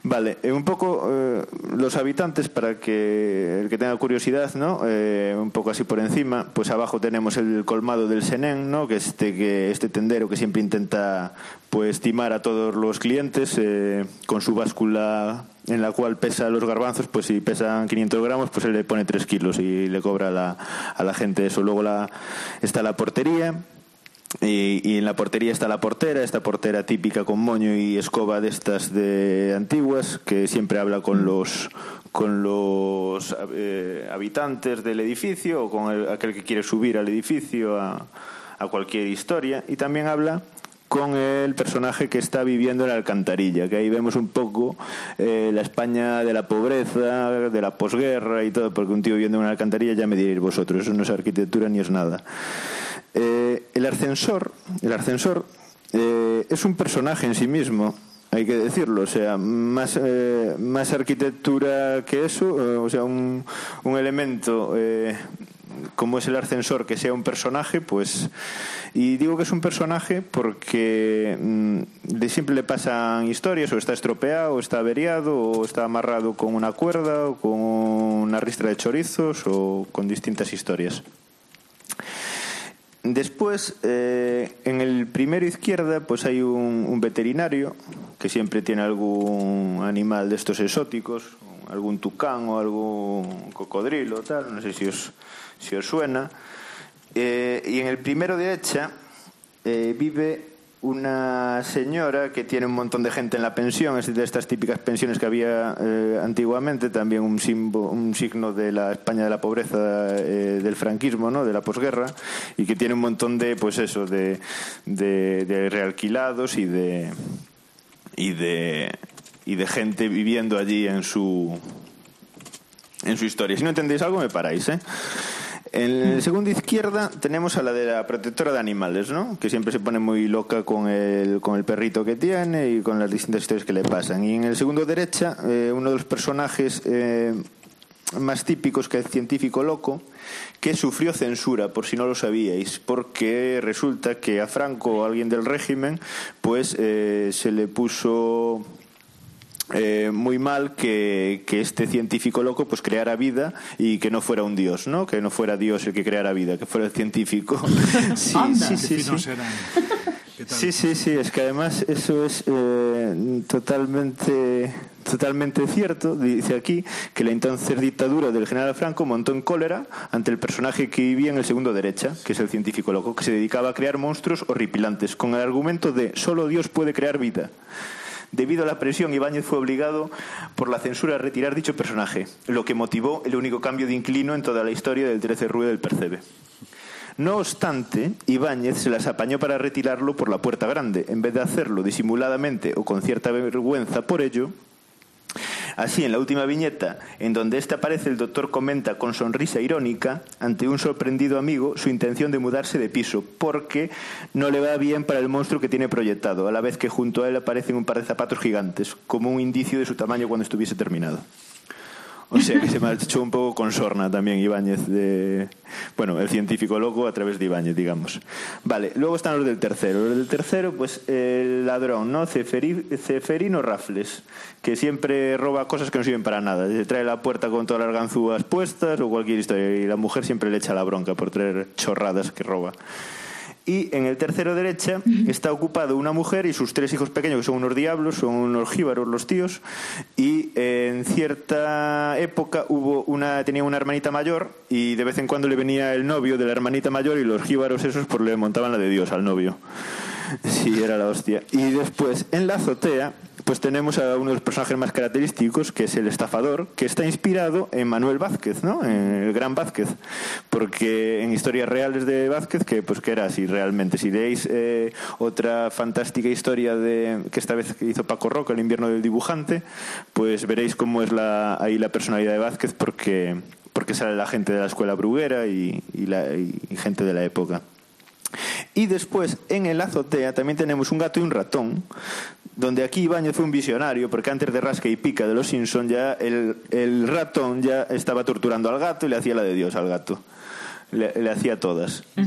Vale, eh, un poco eh, los habitantes para que el que tenga curiosidad, ¿no? Eh, un poco así por encima, pues abajo tenemos el colmado del Senén, ¿no? Que este que este tendero que siempre intenta pues timar a todos los clientes eh, con su báscula en la cual pesa los garbanzos, pues si pesan 500 gramos, pues él le pone 3 kilos y le cobra la, a la gente eso. Luego la, está la portería, y, y, en la portería está la portera, esta portera típica con moño y escoba de estas de antiguas, que siempre habla con los con los eh, habitantes del edificio o con el, aquel que quiere subir al edificio a, a cualquier historia. Y también habla con el personaje que está viviendo en la alcantarilla, que ahí vemos un poco eh, la España de la pobreza, de la posguerra y todo, porque un tío viviendo en una alcantarilla ya me diréis vosotros, eso no es arquitectura ni es nada. Eh, el ascensor, el ascensor eh, es un personaje en sí mismo, hay que decirlo, o sea, más, eh, más arquitectura que eso, eh, o sea, un, un elemento eh, como es el ascensor que sea un personaje, pues. Y digo que es un personaje porque mmm, de siempre le pasan historias, o está estropeado, o está averiado, o está amarrado con una cuerda, o con una ristra de chorizos, o con distintas historias. Después, eh, en el primero izquierda, pues hay un, un, veterinario que siempre tiene algún animal de estos exóticos, algún tucán o algún cocodrilo, tal, no sé si os, si os suena. Eh, y en el primero de derecha eh, vive una señora que tiene un montón de gente en la pensión, es de estas típicas pensiones que había eh, antiguamente, también un, simbo, un, signo de la España de la pobreza eh, del franquismo, ¿no? de la posguerra, y que tiene un montón de, pues eso, de, de, de realquilados y de, y de y de gente viviendo allí en su en su historia. Si no entendéis algo, me paráis, ¿eh? En el segundo izquierda tenemos a la de la protectora de animales, ¿no? Que siempre se pone muy loca con el, con el perrito que tiene y con las distintas historias que le pasan. Y en el segundo derecha, eh, uno de los personajes eh, más típicos que el científico loco, que sufrió censura, por si no lo sabíais, porque resulta que a Franco o a alguien del régimen, pues eh, se le puso eh, muy mal que, que, este científico loco pues creara vida y que no fuera un dios, ¿no? Que no fuera Dios el que creara vida, que fuera el científico. sí, sí, sí, sí. Sí, sí, sí, es que además eso es eh, totalmente totalmente cierto, dice aquí, que la entonces dictadura del general Franco montó en cólera ante el personaje que vivía en el segundo derecha, que es el científico loco, que se dedicaba a crear monstruos horripilantes, con el argumento de solo Dios puede crear vida. Debido a la presión, Ibáñez fue obligado por la censura a retirar dicho personaje, lo que motivó el único cambio de inclino en toda la historia del 13 Rue del Percebe. No obstante, Ibáñez se las apañó para retirarlo por la puerta grande, en vez de hacerlo disimuladamente o con cierta vergüenza por ello. Así, en la última viñeta, en donde este aparece, el doctor comenta con sonrisa irónica ante un sorprendido amigo su intención de mudarse de piso, porque no le va bien para el monstruo que tiene proyectado, a la vez que junto a él aparecen un par de zapatos gigantes, como un indicio de su tamaño cuando estuviese terminado. O sea que se marchó un poco con sorna también Ibáñez de... Bueno, el científico loco a través de Ibáñez, digamos. Vale, luego están los del tercero. Los del tercero, pues el ladrón, ¿no? Ceferi- Ceferino Rafles, que siempre roba cosas que no sirven para nada. Se trae la puerta con todas las ganzúas puestas o cualquier historia. Y la mujer siempre le echa la bronca por traer chorradas que roba. Y en el tercero derecha está ocupado una mujer y sus tres hijos pequeños, que son unos diablos, son unos jíbaros los tíos. Y eh, en cierta época hubo una, tenía una hermanita mayor y de vez en cuando le venía el novio de la hermanita mayor y los jíbaros esos pues le montaban la de Dios al novio. Sí, era la hostia. Y después, en la azotea, pues tenemos a uno de los personajes más característicos, que es el estafador, que está inspirado en Manuel Vázquez, ¿no? En el gran Vázquez. Porque en historias reales de Vázquez, que pues que era así realmente. Si leéis eh, otra fantástica historia de que esta vez hizo Paco Roca, El invierno del dibujante, pues veréis cómo es la, ahí la personalidad de Vázquez, porque, porque sale la gente de la escuela bruguera y, y la, y gente de la época. Y después, en el azotea, también tenemos un gato y un ratón, donde aquí Ibáñez fue un visionario, porque antes de Rasca y Pica de los Simpson ya el, el ratón ya estaba torturando al gato y le hacía la de Dios al gato. Le, le hacía todas.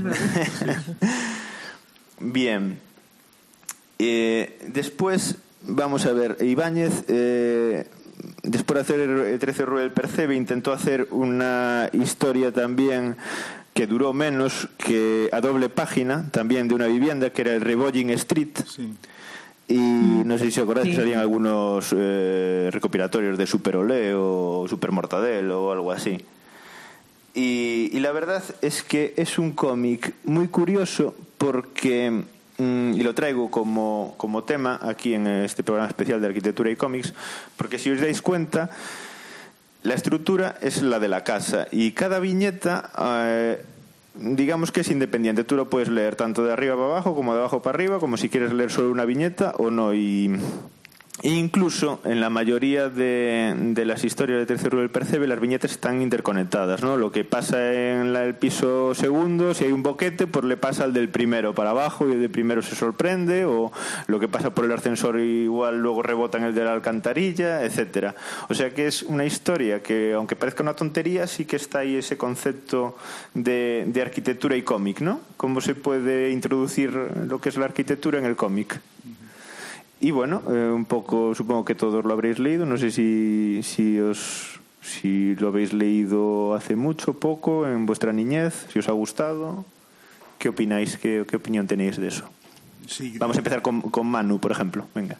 Bien. Eh, después, vamos a ver, Ibáñez, eh, después de hacer el 13 Ruel Percebe, intentó hacer una historia también que duró menos que a doble página, también de una vivienda, que era el Rebolling Street. Y no sé si os acordáis Sí. que salían algunos eh, recopilatorios de Super Olé o Super Mortadel o algo así. Y, y la verdad es que es un cómic muy curioso porque, mm, y lo traigo como, como tema aquí en este programa especial de arquitectura y cómics, porque si os dais cuenta, la estructura es la de la casa y cada viñeta, eh, digamos que es independiente. Tú lo puedes leer tanto de arriba para abajo como de abajo para arriba, como si quieres leer solo una viñeta o no. Y e incluso en la mayoría de, las historias de Tercer del Percebe, las viñetas están interconectadas. ¿no? Lo que pasa en la- el piso segundo, si hay un boquete, pues le pasa al del primero para abajo y el del primero se sorprende, o lo que pasa por el ascensor igual luego rebota en el de la alcantarilla, etcétera. O sea que es una historia que, aunque parezca una tontería, sí que está ahí ese concepto de, de arquitectura y cómic, ¿no? Cómo se puede introducir lo que es la arquitectura en el cómic. Y bueno, eh, un poco, supongo que todos lo habréis leído. No sé si, si os si lo habéis leído hace mucho, poco, en vuestra niñez, si os ha gustado. ¿Qué opináis? ¿Qué, qué opinión tenéis de eso? Sí, Vamos a empezar con, con Manu, por ejemplo. Venga.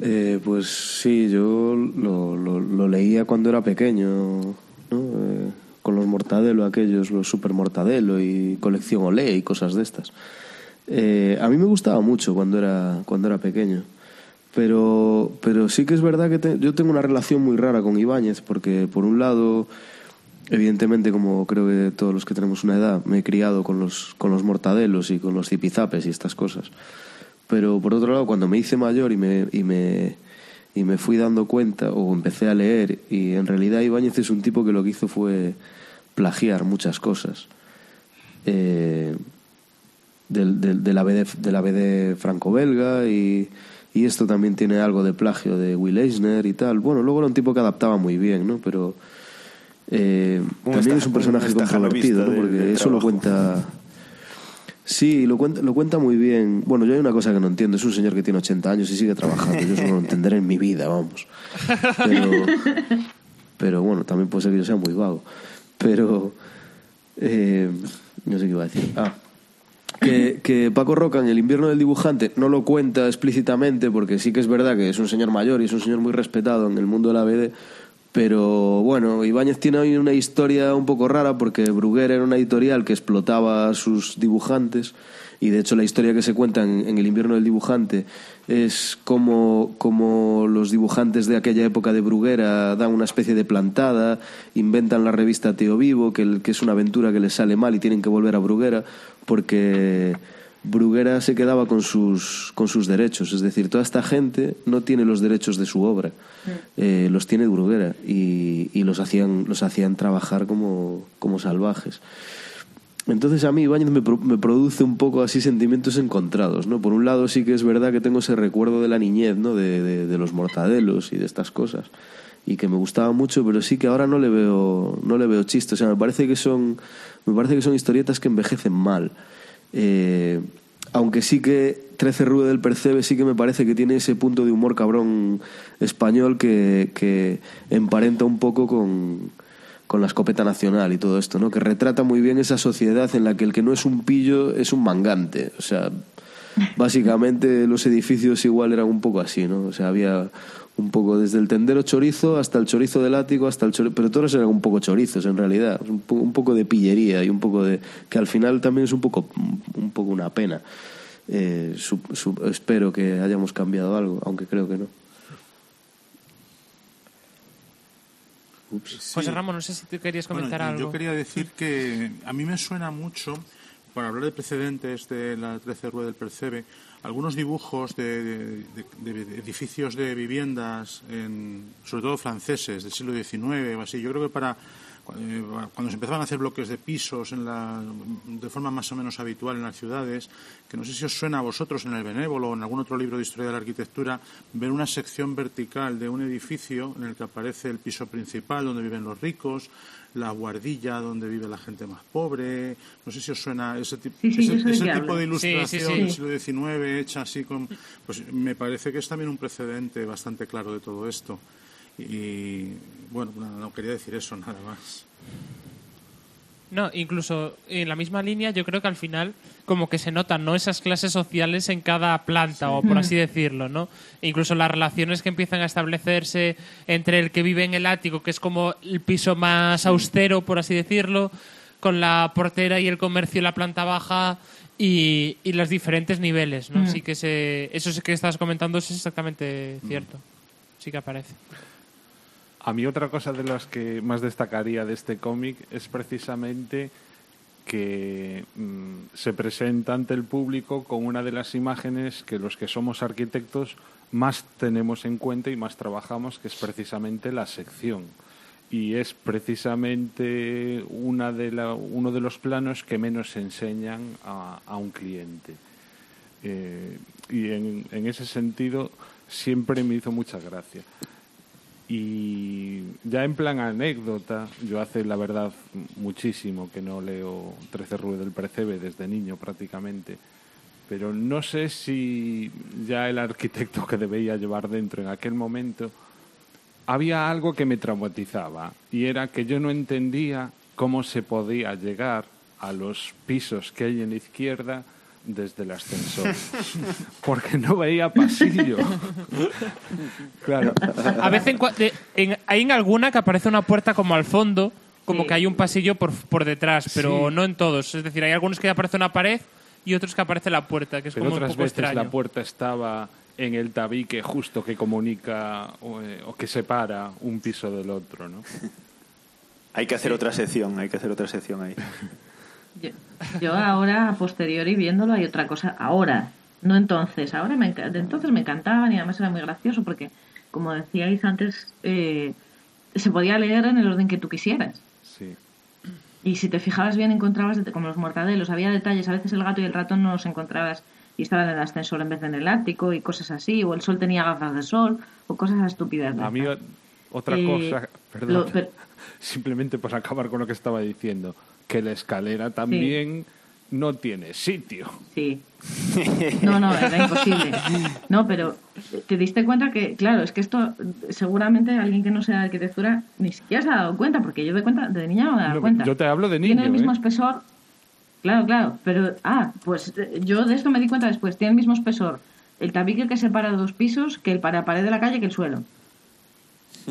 Eh, pues sí, yo lo, lo- lo leía cuando era pequeño, ¿no? Eh, con los Mortadelo aquellos, los Super Mortadelo y colección Olé y cosas de estas. Eh, a mí me gustaba mucho cuando era, cuando era pequeño. Pero, pero sí que es verdad que yo tengo una relación muy rara con Ibáñez, porque por un lado, evidentemente, como creo que todos los que tenemos una edad, me he criado con los, con los mortadelos y con los zipizapes y estas cosas. Pero por otro lado, cuando me hice mayor y me, y me, y me fui dando cuenta, o empecé a leer, y en realidad Ibáñez es un tipo que lo que hizo fue plagiar muchas cosas. Eh, del, del, de la BD, de la BD franco-belga y, y esto también tiene algo de plagio de Will Eisner y tal. Bueno, luego era un tipo que adaptaba muy bien, ¿no? Pero eh, también es un personaje controvertido, ¿no? Porque del- del eso lo cuenta... Sí, lo cuenta, lo cuenta muy bien. Bueno, yo hay una cosa que no entiendo. Es un señor que tiene 80 años y sigue trabajando. Yo eso no lo entenderé en mi vida, vamos. Pero, pero bueno, también puede ser que yo sea muy vago. Pero... eh, no sé qué iba a decir. Ah, que, Paco Roca en El invierno del dibujante no lo cuenta explícitamente porque sí que es verdad que es un señor mayor y es un señor muy respetado en el mundo de la BD, Pero bueno, Ibáñez tiene hoy una historia un poco rara porque Bruguera era una editorial que explotaba a sus dibujantes y de hecho la historia que se cuenta en, en El invierno del dibujante es como, como los dibujantes de aquella época de Bruguera dan una especie de plantada, inventan la revista Tío Vivo, que, es una aventura que les sale mal y tienen que volver a Bruguera porque Bruguera se quedaba con sus, con sus derechos. Es decir, toda esta gente no tiene los derechos de su obra, eh, los tiene Bruguera y, y los, hacían, los hacían trabajar como, como salvajes. Entonces a mí Ibáñez me, pro- me produce un poco así sentimientos encontrados, ¿no? Por un lado sí que es verdad que tengo ese recuerdo de la niñez, ¿no? De, de- los mortadelos y de estas cosas y que me gustaba mucho, pero sí que ahora no le veo no le veo chiste, o sea, me parece que son me parece que son historietas que envejecen mal. Eh, aunque sí que 13 Rue del Percebe sí que me parece que tiene ese punto de humor cabrón español que, que emparenta un poco con, con la escopeta nacional y todo esto, ¿no? Que retrata muy bien esa sociedad en la que el que no es un pillo es un mangante. O sea, básicamente los edificios igual eran un poco así, ¿no? O sea, había un poco desde el tendero chorizo hasta el chorizo del ático, hasta el chorizo, pero todos eran un poco chorizos en realidad, un, po- un poco de pillería y un poco de que al final también es un poco un poco una pena. Eh, su- su- espero que hayamos cambiado algo, aunque creo que no. José Ramón, no sé si tú querías comentar Bueno, algo. Yo quería decir que a mí me suena mucho, para hablar de precedentes de la 13 Rue del Percebe, algunos dibujos de, de- de- de edificios de viviendas, en, sobre todo franceses, del siglo XIX o así. Yo creo que para cuando se empezaban a hacer bloques de pisos en la, de forma más o menos habitual en las ciudades, que no sé si os suena a vosotros en el Benévolo o en algún otro libro de historia de la arquitectura, ver una sección vertical de un edificio en el que aparece el piso principal donde viven los ricos, la guardilla donde vive la gente más pobre. No sé si os suena ese, tipo Sí, sí, ese, yo sé de ese qué tipo de hablas. Sí, sí, ilustración sí. del siglo XIX hecha así con. Pues me parece que es también un precedente bastante claro de todo esto. Y bueno, no quería decir eso, nada más. No, incluso en la misma línea yo creo que al final como que se notan no esas clases sociales en cada planta o por Mm. así decirlo, ¿no? E incluso las relaciones que empiezan a establecerse entre el que vive en el ático, que es como el piso más austero por así decirlo, con la portera y el comercio en la planta baja y, y los diferentes niveles, ¿no? Mm. Sí que se, eso sí que estabas comentando es exactamente cierto. Sí que aparece. A mí otra cosa de las que más destacaría de este cómic es precisamente que mm, se presenta ante el público con una de las imágenes que los que somos arquitectos más tenemos en cuenta y más trabajamos, que es precisamente la sección. Y es precisamente una de la- uno de los planos que menos enseñan a, un cliente. Eh, y en, en ese sentido siempre me hizo mucha gracia. Y ya en plan anécdota, yo hace la verdad muchísimo que no leo 13 Rue del Percebe desde niño prácticamente, pero no sé si ya el arquitecto que debía llevar dentro en aquel momento había algo que me traumatizaba y era que yo no entendía cómo se podía llegar a los pisos que hay en la izquierda desde el ascensor, porque no veía pasillo. Claro. A veces en en- hay en alguna que aparece una puerta como al fondo, como Sí. que hay un pasillo por, por detrás, pero Sí. no en todos. Es decir, hay algunos que aparece una pared y otros que aparece la puerta, que es Pero como un otras poco veces extraño. la puerta estaba en el tabique justo que comunica o, eh, o que separa un piso del otro, ¿no? Hay que hacer otra sección, hay que hacer otra sección ahí. Yo, yo ahora, a posteriori, viéndolo, hay otra cosa. Ahora, no entonces. Ahora me entonces me encantaban y además era muy gracioso porque, como decíais antes, eh, se podía leer en el orden que tú quisieras. Sí. Y si te fijabas bien, encontrabas, como los mortadelos, había detalles. A veces el gato y el ratón no los encontrabas y estaban en el ascensor en vez de en el ático y cosas así. O el sol tenía gafas de sol o cosas estúpidas. A mí otra Eh, cosa, perdón, lo- pero- simplemente por acabar con lo que estaba diciendo, que la escalera también no tiene sitio. Sí. No, no, era imposible. No, pero te diste cuenta que, claro, es que esto seguramente alguien que no sea de arquitectura ni siquiera se ha dado cuenta, porque yo de cuenta de niña no me he dado No, cuenta. yo te hablo de Tiene niño, el mismo ¿eh? espesor. Claro, claro, pero ah, pues yo de esto me di cuenta después. Tiene el mismo espesor el tabique que separa dos pisos que el para pared de la calle que el suelo.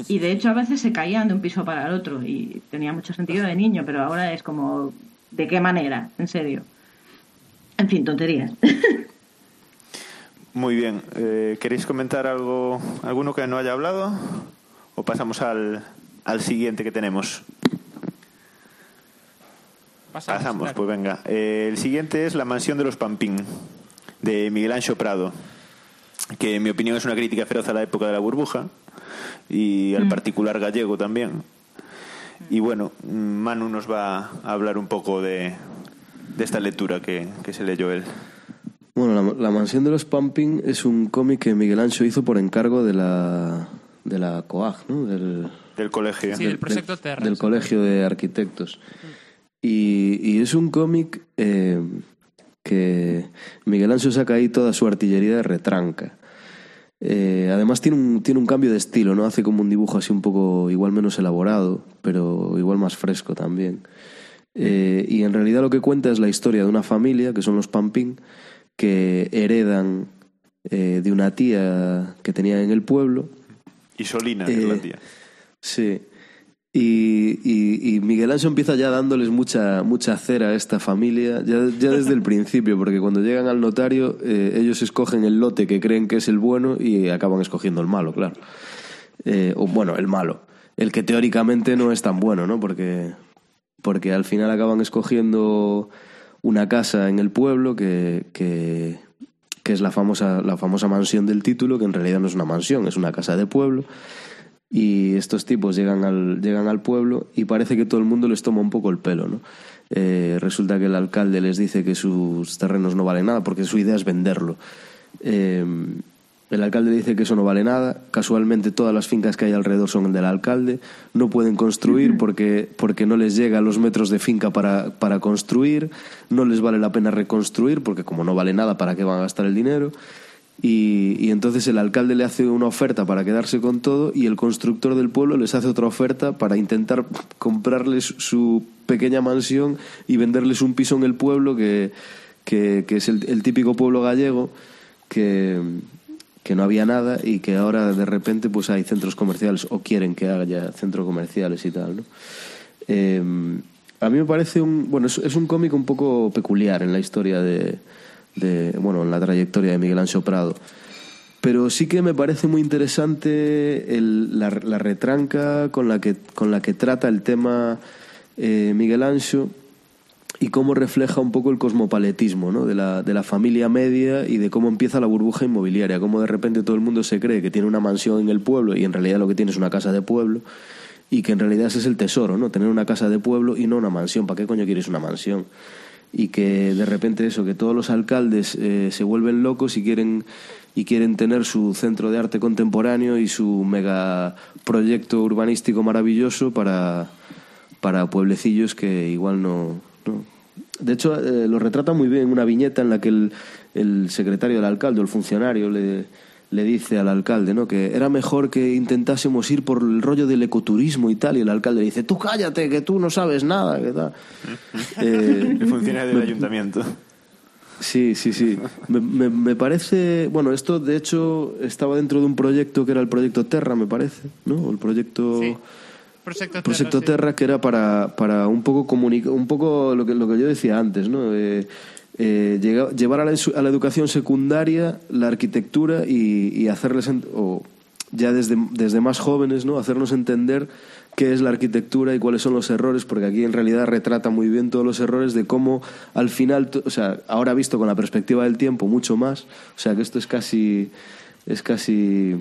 Y de hecho a veces se caían de un piso para el otro y tenía mucho sentido de niño, pero ahora es como, ¿de qué manera? En serio. En fin, tonterías. Muy bien. Eh, ¿Queréis comentar algo, alguno que no haya hablado? ¿O pasamos al, al siguiente que tenemos? Pasamos, claro. pues venga. Eh, el siguiente es La mansión de los Pampín, de Miguel Ancho Prado, que en mi opinión es una crítica feroz a la época de la burbuja y al Mm. particular gallego también. Y bueno, Manu nos va a hablar un poco de, de esta lectura que, que se leyó él. Bueno, la, la Mansión de los Pumping es un cómic que Miguel Ancho hizo por encargo de la, de la COAG, ¿no? Del, Del colegio. Sí, el proyecto Terra. del Colegio de Arquitectos. Y, y es un cómic eh, que Miguel Ancho saca ahí toda su artillería de retranca. Eh, además tiene un, tiene un cambio de estilo, ¿no? Hace como un dibujo así un poco igual menos elaborado, pero igual más fresco también. Eh, y en realidad lo que cuenta es la historia de una familia, que son los Pampín, que heredan eh, de una tía que tenía en el pueblo. Y Solina, que es la Eh, tía. Sí. Y, y, y Miguel Ancho empieza ya dándoles mucha, mucha cera a esta familia, ya, ya desde el principio, porque cuando llegan al notario, eh, ellos escogen el lote que creen que es el bueno y acaban escogiendo el malo, claro. Eh, o bueno, el malo. El que teóricamente no es tan bueno, ¿no? Porque, porque al final acaban escogiendo una casa en el pueblo que, que, que es la famosa, la famosa mansión del título, que en realidad no es una mansión, es una casa de pueblo. Y estos tipos llegan al, llegan al pueblo y parece que todo el mundo les toma un poco el pelo, ¿no? Eh, resulta que el alcalde les dice que sus terrenos no valen nada porque su idea es venderlo. Eh, el alcalde dice que eso no vale nada. Casualmente todas las fincas que hay alrededor son del alcalde. No pueden construir porque, porque no les llega los metros de finca para, para construir. No les vale la pena reconstruir porque como no vale nada, ¿para qué van a gastar el dinero? Y, y entonces el alcalde le hace una oferta para quedarse con todo y el constructor del pueblo les hace otra oferta para intentar comprarles su pequeña mansión y venderles un piso en el pueblo que, que, es el, típico pueblo gallego que, que no había nada y que ahora de repente pues hay centros comerciales o quieren que haya centros comerciales y tal, ¿no? Eh, a mí me parece un bueno es un cómic un poco peculiar en la historia de, de bueno en la trayectoria de Miguel Ancho Prado pero sí que me parece muy interesante el- la, la retranca con la que con la que trata el tema eh, Miguel Ancho y cómo refleja un poco el cosmopaletismo ¿no? de, la, de la familia media y de cómo empieza la burbuja inmobiliaria, cómo de repente todo el mundo se cree que tiene una mansión en el pueblo y en realidad lo que tiene es una casa de pueblo y que en realidad ese es el tesoro, ¿no? tener una casa de pueblo y no una mansión. ¿Para qué coño quieres una mansión? Y que de repente eso, que todos los alcaldes eh, se vuelven locos y quieren y quieren tener su centro de arte contemporáneo y su mega proyecto urbanístico maravilloso para, para pueblecillos que igual no, no. De hecho, eh, lo retrata muy bien una viñeta en la que el, el secretario del alcalde el funcionario le, le dice al alcalde ¿no? que era mejor que intentásemos ir por el rollo del ecoturismo y tal. Y el alcalde le dice, tú cállate, que tú no sabes nada. Que tal. Eh, El funcionario del me- ayuntamiento. Sí, sí, sí. Me, me- me parece. Bueno, esto de hecho estaba dentro de un proyecto que era el proyecto Terra, me parece, ¿no? El proyecto. Sí. Proyecto Proyecto Terra, sí. Terra, que era para, para un poco comunicar, un poco lo que, lo que yo decía antes, ¿no? Eh, eh, llevar a la, educación secundaria la arquitectura y, y hacerles, o ya desde, desde más jóvenes, ¿no? Hacernos entender qué es la arquitectura y cuáles son los errores, porque aquí en realidad retrata muy bien todos los errores de cómo al final, o sea, ahora visto con la perspectiva del tiempo, mucho más, o sea, que esto es casi, es casi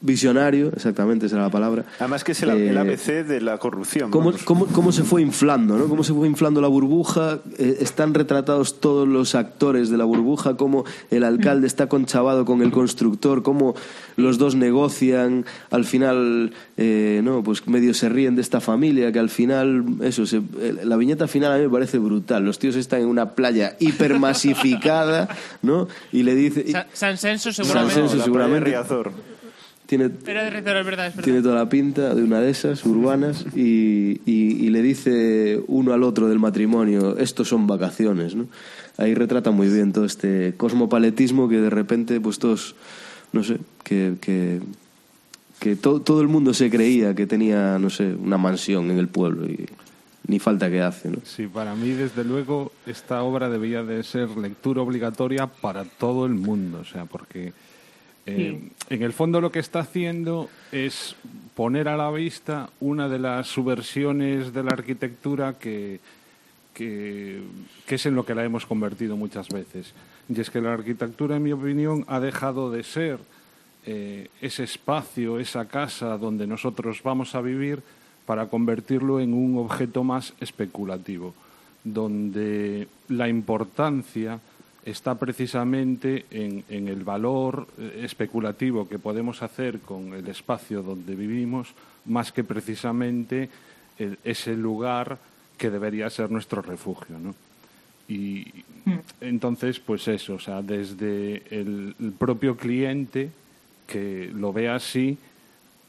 visionario, exactamente, esa era la palabra. Además que es el, Eh, el ABC de la corrupción. cómo, cómo- cómo se fue inflando, ¿no? Cómo se fue inflando la burbuja. eh, están retratados todos los actores de la burbuja, cómo el alcalde está conchavado con el constructor, cómo los dos negocian, al final, eh, no, pues medio se ríen de esta familia, que al final, eso, se- eh, la viñeta final a mí me parece brutal. Los tíos están en una playa hipermasificada, ¿no? Y le dice... y- Sa- San Senso San seguramente. Senso, seguramente. Tiene, Era de Riazor, es verdad, es verdad. tiene toda la pinta de una de esas urbanas y, y- y le dice uno al otro del matrimonio, estos son vacaciones, ¿no? Ahí retrata muy bien todo este cosmopaletismo que de repente, pues todos, no sé, que, que, que to- todo el mundo se creía que tenía, no sé, una mansión en el pueblo y ni falta que hace, ¿no? Sí, para mí, desde luego, esta obra debía de ser lectura obligatoria para todo el mundo, o sea, porque eh, en el fondo lo que está haciendo es poner a la vista una de las subversiones de la arquitectura que, es en lo que la hemos convertido muchas veces. Y es que la arquitectura, en mi opinión, ha dejado de ser eh, ese espacio, esa casa donde nosotros vamos a vivir para convertirlo en un objeto más especulativo, donde la importancia está precisamente en, en el valor eh, especulativo que podemos hacer con el espacio donde vivimos, más que precisamente el- ese lugar que debería ser nuestro refugio. ¿no? Y entonces, pues eso, o sea, desde el, el propio cliente que lo ve así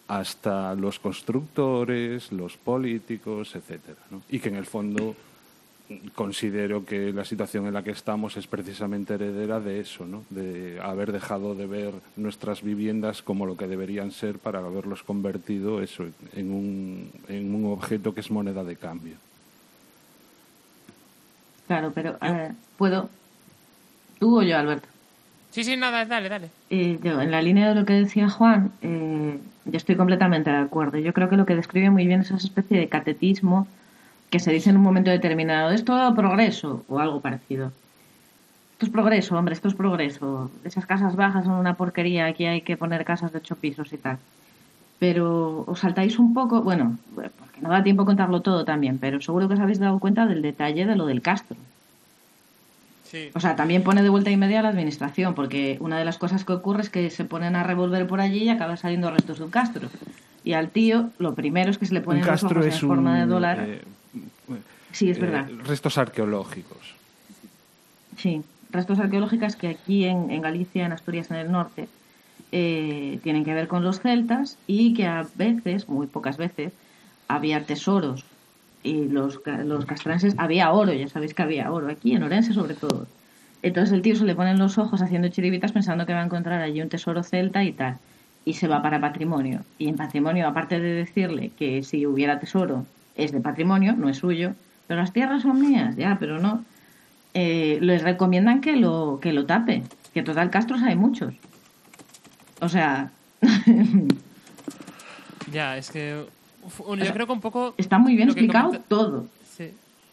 hasta los constructores, los políticos, etcétera, ¿no? Y que en el fondo mm, considero que la situación en la que estamos es precisamente heredera de eso, ¿no? De haber dejado de ver nuestras viviendas como lo que deberían ser para haberlos convertido eso en un, en un objeto que es moneda de cambio. Claro, pero eh, puedo. ¿Tú o yo, Alberto? Sí, sí, nada, dale, dale. Eh, yo, en la línea de lo que decía Juan, eh, yo estoy completamente de acuerdo. Yo creo que lo que describe muy bien es esa especie de catetismo que se dice en un momento determinado. Es todo progreso o algo parecido. Esto es progreso, hombre, esto es progreso. Esas casas bajas son una porquería, aquí hay que poner casas de ocho pisos y tal. Pero os saltáis un poco, bueno, porque no da tiempo a contarlo todo también, pero seguro que os habéis dado cuenta del detalle de lo del Castro. Sí. O sea, también pone de vuelta y media a la administración, porque una de las cosas que ocurre es que se ponen a revolver por allí y acaban saliendo restos de un castro. Y al tío, lo primero es que se le ponen un los castro ojos es en forma de un, dólar. eh, sí, es eh, verdad. restos arqueológicos. Sí, restos arqueológicos que aquí en, en Galicia, en Asturias, en el norte, eh, tienen que ver con los celtas y que a veces, muy pocas veces, había tesoros. Y los, los castrenses, había oro, ya sabéis que había oro, aquí en Orense sobre todo. Entonces el tío se le ponen los ojos haciendo chiribitas pensando que va a encontrar allí un tesoro celta y tal. Y se va para patrimonio. Y en patrimonio, aparte de decirle que si hubiera tesoro es de patrimonio, no es suyo, pero las tierras son mías, ya, pero no. Eh, les recomiendan que lo, que lo tape, que total castros hay muchos. O sea, Ya, es que. uf, yo creo que un poco. está muy bien explicado comenta- todo. Sí.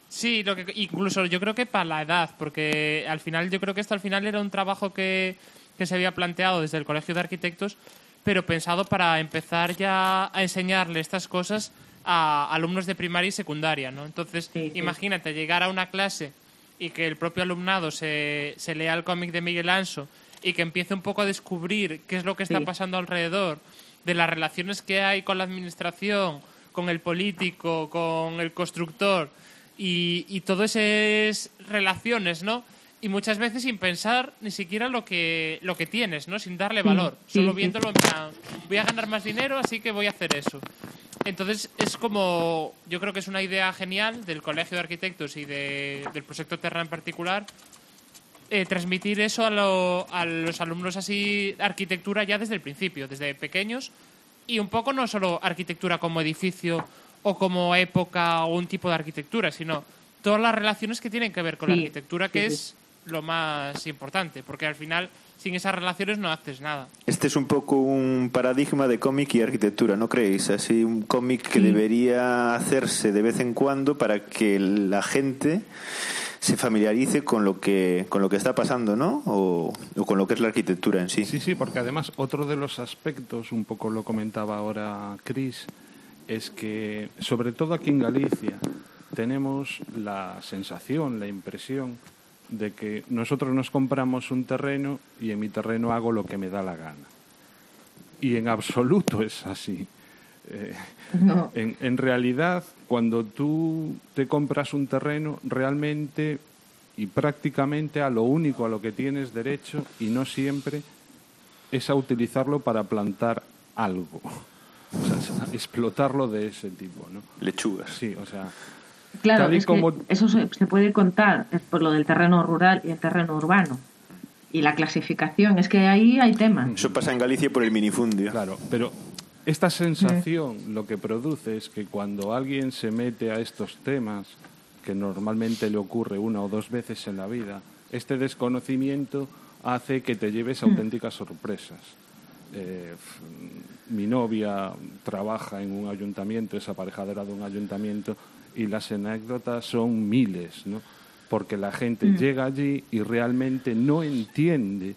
Sí, lo que, incluso yo creo que para la edad, porque al final yo creo que esto al final era un trabajo que, que se había planteado desde el Colegio de Arquitectos, pero pensado para empezar ya a enseñarle estas cosas a alumnos de primaria y secundaria, ¿no? Entonces, imagínate llegar a una clase y que el propio alumnado se, se lea el cómic de Miguel Anso y que empiece un poco a descubrir qué es lo que está Sí. pasando alrededor, de las relaciones que hay con la administración, con el político, con el constructor y, y todas esas relaciones, ¿no? Y muchas veces sin pensar ni siquiera lo que, lo que tienes, ¿no? Sin darle Sí, valor, sí, solo sí. viéndolo en plan, voy a ganar más dinero, así que voy a hacer eso. Entonces es como, yo creo que es una idea genial del Colegio de Arquitectos y de- del proyecto Terra en particular, eh, transmitir eso a, lo- a los alumnos así, arquitectura ya desde el principio, desde pequeños, y un poco no solo arquitectura como edificio o como época o un tipo de arquitectura, sino todas las relaciones que tienen que ver con la Sí, arquitectura, que es lo más importante, porque al final sin esas relaciones no haces nada. Este es un poco un paradigma de cómic y arquitectura, ¿no creéis? Así un cómic que debería hacerse de vez en cuando para que la gente se familiarice con lo que con lo que está pasando, ¿no? O, o con lo que es la arquitectura en sí. Sí, sí, porque además otro de los aspectos, un poco lo comentaba ahora Chris, es que sobre todo aquí en Galicia tenemos la sensación, la impresión de que nosotros nos compramos un terreno y en mi terreno hago lo que me da la gana. Y en absoluto es así. Eh, No. en, en realidad, cuando tú te compras un terreno, realmente y prácticamente a lo único a lo que tienes derecho y no siempre es a utilizarlo para plantar algo. O sea, explotarlo de ese tipo, ¿no? Lechugas. Sí, o sea, Claro, tal y es como que eso se, se puede contar por lo del terreno rural y el terreno urbano. Y la clasificación, es que ahí hay temas. Eso pasa en Galicia por el minifundio. Claro, pero esta sensación lo que produce es que cuando alguien se mete a estos temas, que normalmente le ocurre una o dos veces en la vida, este desconocimiento hace que te lleves auténticas sorpresas. Eh, mi novia trabaja en un ayuntamiento, es aparejadora de un ayuntamiento, y las anécdotas son miles, ¿no? Porque la gente Mm. llega allí y realmente no entiende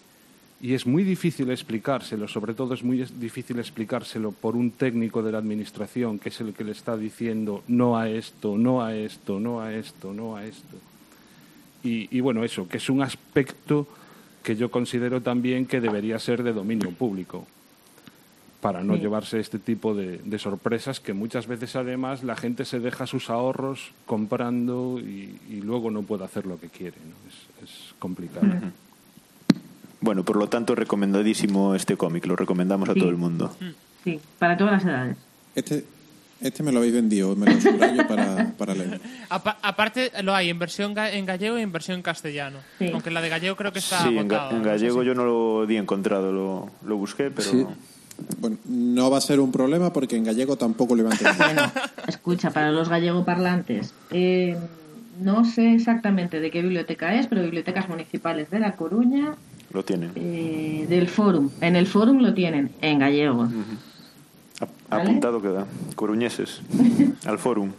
y es muy difícil explicárselo, sobre todo es muy difícil explicárselo por un técnico de la administración que es el que le está diciendo no a esto, no a esto, no a esto, no a esto. Y, y bueno, eso, que es un aspecto que yo considero también que debería ser de dominio público para no Sí. llevarse este tipo de, de sorpresas que muchas veces además la gente se deja sus ahorros comprando y, y luego no puede hacer lo que quiere. ¿no? Es, es complicado. Bueno, por lo tanto, recomendadísimo este cómic, lo recomendamos a Sí. todo el mundo. Sí, para todas las edades. Este, este me lo habéis vendido, me lo subrayo para, para leer. Apa- aparte, lo hay en versión ga- en gallego y en versión castellano. Sí. Aunque la de gallego creo que está Sí, en, ga- en no sé gallego si- yo no lo di encontrado, lo, lo busqué, pero... Sí. Bueno, no va a ser un problema porque en gallego tampoco lo iban a entender. Escucha, para los gallego parlantes, eh, no sé exactamente de qué biblioteca es, pero bibliotecas municipales de La Coruña, Lo tienen. eh, del Fórum. En el Fórum lo tienen, en gallego. ¿Vale? Apuntado queda. Coruñeses. Al forum.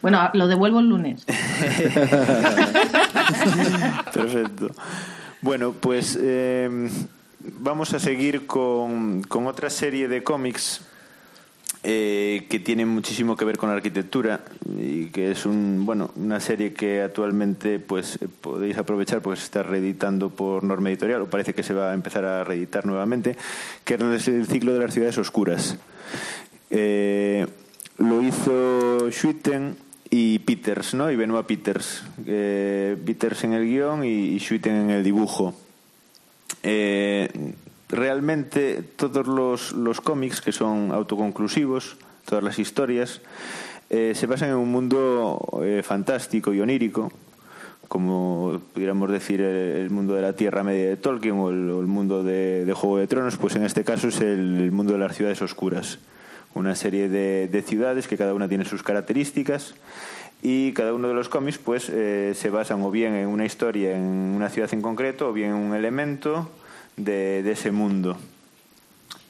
Bueno, lo devuelvo el lunes. Perfecto. Bueno, pues eh, vamos a seguir con, con otra serie de cómics eh, que tienen muchísimo que ver con la arquitectura y que es un bueno una serie que actualmente pues podéis aprovechar porque se está reeditando por norma editorial o parece que se va a empezar a reeditar nuevamente que es el ciclo de las ciudades oscuras Eh, lo hizo Schuiten y Peters, ¿no? Y Benoit Peters. Eh, Peters en el guion y, y en el dibujo. Eh, realmente todos los, los cómics que son autoconclusivos, todas las historias, eh, se basan en un mundo eh, fantástico y onírico, como pudiéramos decir el, mundo de la Tierra Media de Tolkien o el, o el mundo de, de Juego de Tronos, pues en este caso es el, el mundo de las ciudades oscuras. Una serie de, de ciudades que cada una tiene sus características y cada uno de los cómics pues eh, se basan o bien en una historia en una ciudad en concreto o bien en un elemento de, ese mundo.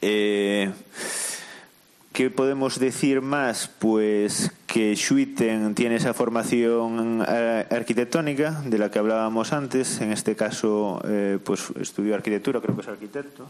Eh, ¿Qué podemos decir más? Pues que Schuiten tiene esa formación eh, arquitectónica de la que hablábamos antes. En este caso, pues estudió arquitectura, creo que es arquitecto,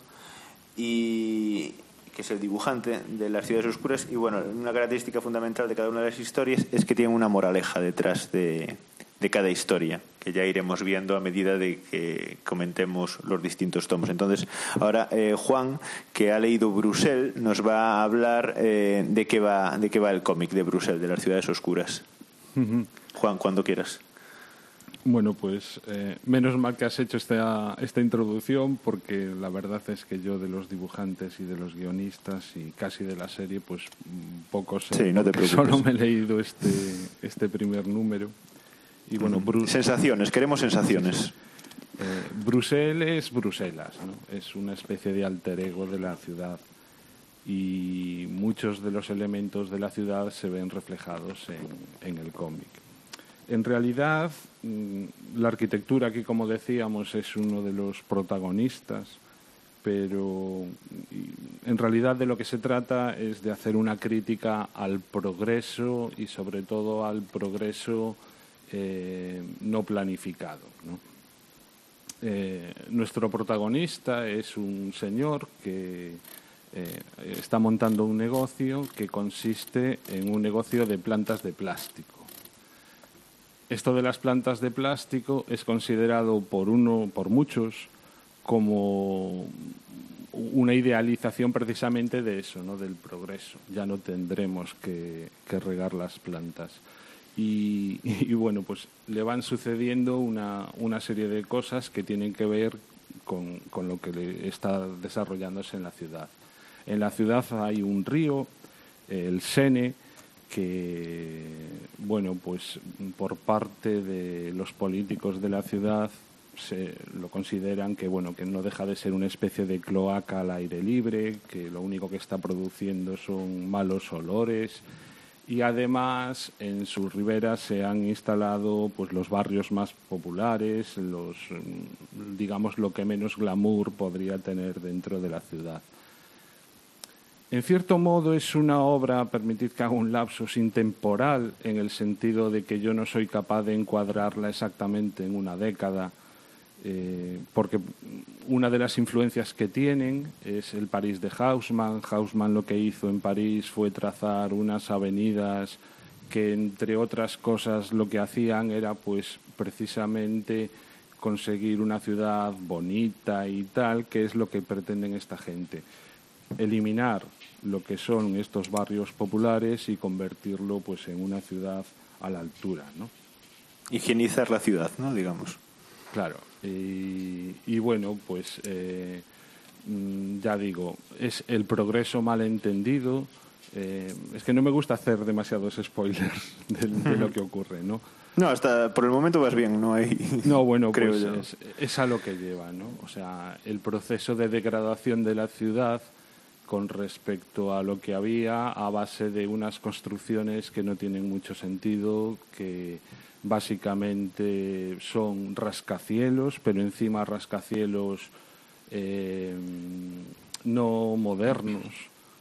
y que es el dibujante de las ciudades oscuras. Y bueno, una característica fundamental de cada una de las historias es que tiene una moraleja detrás de, de cada historia, que ya iremos viendo a medida de que comentemos los distintos tomos. Entonces, ahora eh, Juan, que ha leído Brusel, nos va a hablar eh, de qué va de qué va el cómic de Brusel, de las ciudades oscuras. Juan, cuando quieras. Bueno, pues eh, menos mal que has hecho esta, esta introducción porque la verdad es que yo de los dibujantes y de los guionistas y casi de la serie pues mm, poco sé. Sí, no te porque preocupes. Solo me he leído este, este primer número. Y bueno, Bru- sensaciones, queremos sensaciones. Eh, Bruselas es Bruselas, ¿no? es una especie de alter ego de la ciudad y muchos de los elementos de la ciudad se ven reflejados en, en el cómic. En realidad, mm, la arquitectura aquí, como decíamos, es uno de los protagonistas, pero mm, en realidad de lo que se trata es de hacer una crítica al progreso y sobre todo al progreso eh, no planificado. Eh, nuestro protagonista es un señor que eh, está montando un negocio que consiste en un negocio de plantas de plástico. Esto de las plantas de plástico es considerado por uno, por muchos, como una idealización precisamente de eso, ¿no? del progreso. Ya no tendremos que, regar las plantas. Y, bueno, pues le van sucediendo una, serie de cosas que tienen que ver con, con lo que está desarrollándose en la ciudad. En la ciudad hay un río, el Sene, que, bueno, pues por parte de los políticos de la ciudad se lo consideran que bueno que no deja de ser una especie de cloaca al aire libre, que lo único que está produciendo son malos olores y además en sus riberas se han instalado pues los barrios más populares, los digamos lo que menos glamour podría tener dentro de la ciudad. En cierto modo es una obra, permitid que haga un lapsus intemporal, en el sentido de que yo no soy capaz de encuadrarla exactamente en una década, eh, porque una de las influencias que tienen es el París de Haussmann. Haussmann lo que hizo en París fue trazar unas avenidas que, entre otras cosas, lo que hacían era, pues, precisamente conseguir una ciudad bonita y tal, que es lo que pretenden esta gente. Eliminar lo que son estos barrios populares y convertirlo pues en una ciudad a la altura, ¿no? Higienizar la ciudad, ¿no? Digamos. Claro. Y, y bueno, pues eh, mm, ya digo, es el progreso mal entendido. Eh, es que no me gusta hacer demasiados spoilers de, de lo que ocurre, ¿no? No, hasta por el momento vas bien, no hay. No, bueno, creo pues yo. es, es a lo que lleva, ¿no? O sea, el proceso de degradación de la ciudad con respecto a lo que había a base de unas construcciones que no tienen mucho sentido, que básicamente son rascacielos, pero encima rascacielos eh, no modernos,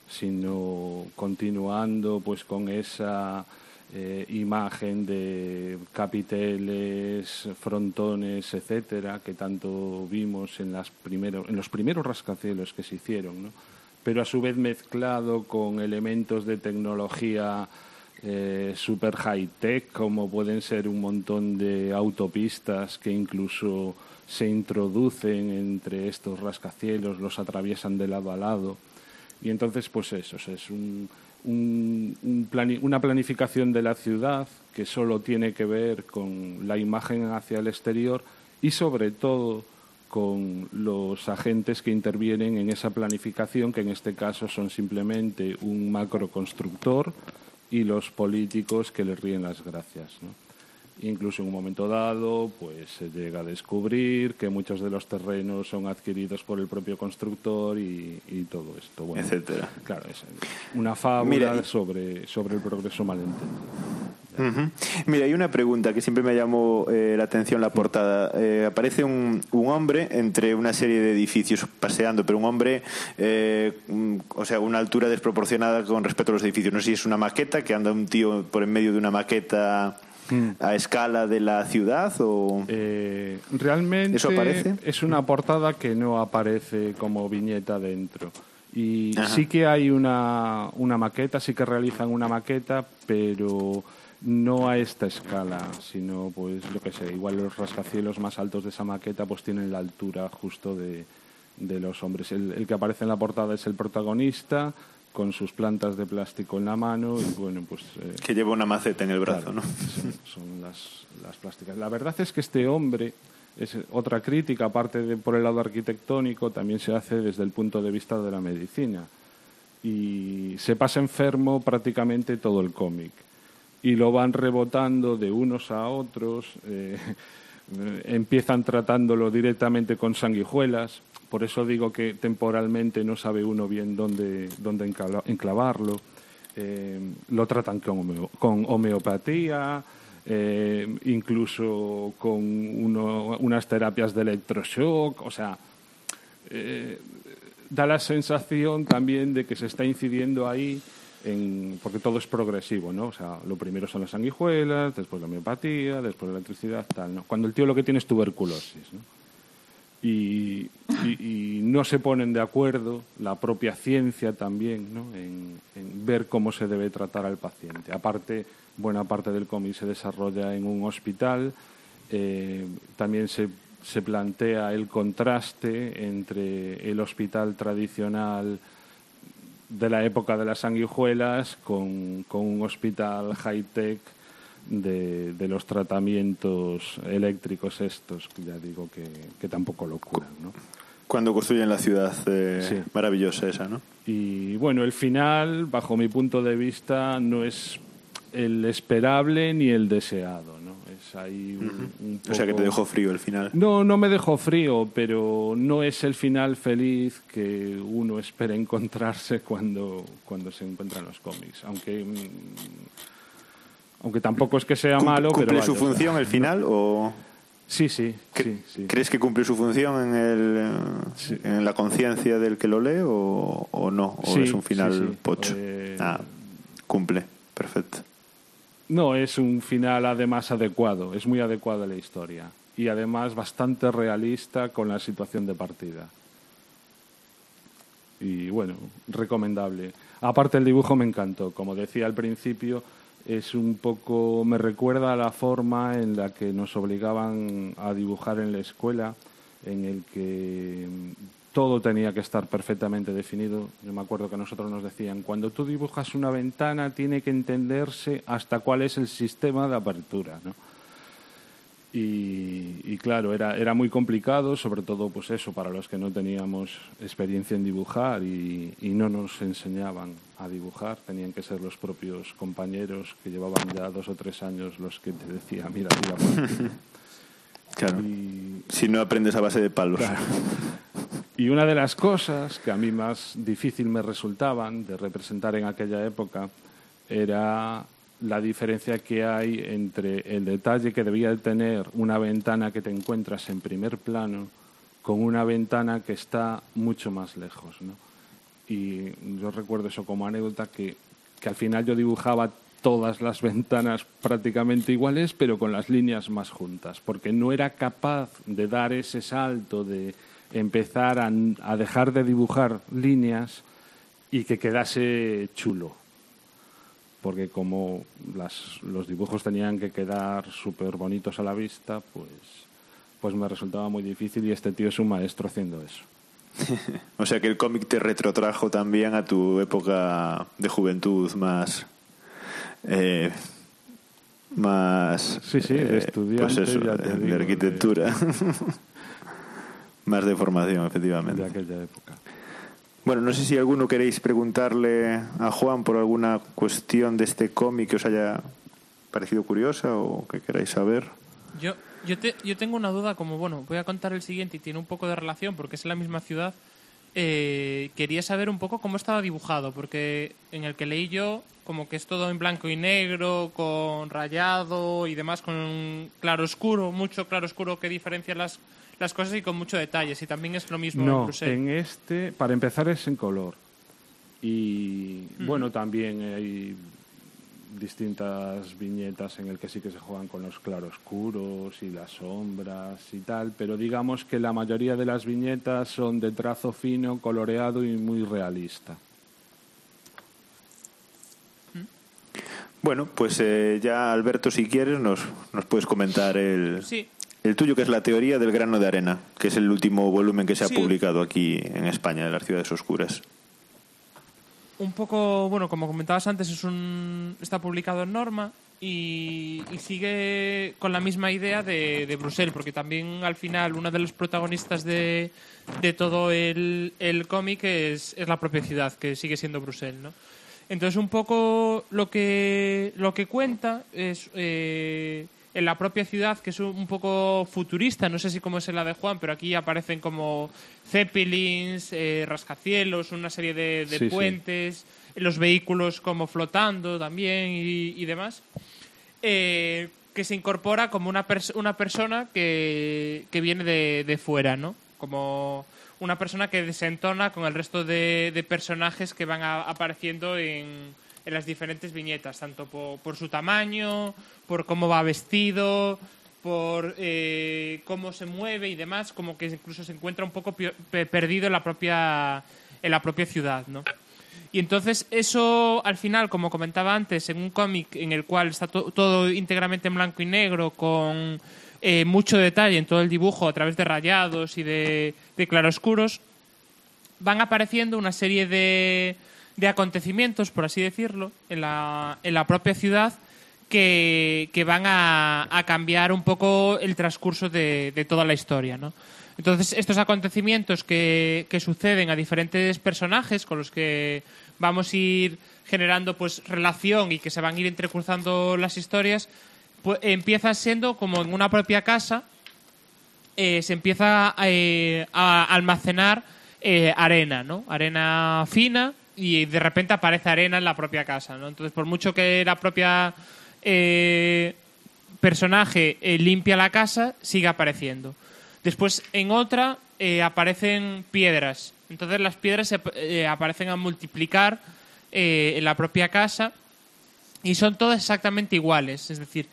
sino continuando pues con esa eh, imagen de capiteles, frontones, etcétera, que tanto vimos en, las primero, en los primeros rascacielos que se hicieron, ¿no? Pero a su vez mezclado con elementos de tecnología eh, super high tech, como pueden ser un montón de autopistas que incluso se introducen entre estos rascacielos, los atraviesan de lado a lado. Y entonces, pues eso, es un, una planificación de la ciudad que solo tiene que ver con la imagen hacia el exterior y sobre todo con los agentes que intervienen en esa planificación, que en este caso son simplemente un macroconstructor y los políticos que le ríen las gracias. ¿no? Incluso en un momento dado, pues se llega a descubrir que muchos de los terrenos son adquiridos por el propio constructor y, y todo esto. Bueno, Etcétera. Claro, es una fábula Mira, sobre, sobre el progreso malentendido. Mira, hay una pregunta que siempre me llamó eh, la atención la portada. Eh, aparece un, un hombre entre una serie de edificios paseando, pero un hombre, eh, mm, o sea, una altura desproporcionada con respecto a los edificios. No sé si es una maqueta, que anda un tío por en medio de una maqueta a escala de la ciudad o... Eh, Realmente ¿Eso aparece? es una portada que no aparece como viñeta dentro. Y Ajá. sí que hay una, una maqueta, sí que realizan una maqueta, pero no a esta escala, sino pues lo que sé, igual los rascacielos más altos de esa maqueta pues tienen la altura justo de, de los hombres. El, el que aparece en la portada es el protagonista con sus plantas de plástico en la mano y bueno pues eh, Que lleva una maceta en el brazo, ¿no? son, son las, las plásticas. La verdad es que este hombre, es otra crítica, aparte de por el lado arquitectónico, también se hace desde el punto de vista de la medicina. Y se pasa enfermo prácticamente todo el cómic. Y lo van rebotando de unos a otros. eh, empiezan tratándolo directamente con sanguijuelas. Por eso digo que temporalmente no sabe uno bien dónde, dónde enclavarlo. Eh, lo tratan con, homeo- con homeopatía, eh, incluso con uno- unas terapias de electroshock. O sea, da la sensación también de que se está incidiendo ahí, en, porque todo es progresivo, ¿no? O sea, lo primero son las sanguijuelas, después la homeopatía, después la electricidad, tal, ¿no? Cuando el tío lo que tiene es tuberculosis, ¿no? Y, y- y no se ponen de acuerdo, la propia ciencia también, ¿no? en, en ver cómo se debe tratar al paciente. Aparte, buena parte del cómic se desarrolla en un hospital, eh, también se, se plantea el contraste entre el hospital tradicional de la época de las sanguijuelas con, con un hospital high-tech de, de los tratamientos eléctricos estos, que ya digo que, que tampoco lo curan, ¿no? Cuando construyen la ciudad eh, Sí. maravillosa esa, ¿no? Y bueno, el final, bajo mi punto de vista, no es el esperable ni el deseado, pues hay un, un O sea que te dejó frío el final. No, no me dejó frío, pero no es el final feliz que uno espera encontrarse cuando, cuando se encuentran los cómics. Aunque, mm, aunque tampoco es que sea ¿Cum- malo, ¿Cumple pero su vaya, o sea, función el final o...? Sí, sí, sí, sí. ¿Crees que cumple su función en, el, en la conciencia del que lo lee o, o no? ¿O Sí, es un final pocho? Eh, Ah, cumple. Perfecto. No, es un final además adecuado, es muy adecuado a la historia y además bastante realista con la situación de partida. Y bueno, recomendable. Aparte el dibujo me encantó, como decía al principio, es un poco me recuerda a la forma en la que nos obligaban a dibujar en la escuela, en el que todo tenía que estar perfectamente definido. Yo me acuerdo que nosotros nos decían, cuando tú dibujas una ventana tiene que entenderse hasta cuál es el sistema de apertura, ¿no? Y, claro, era, era muy complicado, sobre todo pues eso, para los que no teníamos experiencia en dibujar y, no nos enseñaban a dibujar, tenían que ser los propios compañeros que llevaban ya dos o tres años los que te decían, mira, tira por aquí". Claro. Si no aprendes a base de palos. Y una de las cosas que a mí más difícil me resultaban de representar en aquella época era la diferencia que hay entre el detalle que debía tener una ventana que te encuentras en primer plano con una ventana que está mucho más lejos. ¿no? Y yo recuerdo eso como anécdota que, que al final yo dibujaba todas las ventanas prácticamente iguales, pero con las líneas más juntas, porque no era capaz de dar ese salto de empezar a, dejar de dibujar líneas y que quedase chulo. Porque como las, los dibujos tenían que quedar súper bonitos a la vista, pues, pues me resultaba muy difícil y este tío es un maestro haciendo eso. O sea que el cómic te retrotrajo también a tu época de juventud más... eh, más... Sí, sí, de eh, Pues eso, ya te de, arquitectura. más de formación, efectivamente. De aquella época. Bueno, no sé si alguno queréis preguntarle a Juan por alguna cuestión de este cómic que os haya parecido curiosa o que queráis saber. Yo, yo, te- yo tengo una duda, como bueno, voy a contar el siguiente y tiene un poco de relación porque es en la misma ciudad. Eh, quería saber un poco cómo estaba dibujado, porque en el que leí yo, como que es todo en blanco y negro, con rayado y demás, con claro oscuro, mucho claro oscuro que diferencia las, las cosas y con mucho detalle. Si también es lo mismo en No, Bruselas. en este, para empezar, es en color. Y bueno, también hay distintas viñetas en el que sí que se juegan con los claroscuros y las sombras y tal, pero digamos que la mayoría de las viñetas son de trazo fino, coloreado y muy realista. Bueno, pues eh, ya Alberto, si quieres, nos, nos puedes comentar el, Sí. el tuyo, que es la teoría del grano de arena, que es el último volumen que se ha Sí. publicado aquí en España, de las ciudades oscuras. Un poco, bueno, como comentabas antes, es un, está publicado en Norma y, y sigue con la misma idea de, de Bruselas, porque también al final una de los protagonistas de, de todo el, el cómic es, es la propia ciudad, que sigue siendo Bruselas, ¿no? Entonces un poco lo que, lo que cuenta es eh, en la propia ciudad, que es un, poco futurista, no sé si como es en la de Juan, pero aquí aparecen como zeppelins, eh, rascacielos, una serie de, de Sí, sí. puentes, los vehículos como flotando también y, y demás. Eh, que se incorpora como una, pers- una persona que, que viene de, de fuera, ¿no? Como una persona que desentona con el resto de, de personajes que van a- apareciendo en, en las diferentes viñetas, tanto po- por, su tamaño, por cómo va vestido, por eh, cómo se mueve y demás, como que incluso se encuentra un poco perdido en la propia, en la propia ciudad, ¿no? Y entonces eso, al final, como comentaba antes, en un cómic en el cual está to- todo íntegramente en blanco y negro, con eh, mucho detalle en todo el dibujo a través de rayados y de, de claroscuros, van apareciendo una serie de, de acontecimientos, por así decirlo, en la, en la propia ciudad que, que van a, a cambiar un poco el transcurso de, de toda la historia, ¿no? Entonces, estos acontecimientos que, que suceden a diferentes personajes con los que vamos a ir generando pues relación y que se van a ir entrecruzando las historias, pues, empieza siendo como en una propia casa, eh, se empieza eh, a almacenar eh, arena, ¿no? Arena fina y de repente aparece arena en la propia casa, ¿no? Entonces, por mucho que la propia eh, personaje eh, limpia la casa, sigue apareciendo. Después, en otra, eh, aparecen piedras. Entonces, las piedras se, eh, aparecen a multiplicar eh, en la propia casa y son todas exactamente iguales. Es decir,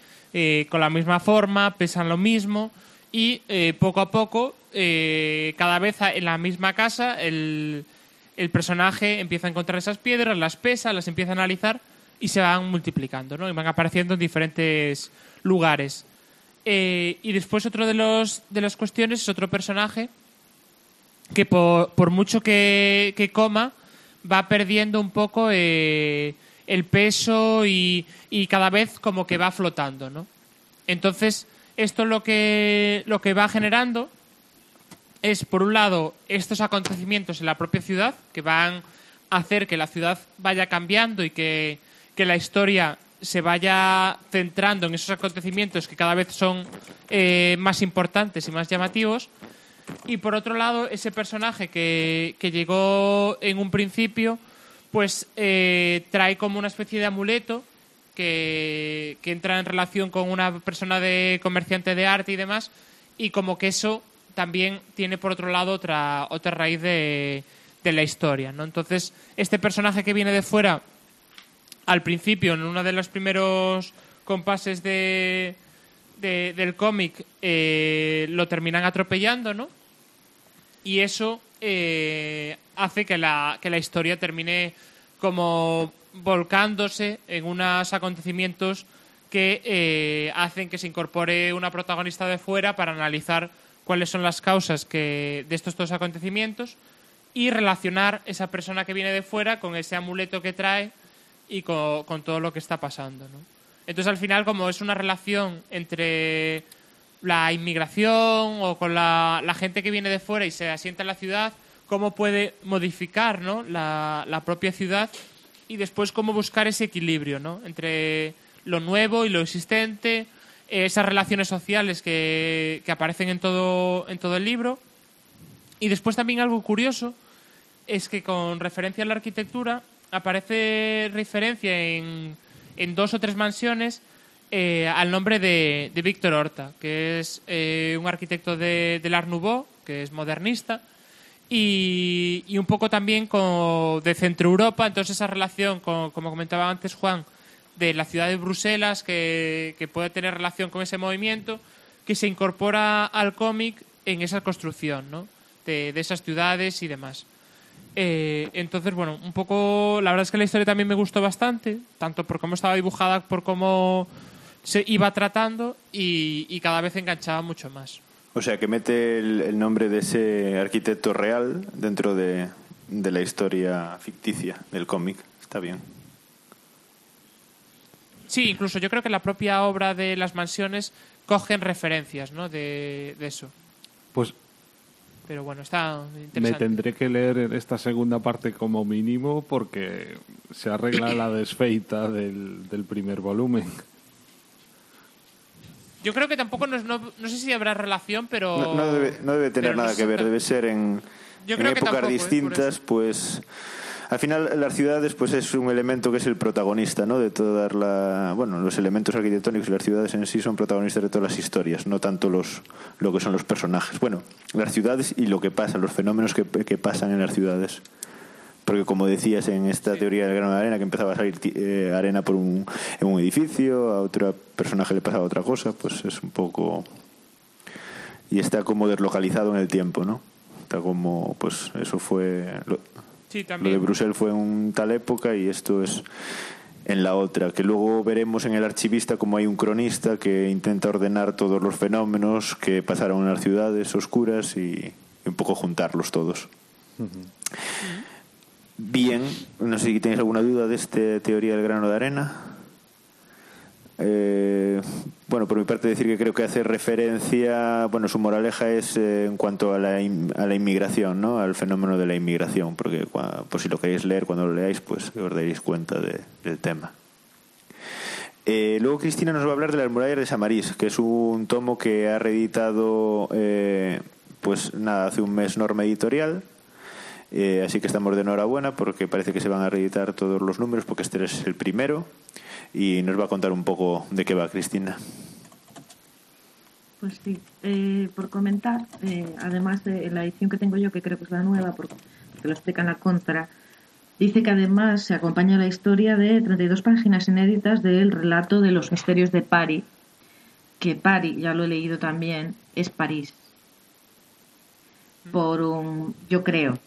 con la misma forma, pesan lo mismo y poco a poco, cada vez en la misma casa, el, el personaje empieza a encontrar esas piedras, las pesa, las empieza a analizar y se van multiplicando, ¿no? Y van apareciendo en diferentes lugares. Eh, y después otro de los de las cuestiones es otro personaje que por, por mucho que, que coma va perdiendo un poco eh, el peso y, y cada vez como que va flotando, ¿no? Entonces, esto lo que, lo que va generando es, por un lado, estos acontecimientos en la propia ciudad que van a hacer que la ciudad vaya cambiando y que, que la historia se vaya centrando en esos acontecimientos que cada vez son eh, más importantes y más llamativos. Y por otro lado, ese personaje que, que llegó en un principio, pues eh, trae como una especie de amuleto que, que entra en relación con una persona de comerciante de arte y demás, y como que eso también tiene por otro lado otra, otra raíz de, de la historia. ¿no? Entonces, este personaje que viene de fuera, al principio, en uno de los primeros compases de, de- del cómic, eh, lo terminan atropellando, ¿no? Y eso eh, hace que la, que la historia termine como volcándose en unos acontecimientos que eh, hacen que se incorpore una protagonista de fuera para analizar cuáles son las causas que, de estos dos acontecimientos y relacionar esa persona que viene de fuera con ese amuleto que trae y con, todo lo que está pasando. Entonces, al final, como es una relación entre la inmigración o con la, gente que viene de fuera y se asienta en la ciudad, cómo puede modificar ¿no? la, la propia ciudad y después cómo buscar ese equilibrio ¿no? entre lo nuevo y lo existente, esas relaciones sociales que, que aparecen en todo, en todo el libro. Y después también algo curioso es que con referencia a la arquitectura aparece referencia en, en dos o tres mansiones eh, al nombre de, de Víctor Horta, que es eh, un arquitecto de, del Art Nouveau, que es modernista, y, y un poco también con, de Centro Europa, entonces esa relación, con- como comentaba antes Juan, de la ciudad de Bruselas, que, que puede tener relación con ese movimiento, que se incorpora al cómic en esa construcción, ¿no? de, de esas ciudades y demás. Eh, entonces, bueno, un poco. La verdad es que la historia también me gustó bastante, tanto por cómo estaba dibujada, por cómo se iba tratando y, y cada vez enganchaba mucho más. O sea, que mete el, el nombre de ese arquitecto real dentro de, de la historia ficticia del cómic. Está bien. Sí, incluso yo creo que la propia obra de las mansiones cogen referencias ¿no? de, de eso. Pues Pero bueno, está me interesante. tendré que leer esta segunda parte como mínimo porque se arregla la desfeita del, del primer volumen. Yo creo que tampoco, no, no, no sé si habrá relación, pero... No, no debe, no debe tener nada que ver, debe ser en, Yo en creo que épocas tampoco, ¿eh? Distintas, pues al final las ciudades pues es un elemento que es el protagonista, ¿no? De todas la, bueno, los elementos arquitectónicos y las ciudades en sí son protagonistas de todas las historias, no tanto los lo que son los personajes. Bueno, las ciudades y lo que pasa, los fenómenos que, que pasan en las ciudades. Porque como decías en esta teoría del grano de arena, que empezaba a salir eh, arena por un, en un edificio, a otro personaje le pasaba otra cosa, pues es un poco... Y está como deslocalizado en el tiempo, ¿no? Está como, pues eso fue... Lo, Sí, lo de Bruselas fue en tal época y esto es en la otra, que luego veremos en el archivista como hay un cronista que intenta ordenar todos los fenómenos que pasaron en las ciudades oscuras y, y un poco juntarlos todos. Bien, no sé si tenéis alguna duda de esta teoría del grano de arena. Eh, bueno, por mi parte decir que creo que hace referencia, bueno, su moraleja es eh, en cuanto a la, in- a la inmigración, ¿no? Al fenómeno de la inmigración, porque por si lo queréis leer cuando lo leáis, pues os daréis cuenta de- del tema. Eh, luego Cristina nos va a hablar de las murallas de Samarís, que es un tomo que ha reeditado, eh, pues nada, hace un mes Norma Editorial. Eh, así que estamos de enhorabuena porque parece que se van a reeditar todos los números porque este es el primero y nos va a contar un poco de qué va Cristina. Pues sí, eh, por comentar, eh, además de la edición que tengo yo, que creo que es la nueva, porque, lo explica en la contra, dice que además se acompaña la historia de 32 páginas inéditas del relato de los misterios de Pari, que Pari, ya lo he leído también, es París. Por un, yo creo,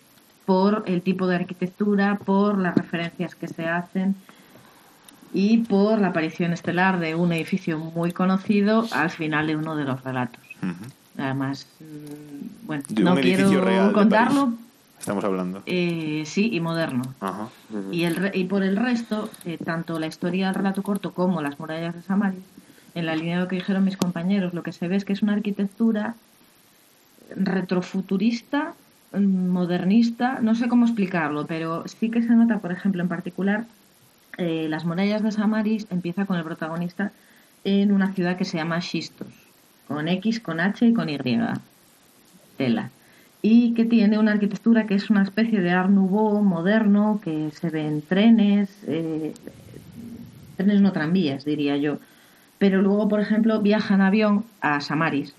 por el tipo de arquitectura, por las referencias que se hacen y por la aparición estelar de un edificio muy conocido al final de uno de los relatos. Además, mm, bueno, De no quiero real contarlo. Estamos hablando. eh, sí, y moderno. Ajá. Y, el, y por el resto, eh, tanto la historia del relato corto como las murallas de Samaris, en la línea de lo que dijeron mis compañeros, lo que se ve es que es una arquitectura retrofuturista, mm, modernista, no sé cómo explicarlo, pero sí que se nota, por ejemplo, en particular, eh, las murallas de Samaris empieza con el protagonista en una ciudad que se llama Xistos, con X, con H y con Y. Tela y que tiene una arquitectura que es una especie de Art Nouveau moderno, que se ve en trenes, eh, trenes no tranvías, diría yo. Pero luego, por ejemplo, viaja en avión a Samaris.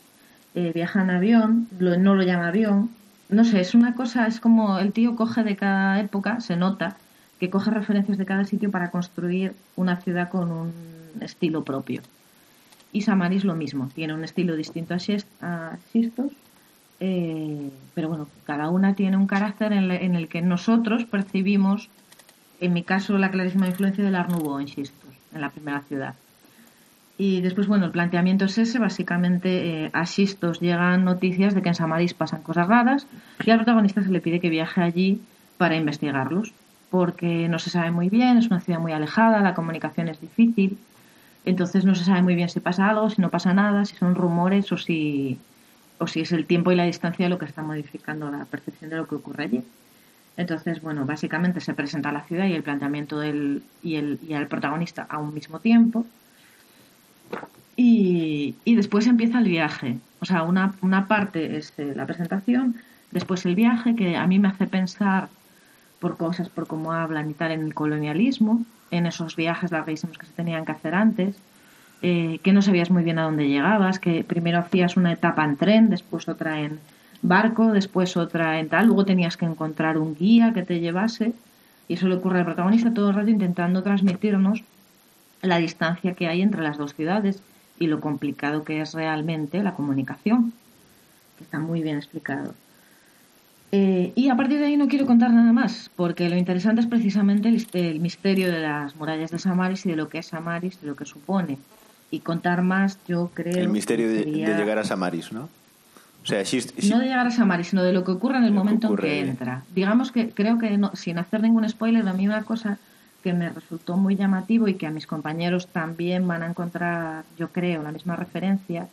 Eh, viaja en avión, lo- no lo llama avión. No sé, es una cosa, es como el tío coge de cada época, se nota, que coge referencias de cada sitio para construir una ciudad con un estilo propio. Y Samaris lo mismo, tiene un estilo distinto a Xistos, eh, pero bueno, cada una tiene un carácter en el que nosotros percibimos, en mi caso, la clarísima influencia del Art Nouveau en Xistos, en la primera ciudad. Y después, bueno, el planteamiento es ese, básicamente eh, a Xistos llegan noticias de que en Samaris pasan cosas raras y al protagonista se le pide que viaje allí para investigarlos, porque no se sabe muy bien, es una ciudad muy alejada, la comunicación es difícil, entonces no se sabe muy bien si pasa algo, si no pasa nada, si son rumores o si, o si es el tiempo y la distancia lo que está modificando la percepción de lo que ocurre allí. Entonces, bueno, básicamente se presenta la ciudad y el planteamiento del, y, el, y el protagonista a un mismo tiempo. Y, y después empieza el viaje. O sea, una, una parte es eh, la presentación, después el viaje, que a mí me hace pensar por cosas, por cómo hablan y tal, en el colonialismo, en esos viajes larguísimos que se tenían que hacer antes, eh, que no sabías muy bien a dónde llegabas, que primero hacías una etapa en tren, después otra en barco, después otra en tal, luego tenías que encontrar un guía que te llevase, y eso le ocurre al protagonista todo el rato intentando transmitirnos la distancia que hay entre las dos ciudades y lo complicado que es realmente la comunicación, que está muy bien explicado. Eh, y a partir de ahí no quiero contar nada más, porque lo interesante es precisamente el, el misterio de las murallas de Samaris y de lo que es Samaris, de lo que supone. Y contar más, yo creo. El misterio que de, sería- de llegar a Samaris, ¿no? O sea, Xist- No de llegar a Samaris, sino de lo que ocurre en el momento en ocurre que entra. Digamos que creo que, no- sin hacer ningún spoiler, a mí una cosa que me resultó muy llamativo y que a mis compañeros también van a encontrar, yo creo, la misma referencia,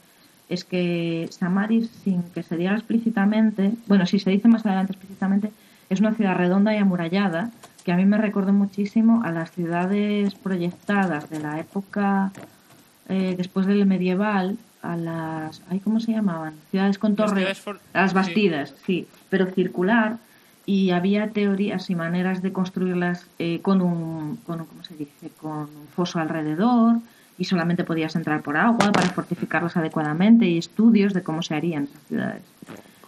es que Samaris, sin que se diga explícitamente, bueno, si se dice más adelante explícitamente, es una ciudad redonda y amurallada que a mí me recordó muchísimo a las ciudades proyectadas de la época eh, después del medieval, a las, ay, ¿cómo se llamaban? Ciudades con torres, las sí. bastidas, sí, pero circular y había teorías y maneras de construirlas eh, con un, con un, ¿cómo se dice? Con un foso alrededor y solamente podías entrar por agua para fortificarlas adecuadamente y estudios de cómo se harían esas ciudades.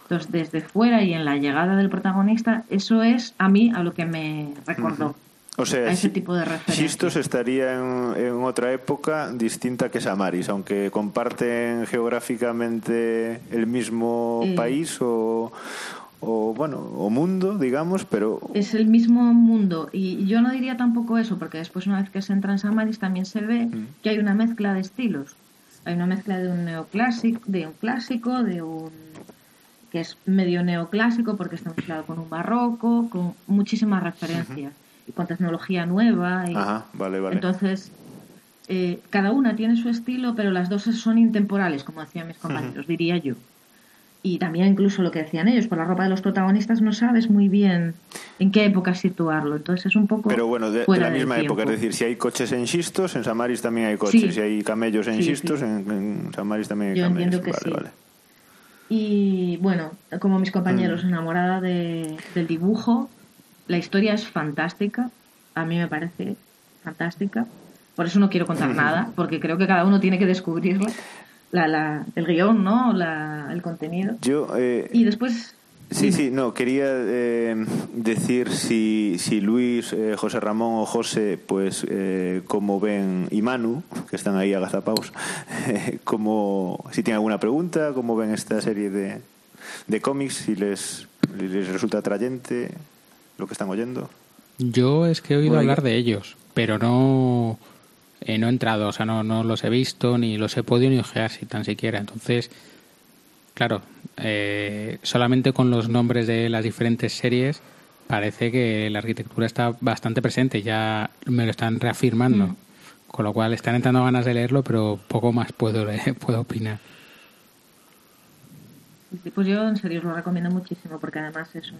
Entonces, desde fuera y en la llegada del protagonista, eso es a mí a lo que me recordó. O sea, a ese tipo de. Xistos estaría en, en otra época distinta que Samaris, aunque comparten geográficamente el mismo Eh. país o, o, bueno, o mundo, digamos, pero es el mismo mundo. Y yo no diría tampoco eso porque después una vez que se entra en Samaris también se ve que hay una mezcla de estilos. Hay una mezcla de un neoclásico de un clásico de un que es medio neoclásico porque está mezclado con un barroco con muchísimas referencias y con tecnología nueva y Ajá, vale, vale. entonces eh, cada una tiene su estilo pero las dos son intemporales como decían mis compañeros diría yo Y también incluso lo que decían ellos, por la ropa de los protagonistas no sabes muy bien en qué época situarlo. Entonces es un poco Pero bueno, de, la misma época, es decir, si hay coches en Xistos, en Samaris también hay coches. Sí. Si hay camellos en Sí, Xistos, sí. en, en Samaris también hay Yo camellos. entiendo que vale, sí. vale. Y bueno, como mis compañeros, Mm. enamorada de, del dibujo, la historia es fantástica, a mí me parece fantástica. Por eso no quiero contar nada, porque creo que cada uno tiene que descubrirlo. La, la, el guion, ¿no? La, el contenido. Yo, eh, Y después, Sí, sí, no, quería eh, decir si, si Luis, eh, José Ramón o José, pues eh, como ven, y Manu, que están ahí agazapados, eh, como, si tienen alguna pregunta, cómo ven esta serie de, de cómics, si les, les resulta atrayente lo que están oyendo. Yo es que he oído Bueno, hablar de ellos, pero no, eh, no he entrado, o sea, no, no los he visto, ni los he podido ni ojear si tan siquiera. Entonces, claro, eh, solamente con los nombres de las diferentes series parece que la arquitectura está bastante presente, ya me lo están reafirmando. Mm. Con lo cual están entrando ganas de leerlo, pero poco más puedo, le- puedo opinar. pues yo en serio os lo recomiendo muchísimo, porque además es un...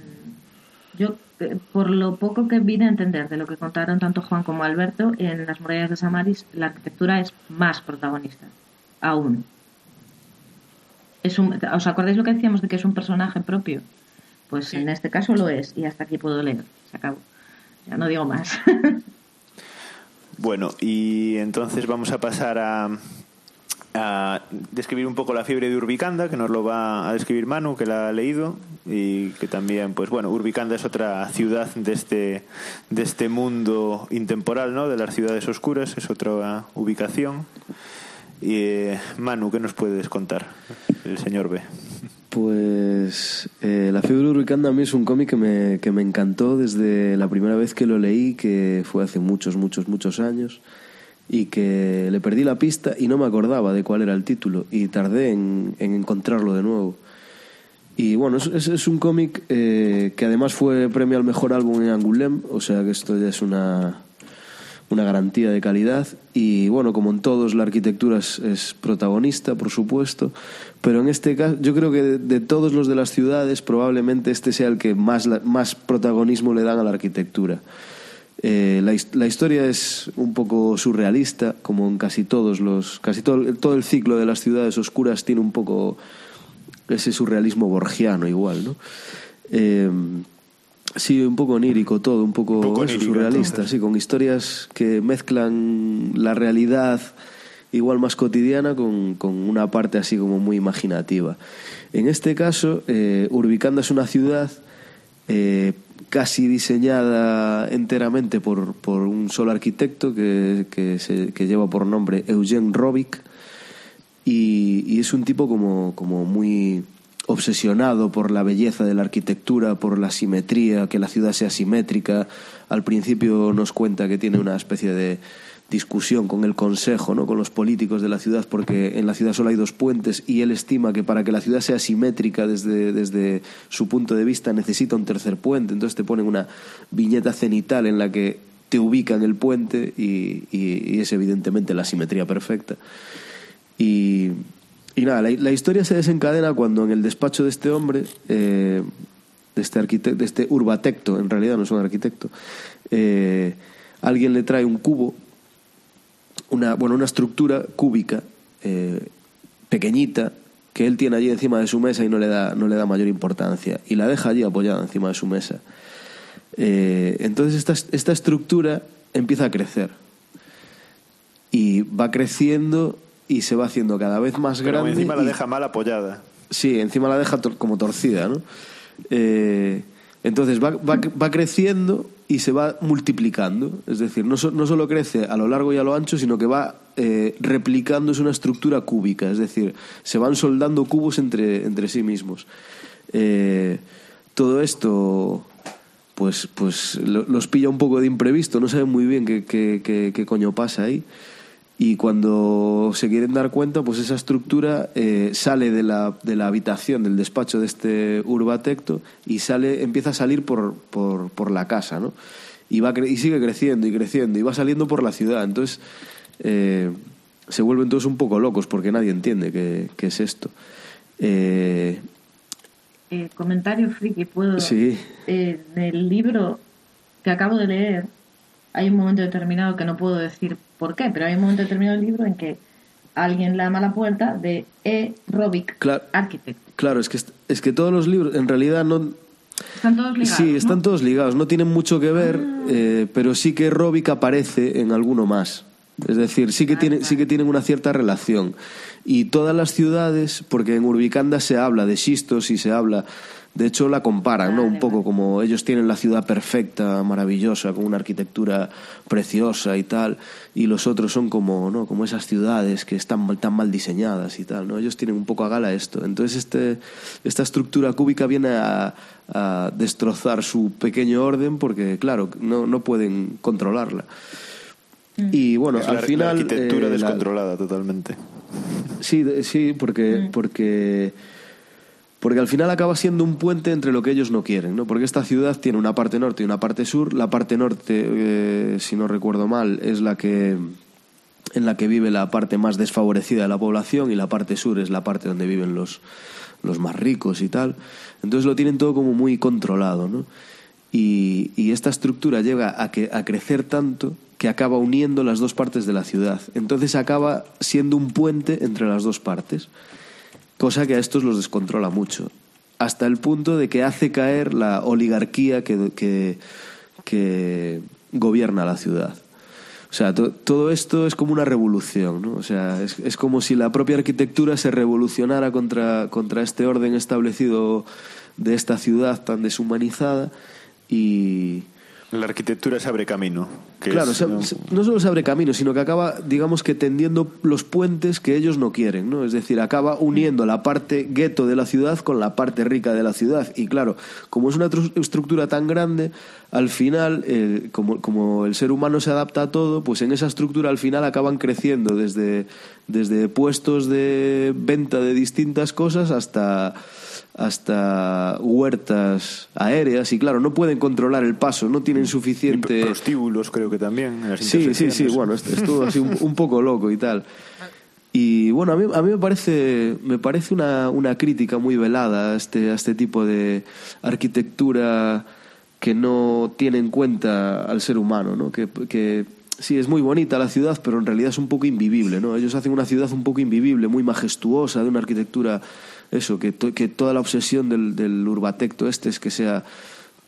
Yo, eh, por lo poco que vine a entender de lo que contaron tanto Juan como Alberto, en las murallas de Samaris la arquitectura es más protagonista, aún. Es un, ¿Os acordáis lo que decíamos de que es un personaje propio? Pues en este caso lo es, y hasta aquí puedo leer. Se acabó. Ya no digo más. Bueno, y entonces vamos a pasar a, a describir un poco la fiebre de Urbicanda, que nos lo va a describir Manu, que la ha leído, y que también, pues bueno, Urbicanda es otra ciudad de este, de este mundo intemporal, ¿no? De las ciudades oscuras, es otra ubicación. Y eh, Manu, ¿qué nos puedes contar? El señor B. Pues eh, La fiebre urbicanda a mí es un cómic que me, que me encantó desde la primera vez que lo leí, que fue hace muchos, muchos, muchos años, y que le perdí la pista y no me acordaba de cuál era el título, y tardé en, en encontrarlo de nuevo. Y bueno, es, un cómic eh, que además fue premio al mejor álbum en Angoulême, o sea que esto ya es una, una garantía de calidad y bueno, como en todos la arquitectura es, protagonista, por supuesto, pero en este caso yo creo que de, de todos los de las ciudades probablemente este sea el que más, más protagonismo le dan a la arquitectura. Eh, la, his- la historia es un poco surrealista, como en casi todos los, casi todo, el- todo el ciclo de las ciudades oscuras tiene un poco ese surrealismo borgiano igual, ¿no? Eh, sí, un poco onírico todo, un poco, poco eso, onírico, surrealista, entonces. sí, con historias que mezclan la realidad igual más cotidiana con, con una parte así como muy imaginativa. En este caso, eh, Urbicanda es una ciudad eh, casi diseñada enteramente por, por un solo arquitecto que, que, lleva por nombre Eugene Robic y, y es un tipo como, como muy obsesionado por la belleza de la arquitectura, por la simetría, que la ciudad sea simétrica. Al principio nos cuenta que tiene una especie de discusión con el consejo, ¿no? con los políticos de la ciudad, porque en la ciudad solo hay dos puentes y él estima que para que la ciudad sea simétrica desde, desde su punto de vista necesita un tercer puente. Entonces te ponen una viñeta cenital en la que te ubican el puente y, es evidentemente la simetría perfecta. Y, y nada, la, historia se desencadena cuando en el despacho de este hombre, eh, de, este arquitecto, este urbatecto, en realidad no es un arquitecto, eh, alguien le trae un cubo, una, bueno, una estructura cúbica, eh, pequeñita, que él tiene allí encima de su mesa y no le da, no le da mayor importancia, y la deja allí apoyada encima de su mesa. Eh, entonces esta, esta estructura empieza a crecer y va creciendo y se va haciendo cada vez más Pero grande. encima la y- deja mal apoyada. Sí, encima la deja tor- como torcida, ¿no? Eh, entonces va, va, va creciendo y se va multiplicando. Es decir, no, so- no solo crece a lo largo y a lo ancho, sino que va eh, replicando, es una estructura cúbica. Es decir, se van soldando cubos entre, entre sí mismos. Eh, todo esto pues, pues lo- los pilla un poco de imprevisto, no saben muy bien qué, qué, qué- qué coño pasa ahí. Y cuando se quieren dar cuenta, pues esa estructura eh, sale de la, de la habitación, del despacho de este urbatecto y sale, empieza a salir por, por, por la casa, ¿no? Y, va cre- y sigue creciendo y creciendo y va saliendo por la ciudad. Entonces eh, se vuelven todos un poco locos porque nadie entiende qué, qué es esto. Eh, eh, comentario friki, puedo. Sí. Eh, del libro que acabo de leer, hay un momento determinado que no puedo decir por qué, pero hay un momento determinado del libro en que alguien le llama a la puerta de E. Robic, Claro. Architect. Claro, es que, es que todos los libros, en realidad no, Están todos ligados. Sí, están ¿no? todos ligados, no tienen mucho que ver, eh, pero sí que Robic aparece en alguno más. Es decir, sí que, tiene, sí que tienen una cierta relación. Y todas las ciudades, porque en Urbicanda se habla de Xistos y se habla, de hecho la comparan, ¿no? Un poco como ellos tienen la ciudad perfecta, maravillosa, con una arquitectura preciosa y tal, y los otros son como, ¿no? Como esas ciudades que están mal- tan mal diseñadas y tal, ¿no? Ellos tienen un poco a gala esto. Entonces este, esta estructura cúbica viene a, a destrozar su pequeño orden porque, claro, no, no pueden controlarla. Y bueno, Es al la, la final... arquitectura eh, la- descontrolada totalmente. Sí, de- sí, porque, porque, porque al final acaba siendo un puente entre lo que ellos no quieren, ¿no? Porque esta ciudad tiene una parte norte y una parte sur. La parte norte, eh, si no recuerdo mal, es la que en la que vive la parte más desfavorecida de la población y la parte sur es la parte donde viven los, los más ricos y tal. Entonces lo tienen todo como muy controlado, ¿no? Y, y esta estructura llega a, que, a crecer tanto que acaba uniendo las dos partes de la ciudad. Entonces acaba siendo un puente entre las dos partes, cosa que a estos los descontrola mucho, hasta el punto de que hace caer la oligarquía que, que, que gobierna la ciudad. O sea, to- todo esto es como una revolución. O sea, es, es como si la propia arquitectura se revolucionara contra, contra este orden establecido de esta ciudad tan deshumanizada y... La arquitectura se abre camino. que claro, es, se- ¿no? se- no solo se abre camino, sino que acaba, digamos que tendiendo los puentes que ellos no quieren, ¿no? Es decir, acaba uniendo la parte gueto de la ciudad con la parte rica de la ciudad. Y claro, como es una tru- estructura tan grande, al final, eh, como, como el ser humano se adapta a todo, pues en esa estructura al final acaban creciendo desde, desde puestos de venta de distintas cosas hasta hasta huertas aéreas y claro, no pueden controlar el paso, no tienen suficiente... prostíbulos creo que también. en las Sí, sí, sí, bueno, es, es todo así un, un poco loco y tal. Y bueno, a mí, a mí me parece, me parece una, una crítica muy velada a este, a este tipo de arquitectura que no tiene en cuenta al ser humano, ¿no? Que, que sí, es muy bonita la ciudad, pero en realidad es un poco invivible, ¿no? Ellos hacen una ciudad un poco invivible, muy majestuosa, de una arquitectura, eso, que, to- que toda la obsesión del, del urbatecto este es que sea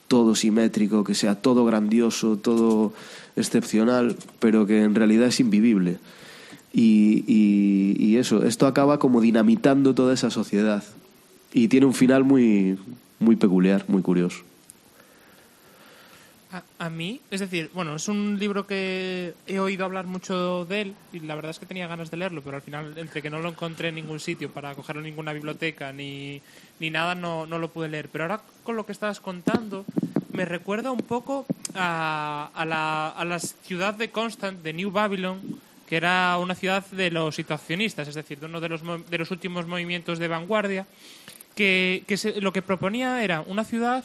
todo simétrico, que sea todo grandioso, todo excepcional, pero que en realidad es invivible. Y, y- y eso, esto acaba como dinamitando toda esa sociedad. Y tiene un final muy, muy peculiar, muy curioso. A, mí, es decir, bueno, es un libro que he oído hablar mucho de él y la verdad es que tenía ganas de leerlo, pero al final, entre que no lo encontré en ningún sitio para cogerlo en ninguna biblioteca ni, ni nada, no, no lo pude leer. Pero ahora con lo que estabas contando, me recuerda un poco a, a, la, a la ciudad de Constant, de New Babylon, que era una ciudad de los situacionistas, es decir, de uno de los, de los últimos movimientos de vanguardia, que, que lo que proponía era una ciudad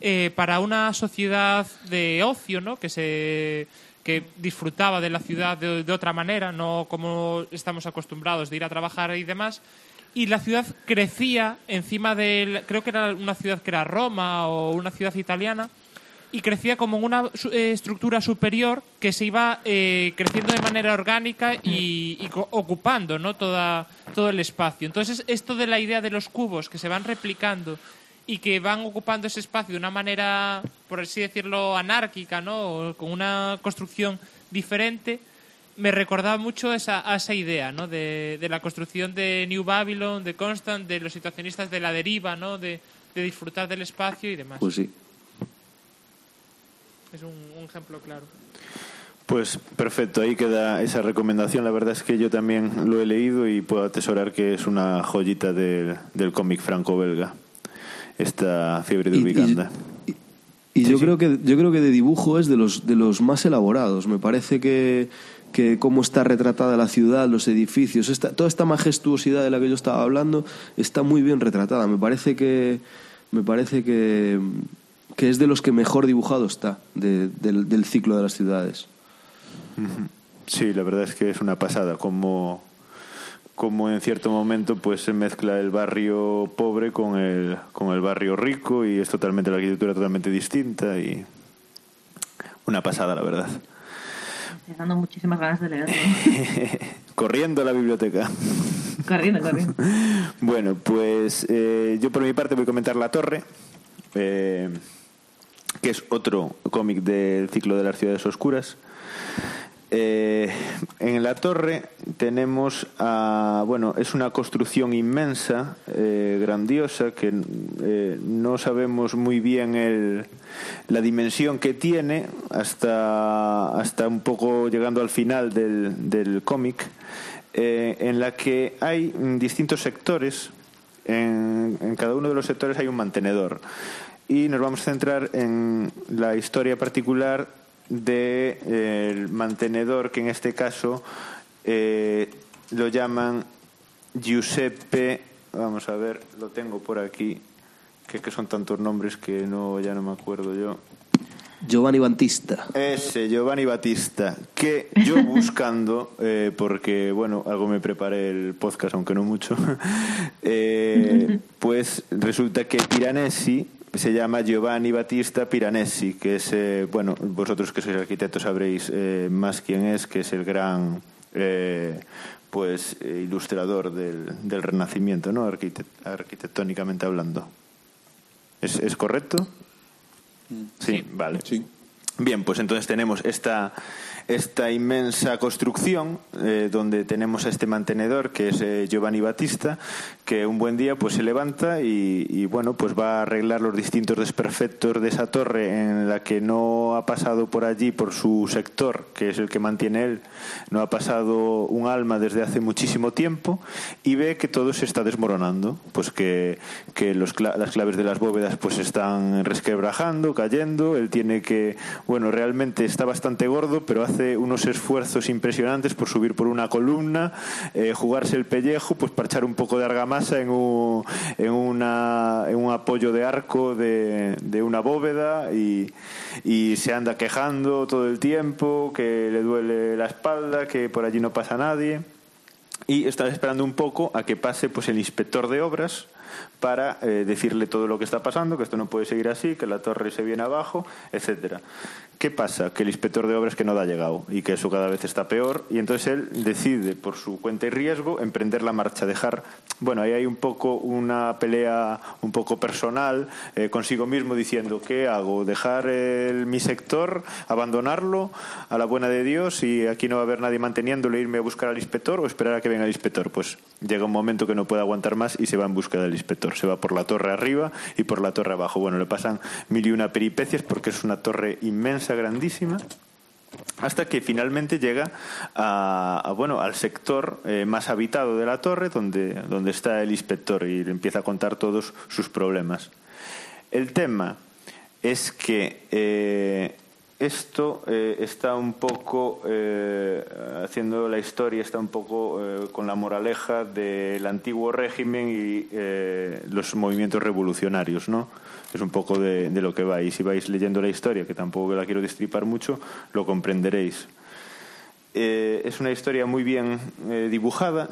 eh, para una sociedad de ocio, ¿no? Que se que disfrutaba de la ciudad de, de otra manera, no como estamos acostumbrados de ir a trabajar y demás. Y la ciudad crecía encima del, creo que era una ciudad que era Roma o una ciudad italiana, y crecía como una eh, estructura superior que se iba eh, creciendo de manera orgánica y, y ocupando ¿no? Toda, todo el espacio. Entonces, esto de la idea de los cubos que se van replicando y que van ocupando ese espacio de una manera, por así decirlo, anárquica, ¿no? O con una construcción diferente, me recordaba mucho esa, a esa idea, ¿no? De, de la construcción de New Babylon, de Constant, de los situacionistas de la deriva, ¿no? De, de disfrutar del espacio y demás. Pues sí. Es un, un ejemplo claro. Pues perfecto, ahí queda esa recomendación. La verdad es que yo también lo he leído y puedo atesorar que es una joyita del, del cómic franco-belga. Esta fiebre de Y- y- Ubicanda. Y yo creo que yo creo que de dibujo es de los de los más elaborados. Me parece que que cómo está retratada la ciudad, los edificios, esta, toda esta majestuosidad de la que yo estaba hablando está muy bien retratada. Me parece que me parece que, que es de los que mejor dibujado está de- del, del ciclo de las ciudades. Sí, la verdad es que es una pasada cómo, como en cierto momento pues se mezcla el barrio pobre con el, con el barrio rico y es totalmente la arquitectura totalmente distinta y una pasada la verdad. Dando muchísimas ganas de leerlo. Corriendo a la biblioteca. corriendo, corriendo. Bueno, pues eh, yo por mi parte voy a comentar La Torre, eh, que es otro cómic del ciclo de las ciudades oscuras. Eh, en la torre tenemos, a, bueno, es una construcción inmensa, eh, grandiosa, que eh, no sabemos muy bien el, la dimensión que tiene hasta, hasta un poco llegando al final del, del cómic, eh, en la que hay distintos sectores, en, en cada uno de los sectores hay un mantenedor. Y nos vamos a centrar en la historia particular del de, eh, el mantenedor, que en este caso eh, lo llaman Giuseppe. Vamos a ver, lo tengo por aquí, que, es que son tantos nombres que no ya no me acuerdo yo. Giovanni Battista. Ese, Giovanni Battista, que yo buscando, eh, porque, bueno, algo me preparé el podcast, aunque no mucho, eh, pues resulta que Piranesi se llama Giovanni Battista Piranesi, que es, eh, bueno, vosotros que sois arquitectos sabréis eh, más quién es, que es el gran eh, pues ilustrador del, del Renacimiento, ¿no? Arquite arquitectónicamente hablando. ¿Es, ¿Es, correcto? Sí, sí, vale. Sí. Bien, pues entonces tenemos esta, esta inmensa construcción eh, donde tenemos a este mantenedor que es eh, Giovanni Battista que un buen día pues se levanta y, y, bueno pues va a arreglar los distintos desperfectos de esa torre en la que no ha pasado por allí por su sector que es el que mantiene él no ha pasado un alma desde hace muchísimo tiempo y ve que todo se está desmoronando pues que, que los, las claves de las bóvedas pues están resquebrajando cayendo él tiene que bueno realmente está bastante gordo pero hace hace unos esfuerzos impresionantes por subir por una columna, eh, jugarse el pellejo, pues para echar un poco de argamasa en un, en una, en un apoyo de arco de, de una bóveda y, y, se anda quejando todo el tiempo, que le duele la espalda, que por allí no pasa nadie. Y está esperando un poco a que pase pues el inspector de obras para eh, decirle todo lo que está pasando, que esto no puede seguir así, que la torre se viene abajo, etcétera. ¿Qué pasa? Que el inspector de obras que no da llegado y que eso cada vez está peor y entonces él decide por su cuenta y riesgo emprender la marcha, dejar, bueno, ahí hay un poco una pelea un poco personal eh, consigo mismo diciendo, ¿qué hago? ¿Dejar mi sector, abandonarlo a la buena de Dios y aquí no va a haber nadie manteniéndolo, irme a buscar al inspector o esperar a que venga el inspector? Pues llega un momento que no puede aguantar más y se va en busca del inspector. Se va por la torre arriba y por la torre abajo. Bueno, le pasan mil y una peripecias porque es una torre inmensa, grandísima hasta que finalmente llega a, a bueno al sector eh, más habitado de la torre donde, donde está el inspector y le empieza a contar todos sus problemas. El tema es que eh, esto eh, está un poco eh, haciendo la historia está un poco eh, con la moraleja del antiguo régimen y los movimientos revolucionarios no es un poco de, lo que va. Y si vais leyendo la historia que tampoco la quiero destripar mucho lo comprenderéis. Es una historia muy bien dibujada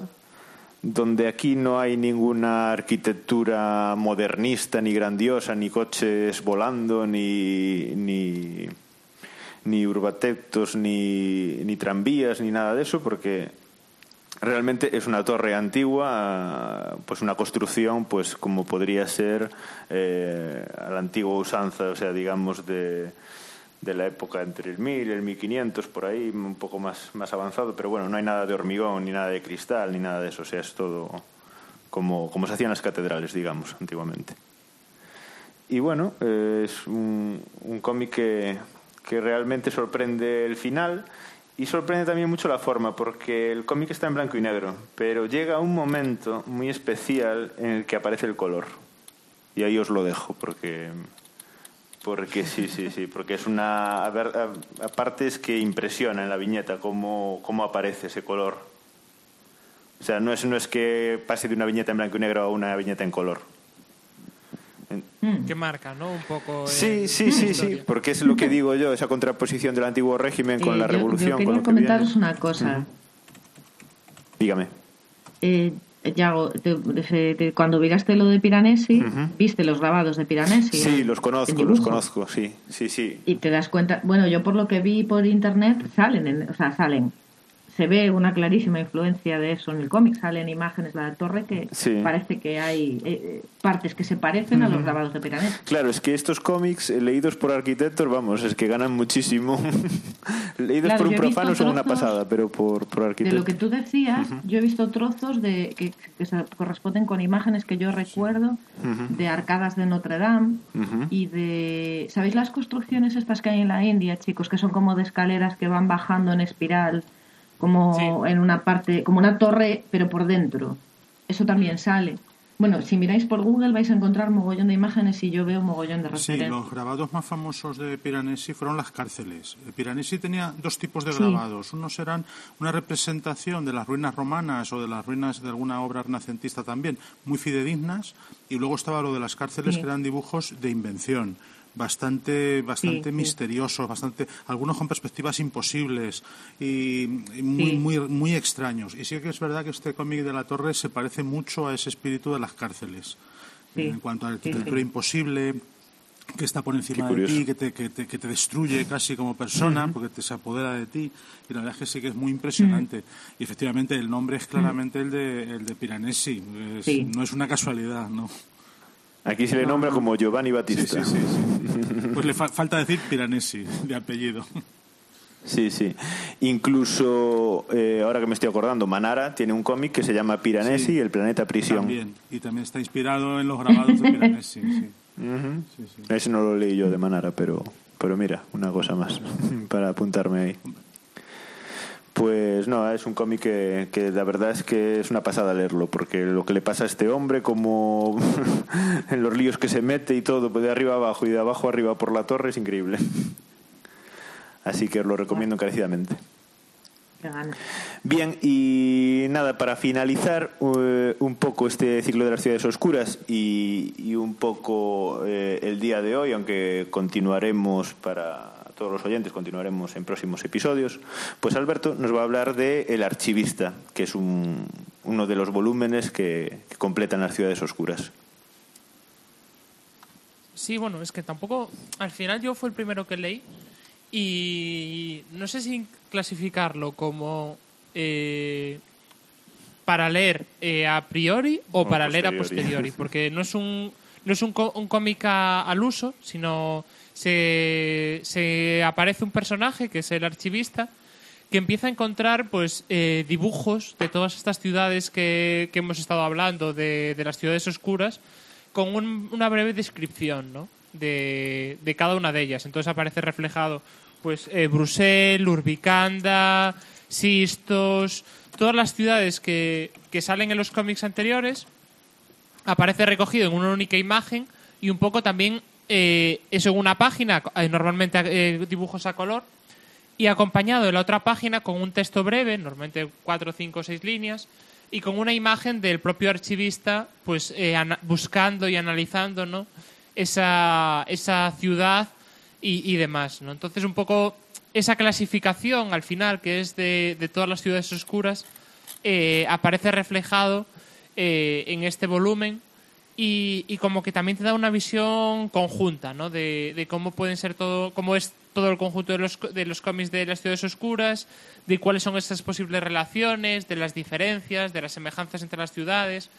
donde aquí no hay ninguna arquitectura modernista ni grandiosa ni coches volando ni, ni ni urbatectos, ni, ni tranvías, ni nada de eso, porque realmente es una torre antigua, pues una construcción, pues como podría ser eh, la antigua usanza, o sea, digamos de, de la época entre el 1000 y el 1500, por ahí, un poco más, más avanzado, pero bueno, no hay nada de hormigón, ni nada de cristal, ni nada de eso, o sea, es todo como, como se hacían las catedrales, digamos, antiguamente. Y bueno, eh, es un cómic que, que realmente sorprende el final y sorprende también mucho la forma, porque el cómic está en blanco y negro, pero llega un momento muy especial en el que aparece el color. Y ahí os lo dejo, porque porque sí, sí, sí, porque es una aparte es que impresiona en la viñeta cómo, cómo aparece ese color. O sea, no es, no es que pase de una viñeta en blanco y negro a una viñeta en color. Que marca, ¿no? Un poco. Sí, sí, sí, sí, porque es lo que digo yo, esa contraposición del antiguo régimen con eh, la yo, revolución. Yo quería con lo que comentaros viene. una cosa. Dígame. Eh, Yago, te- te- te- cuando miraste lo de Piranesi, viste los grabados de Piranesi. Sí, los conozco, los conozco, sí, sí, sí. Y te das cuenta, bueno, yo por lo que vi por internet, salen, en- o sea, salen. Se ve una clarísima influencia de eso en el cómic, salen imágenes de la torre que Sí. parece que hay eh, partes que se parecen a los grabados de Piranesi. Claro, es que estos cómics eh, leídos por arquitectos, vamos, es que ganan muchísimo. leídos Claro, por un profano son una pasada, pero por, por De arquitectos. lo que tú decías, yo he visto trozos de que, que se corresponden con imágenes que yo recuerdo de arcadas de Notre Dame y de... ¿Sabéis las construcciones estas que hay en la India, chicos? Que son como de escaleras que van bajando en espiral, como en una parte, como una torre, pero por dentro. Eso también sale. Bueno, si miráis por Google vais a encontrar mogollón de imágenes y yo veo mogollón de Sí, referencias. los grabados más famosos de Piranesi fueron las cárceles. Piranesi tenía dos tipos de Sí. grabados. Unos eran una representación de las ruinas romanas o de las ruinas de alguna obra renacentista también, muy fidedignas, y luego estaba lo de las cárceles Sí. que eran dibujos de invención. Bastante, bastante Sí, sí. misteriosos, bastante, algunos con perspectivas imposibles y, y muy, Sí. muy, muy extraños. Y sí que es verdad que este cómic de la Torre se parece mucho a ese espíritu de las cárceles. Sí. En cuanto a la arquitectura sí. imposible, que está por encima de ti, que te, que, te, que te destruye casi como persona, porque te se apodera de ti. Y la verdad es que sí que es muy impresionante. Y efectivamente el nombre es claramente el de, el de Piranesi. Es- Sí. No es una casualidad, ¿no? Aquí se le nombra como Giovanni Battista. Sí, sí, sí. Pues le fa- falta decir Piranesi, de apellido. Sí, sí. Incluso, eh, ahora que me estoy acordando, Manara tiene un cómic que se llama Piranesi Sí. y el planeta prisión. También. Y también está inspirado en los grabados de Piranesi. sí. Ese no lo leí yo de Manara, pero, pero mira, una cosa más para apuntarme ahí. Pues no, es un cómic que, que la verdad es que es una pasada leerlo, porque lo que le pasa a este hombre, como en los líos que se mete y todo, pues de arriba abajo y de abajo arriba por la torre, es increíble. Así que os lo recomiendo encarecidamente. Bien, y nada, para finalizar eh, un poco este ciclo de las ciudades oscuras y, y un poco eh, el día de hoy, aunque continuaremos para todos los oyentes, continuaremos en próximos episodios, pues Alberto nos va a hablar de El Archivista, que es un- uno de los volúmenes que, que completan las ciudades oscuras. Sí, bueno, es que tampoco. Al final yo fue el primero que leí. Y no sé si clasificarlo como. eh, para leer eh, a priori o, O para leer a posteriori. Porque no es un, no es un, co- un cómic al uso, sino se, aparece un personaje que es el archivista que empieza a encontrar pues eh, dibujos de todas estas ciudades que, que hemos estado hablando, de, de las ciudades oscuras, con un- una breve descripción ¿no? de, de cada una de ellas. Entonces aparece reflejado pues eh, Bruselas, Urbicanda, Sistos, todas las ciudades que, que salen en los cómics anteriores, aparece recogido en una única imagen y un poco también eh, eso en una página, eh, normalmente eh, dibujos a color, y acompañado de la otra página con un texto breve, normalmente cuatro, cinco, seis líneas, y con una imagen del propio archivista, pues eh, buscando y analizando, ¿no? Esa, esa ciudad y, y demás, ¿no? Entonces un poco esa clasificación al final que es de, de todas las ciudades oscuras aparece reflejado en este volumen y, y como que también te da una visión conjunta, ¿no? De, de cómo pueden ser todo, cómo es todo el conjunto de los, de los cómics de las ciudades oscuras, de cuáles son esas posibles relaciones, de las diferencias, de las semejanzas entre las ciudades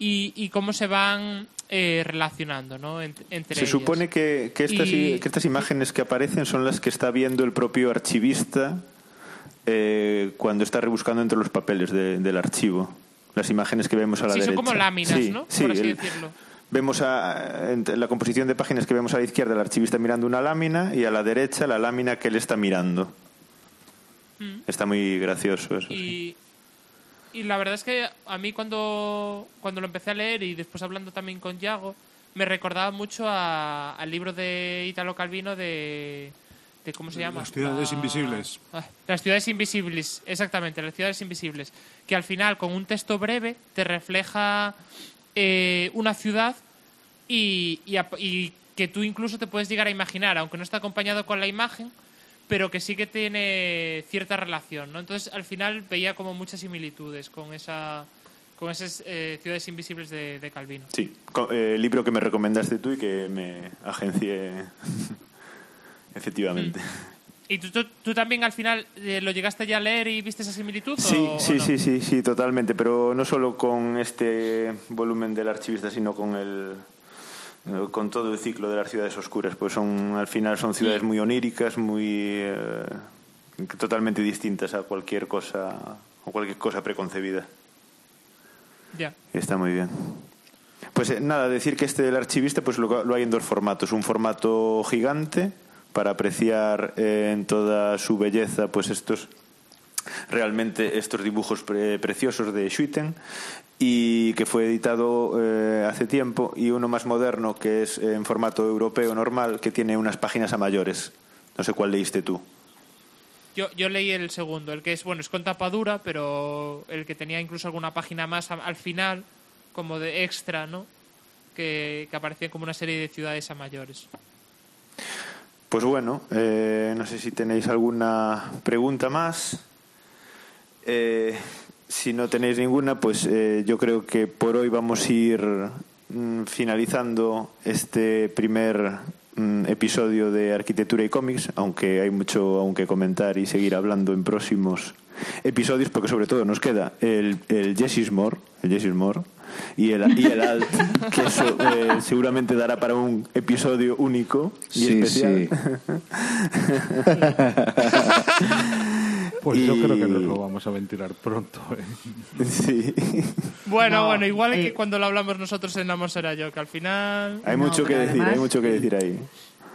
y, y cómo se van eh, relacionando, ¿no? Ent- entre Se ellas. supone que, que estas, Y- que estas imágenes que aparecen son las que está viendo el propio archivista eh, cuando está rebuscando entre los papeles de- del archivo. Las imágenes que vemos a la Sí, derecha. son como láminas, Sí, ¿no? sí, Por así el- decirlo. Vemos a, en la composición de páginas que vemos a la izquierda el archivista mirando una lámina y a la derecha la lámina que él está mirando. Mm. Está muy gracioso eso. sí. Y, y la verdad es que a mí cuando, cuando lo empecé a leer y después hablando también con Yago, me recordaba mucho a- al libro de Italo Calvino de, de ¿cómo se llama? Las ciudades invisibles. Ah, Las ciudades invisibles, exactamente, las ciudades invisibles. Que al final, con un texto breve, te refleja eh, una ciudad y, y que tú incluso te puedes llegar a imaginar, aunque no está acompañado con la imagen, pero que sí que tiene cierta relación, ¿no? Entonces, al final veía como muchas similitudes con esa con esas eh, ciudades invisibles de, de Calvino. Sí, eh, libro que me recomendaste tú y que me agencié efectivamente. ¿Y tú, tú, tú también al final eh, lo llegaste ya a leer y viste esa similitud? Sí, o- o sí, no? sí, sí, sí, totalmente, pero no solo con este volumen del archivista, sino con el con todo el ciclo de las ciudades oscuras, pues son al final son ciudades muy oníricas, muy eh, totalmente distintas a cualquier cosa o cualquier cosa preconcebida. Ya. Está muy bien. Pues eh, nada, decir que este del archivista pues lo, lo hay en dos formatos. Un formato gigante para apreciar eh, en toda su belleza pues estos realmente estos dibujos pre- preciosos de Schuiten y que fue editado eh, hace tiempo y uno más moderno que es en formato europeo normal que tiene unas páginas a mayores. No sé cuál leíste tú. Yo, yo leí el segundo, el que es, bueno, es con tapa dura, pero el que tenía incluso alguna página más al final, como de extra, ¿no? Que, que aparecían como una serie de ciudades a mayores. Pues bueno, eh, no sé si tenéis alguna pregunta más. Eh, si no tenéis ninguna, pues eh, yo creo que por hoy vamos a ir mm, finalizando este primer mm, episodio de Arquitectura y Cómics, aunque hay mucho aún que comentar y seguir hablando en próximos episodios, porque sobre todo nos queda el, el Jessis More, el More y el, y el Alt, que eso eh, seguramente dará para un episodio único y Sí, especial. Pues yo creo que nos lo vamos a ventilar pronto. ¿eh? Sí. Bueno, No, bueno, igual eh, que cuando lo hablamos nosotros en será yo, que al final... Hay No, mucho que decir, hay mucho que decir ahí.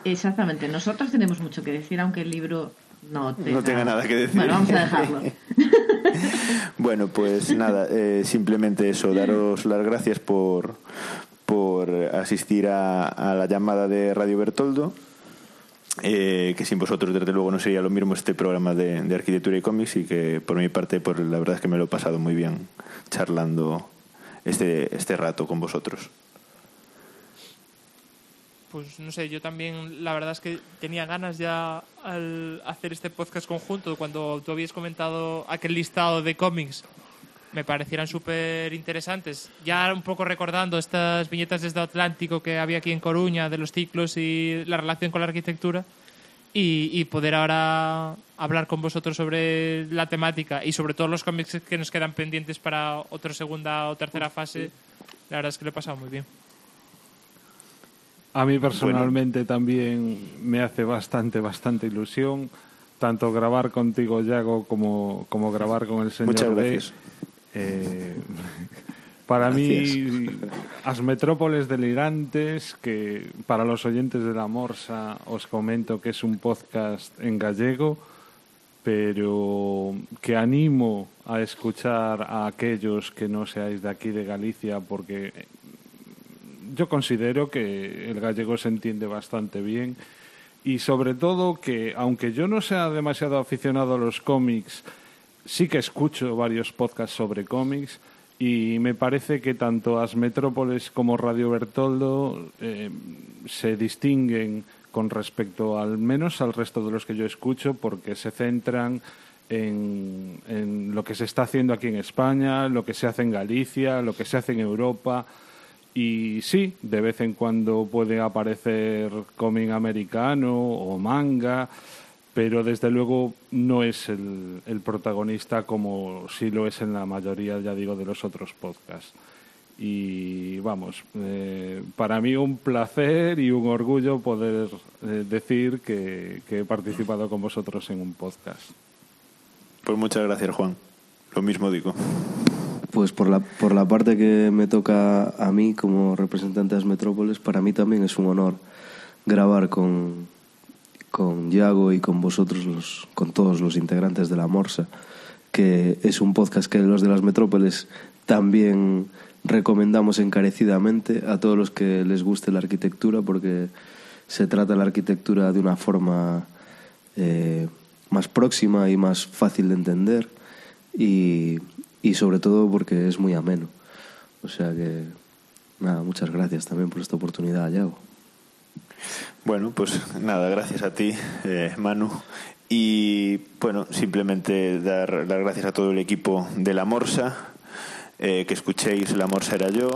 Exactamente, nosotros tenemos mucho que decir, aunque el libro no tenga, No tenga nada que decir. Bueno, vamos a dejarlo. Bueno, pues nada, eh, simplemente eso, daros las gracias por, por asistir a, a la llamada de Radio Bertoldo. eh, que sin vosotros, desde luego, no sería lo mismo este programa de, de arquitectura y cómics. Y que por mi parte, pues la verdad es que me lo he pasado muy bien charlando este, este rato con vosotros. Pues no sé, yo también la verdad es que tenía ganas ya al hacer este podcast conjunto, cuando tú habías comentado aquel listado de cómics, me parecieran súper interesantes. Ya un poco recordando estas viñetas desde Atlántico que había aquí en Coruña, de los ciclos y la relación con la arquitectura, y, y poder ahora hablar con vosotros sobre la temática y sobre todos los cómics que nos quedan pendientes para otra segunda o tercera fase, la verdad es que lo he pasado muy bien. A mí personalmente también me hace bastante, bastante ilusión tanto grabar contigo, Yago, como, como grabar con el señor Muchas gracias. Eh, para mí, As Metrópoles Delirantes, que para los oyentes de la Morsa os comento que es un podcast en gallego, pero que animo a escuchar a aquellos que no seáis de aquí de Galicia, porque yo considero que el gallego se entiende bastante bien y sobre todo que aunque yo no sea demasiado aficionado a los cómics, sí que escucho varios podcasts sobre cómics y me parece que tanto As Metrópoles como Radio Bertoldo eh, se distinguen con respecto al menos al resto de los que yo escucho porque se centran en, en lo que se está haciendo aquí en España, lo que se hace en Galicia, lo que se hace en Europa. Y sí, de vez en cuando puede aparecer cómic americano o manga, pero desde luego no es el, el protagonista como sí lo es en la mayoría, ya digo, de los otros podcasts. Y vamos, eh, para mí un placer y un orgullo poder eh, decir que, que he participado con vosotros en un podcast. Pues muchas gracias, Juan. Lo mismo digo. Pues por la, por la parte que me toca a mí como representante de las metrópoles, para mí también es un honor grabar con, con Yago y con vosotros, los, con todos los integrantes de la Morsa, que es un podcast que los de las metrópoles también recomendamos encarecidamente a todos los que les guste la arquitectura, porque se trata la arquitectura de una forma eh, más próxima y más fácil de entender y, y sobre todo porque es muy ameno. O sea que, nada, muchas gracias también por esta oportunidad, Yago. Bueno, pues nada, gracias a ti, eh, Manu. Y bueno, simplemente dar las gracias a todo el equipo de la Morsa, eh, que escuchéis El amor será yo,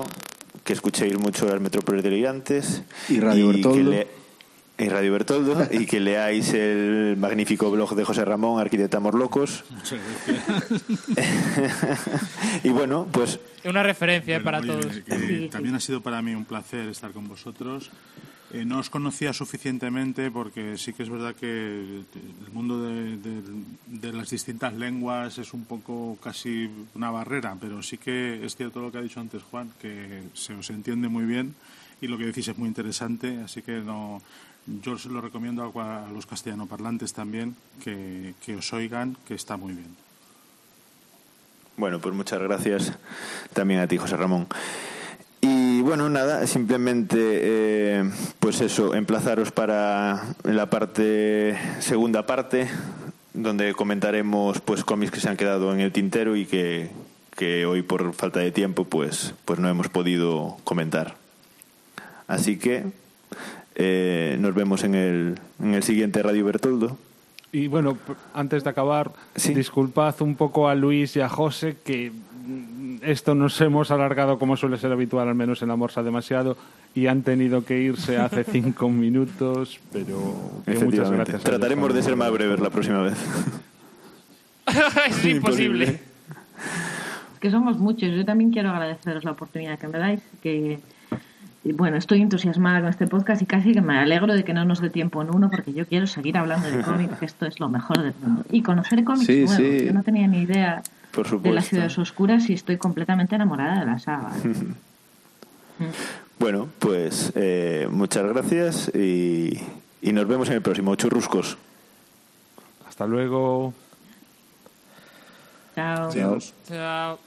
que escuchéis mucho las metrópolis delirantes. Y Radio que Bertoldo. le- y Radio Bertoldo, y que leáis el magnífico blog de José Ramón, Arquitectamos Locos. Muchas gracias. y bueno, pues Una referencia eh, para Bueno, todos. oye, que también ha sido para mí un placer estar con vosotros. Eh, no os conocía suficientemente porque sí que es verdad que el mundo de, de- de las distintas lenguas es un poco casi una barrera, pero sí que es cierto lo que ha dicho antes Juan, que se os entiende muy bien y lo que decís es muy interesante, así que no, yo se lo recomiendo a, a los castellanoparlantes también que, que os oigan, que está muy bien. Bueno, pues muchas gracias también a ti, José Ramón. Y bueno, nada, simplemente, eh, pues eso, emplazaros para la parte, segunda parte, donde comentaremos pues cómics que se han quedado en el tintero y que, que hoy por falta de tiempo pues, pues no hemos podido comentar. Así que eh, nos vemos en el, en el siguiente Radio Bertoldo. Y bueno, antes de acabar, disculpad un poco a Luis y a José que mm, esto nos hemos alargado como suele ser habitual, al menos en la Morsa demasiado, y han tenido que irse hace cinco minutos, pero que muchas Efectivamente. gracias. Trataremos de ser más breves la próxima vez. es imposible. que somos muchos. Yo también quiero agradeceros la oportunidad que me dais. Que bueno, estoy entusiasmada con este podcast y casi que me alegro de que no nos dé tiempo en uno porque yo quiero seguir hablando de cómics, que esto es lo mejor del mundo. Y conocer cómics Sí, nuevos. sí. Yo no tenía ni idea Por de las ciudades oscuras y estoy completamente enamorada de la saga. Bueno, pues eh, muchas gracias y, y nos vemos en el próximo Churruscos. Hasta luego. Chao. Chao.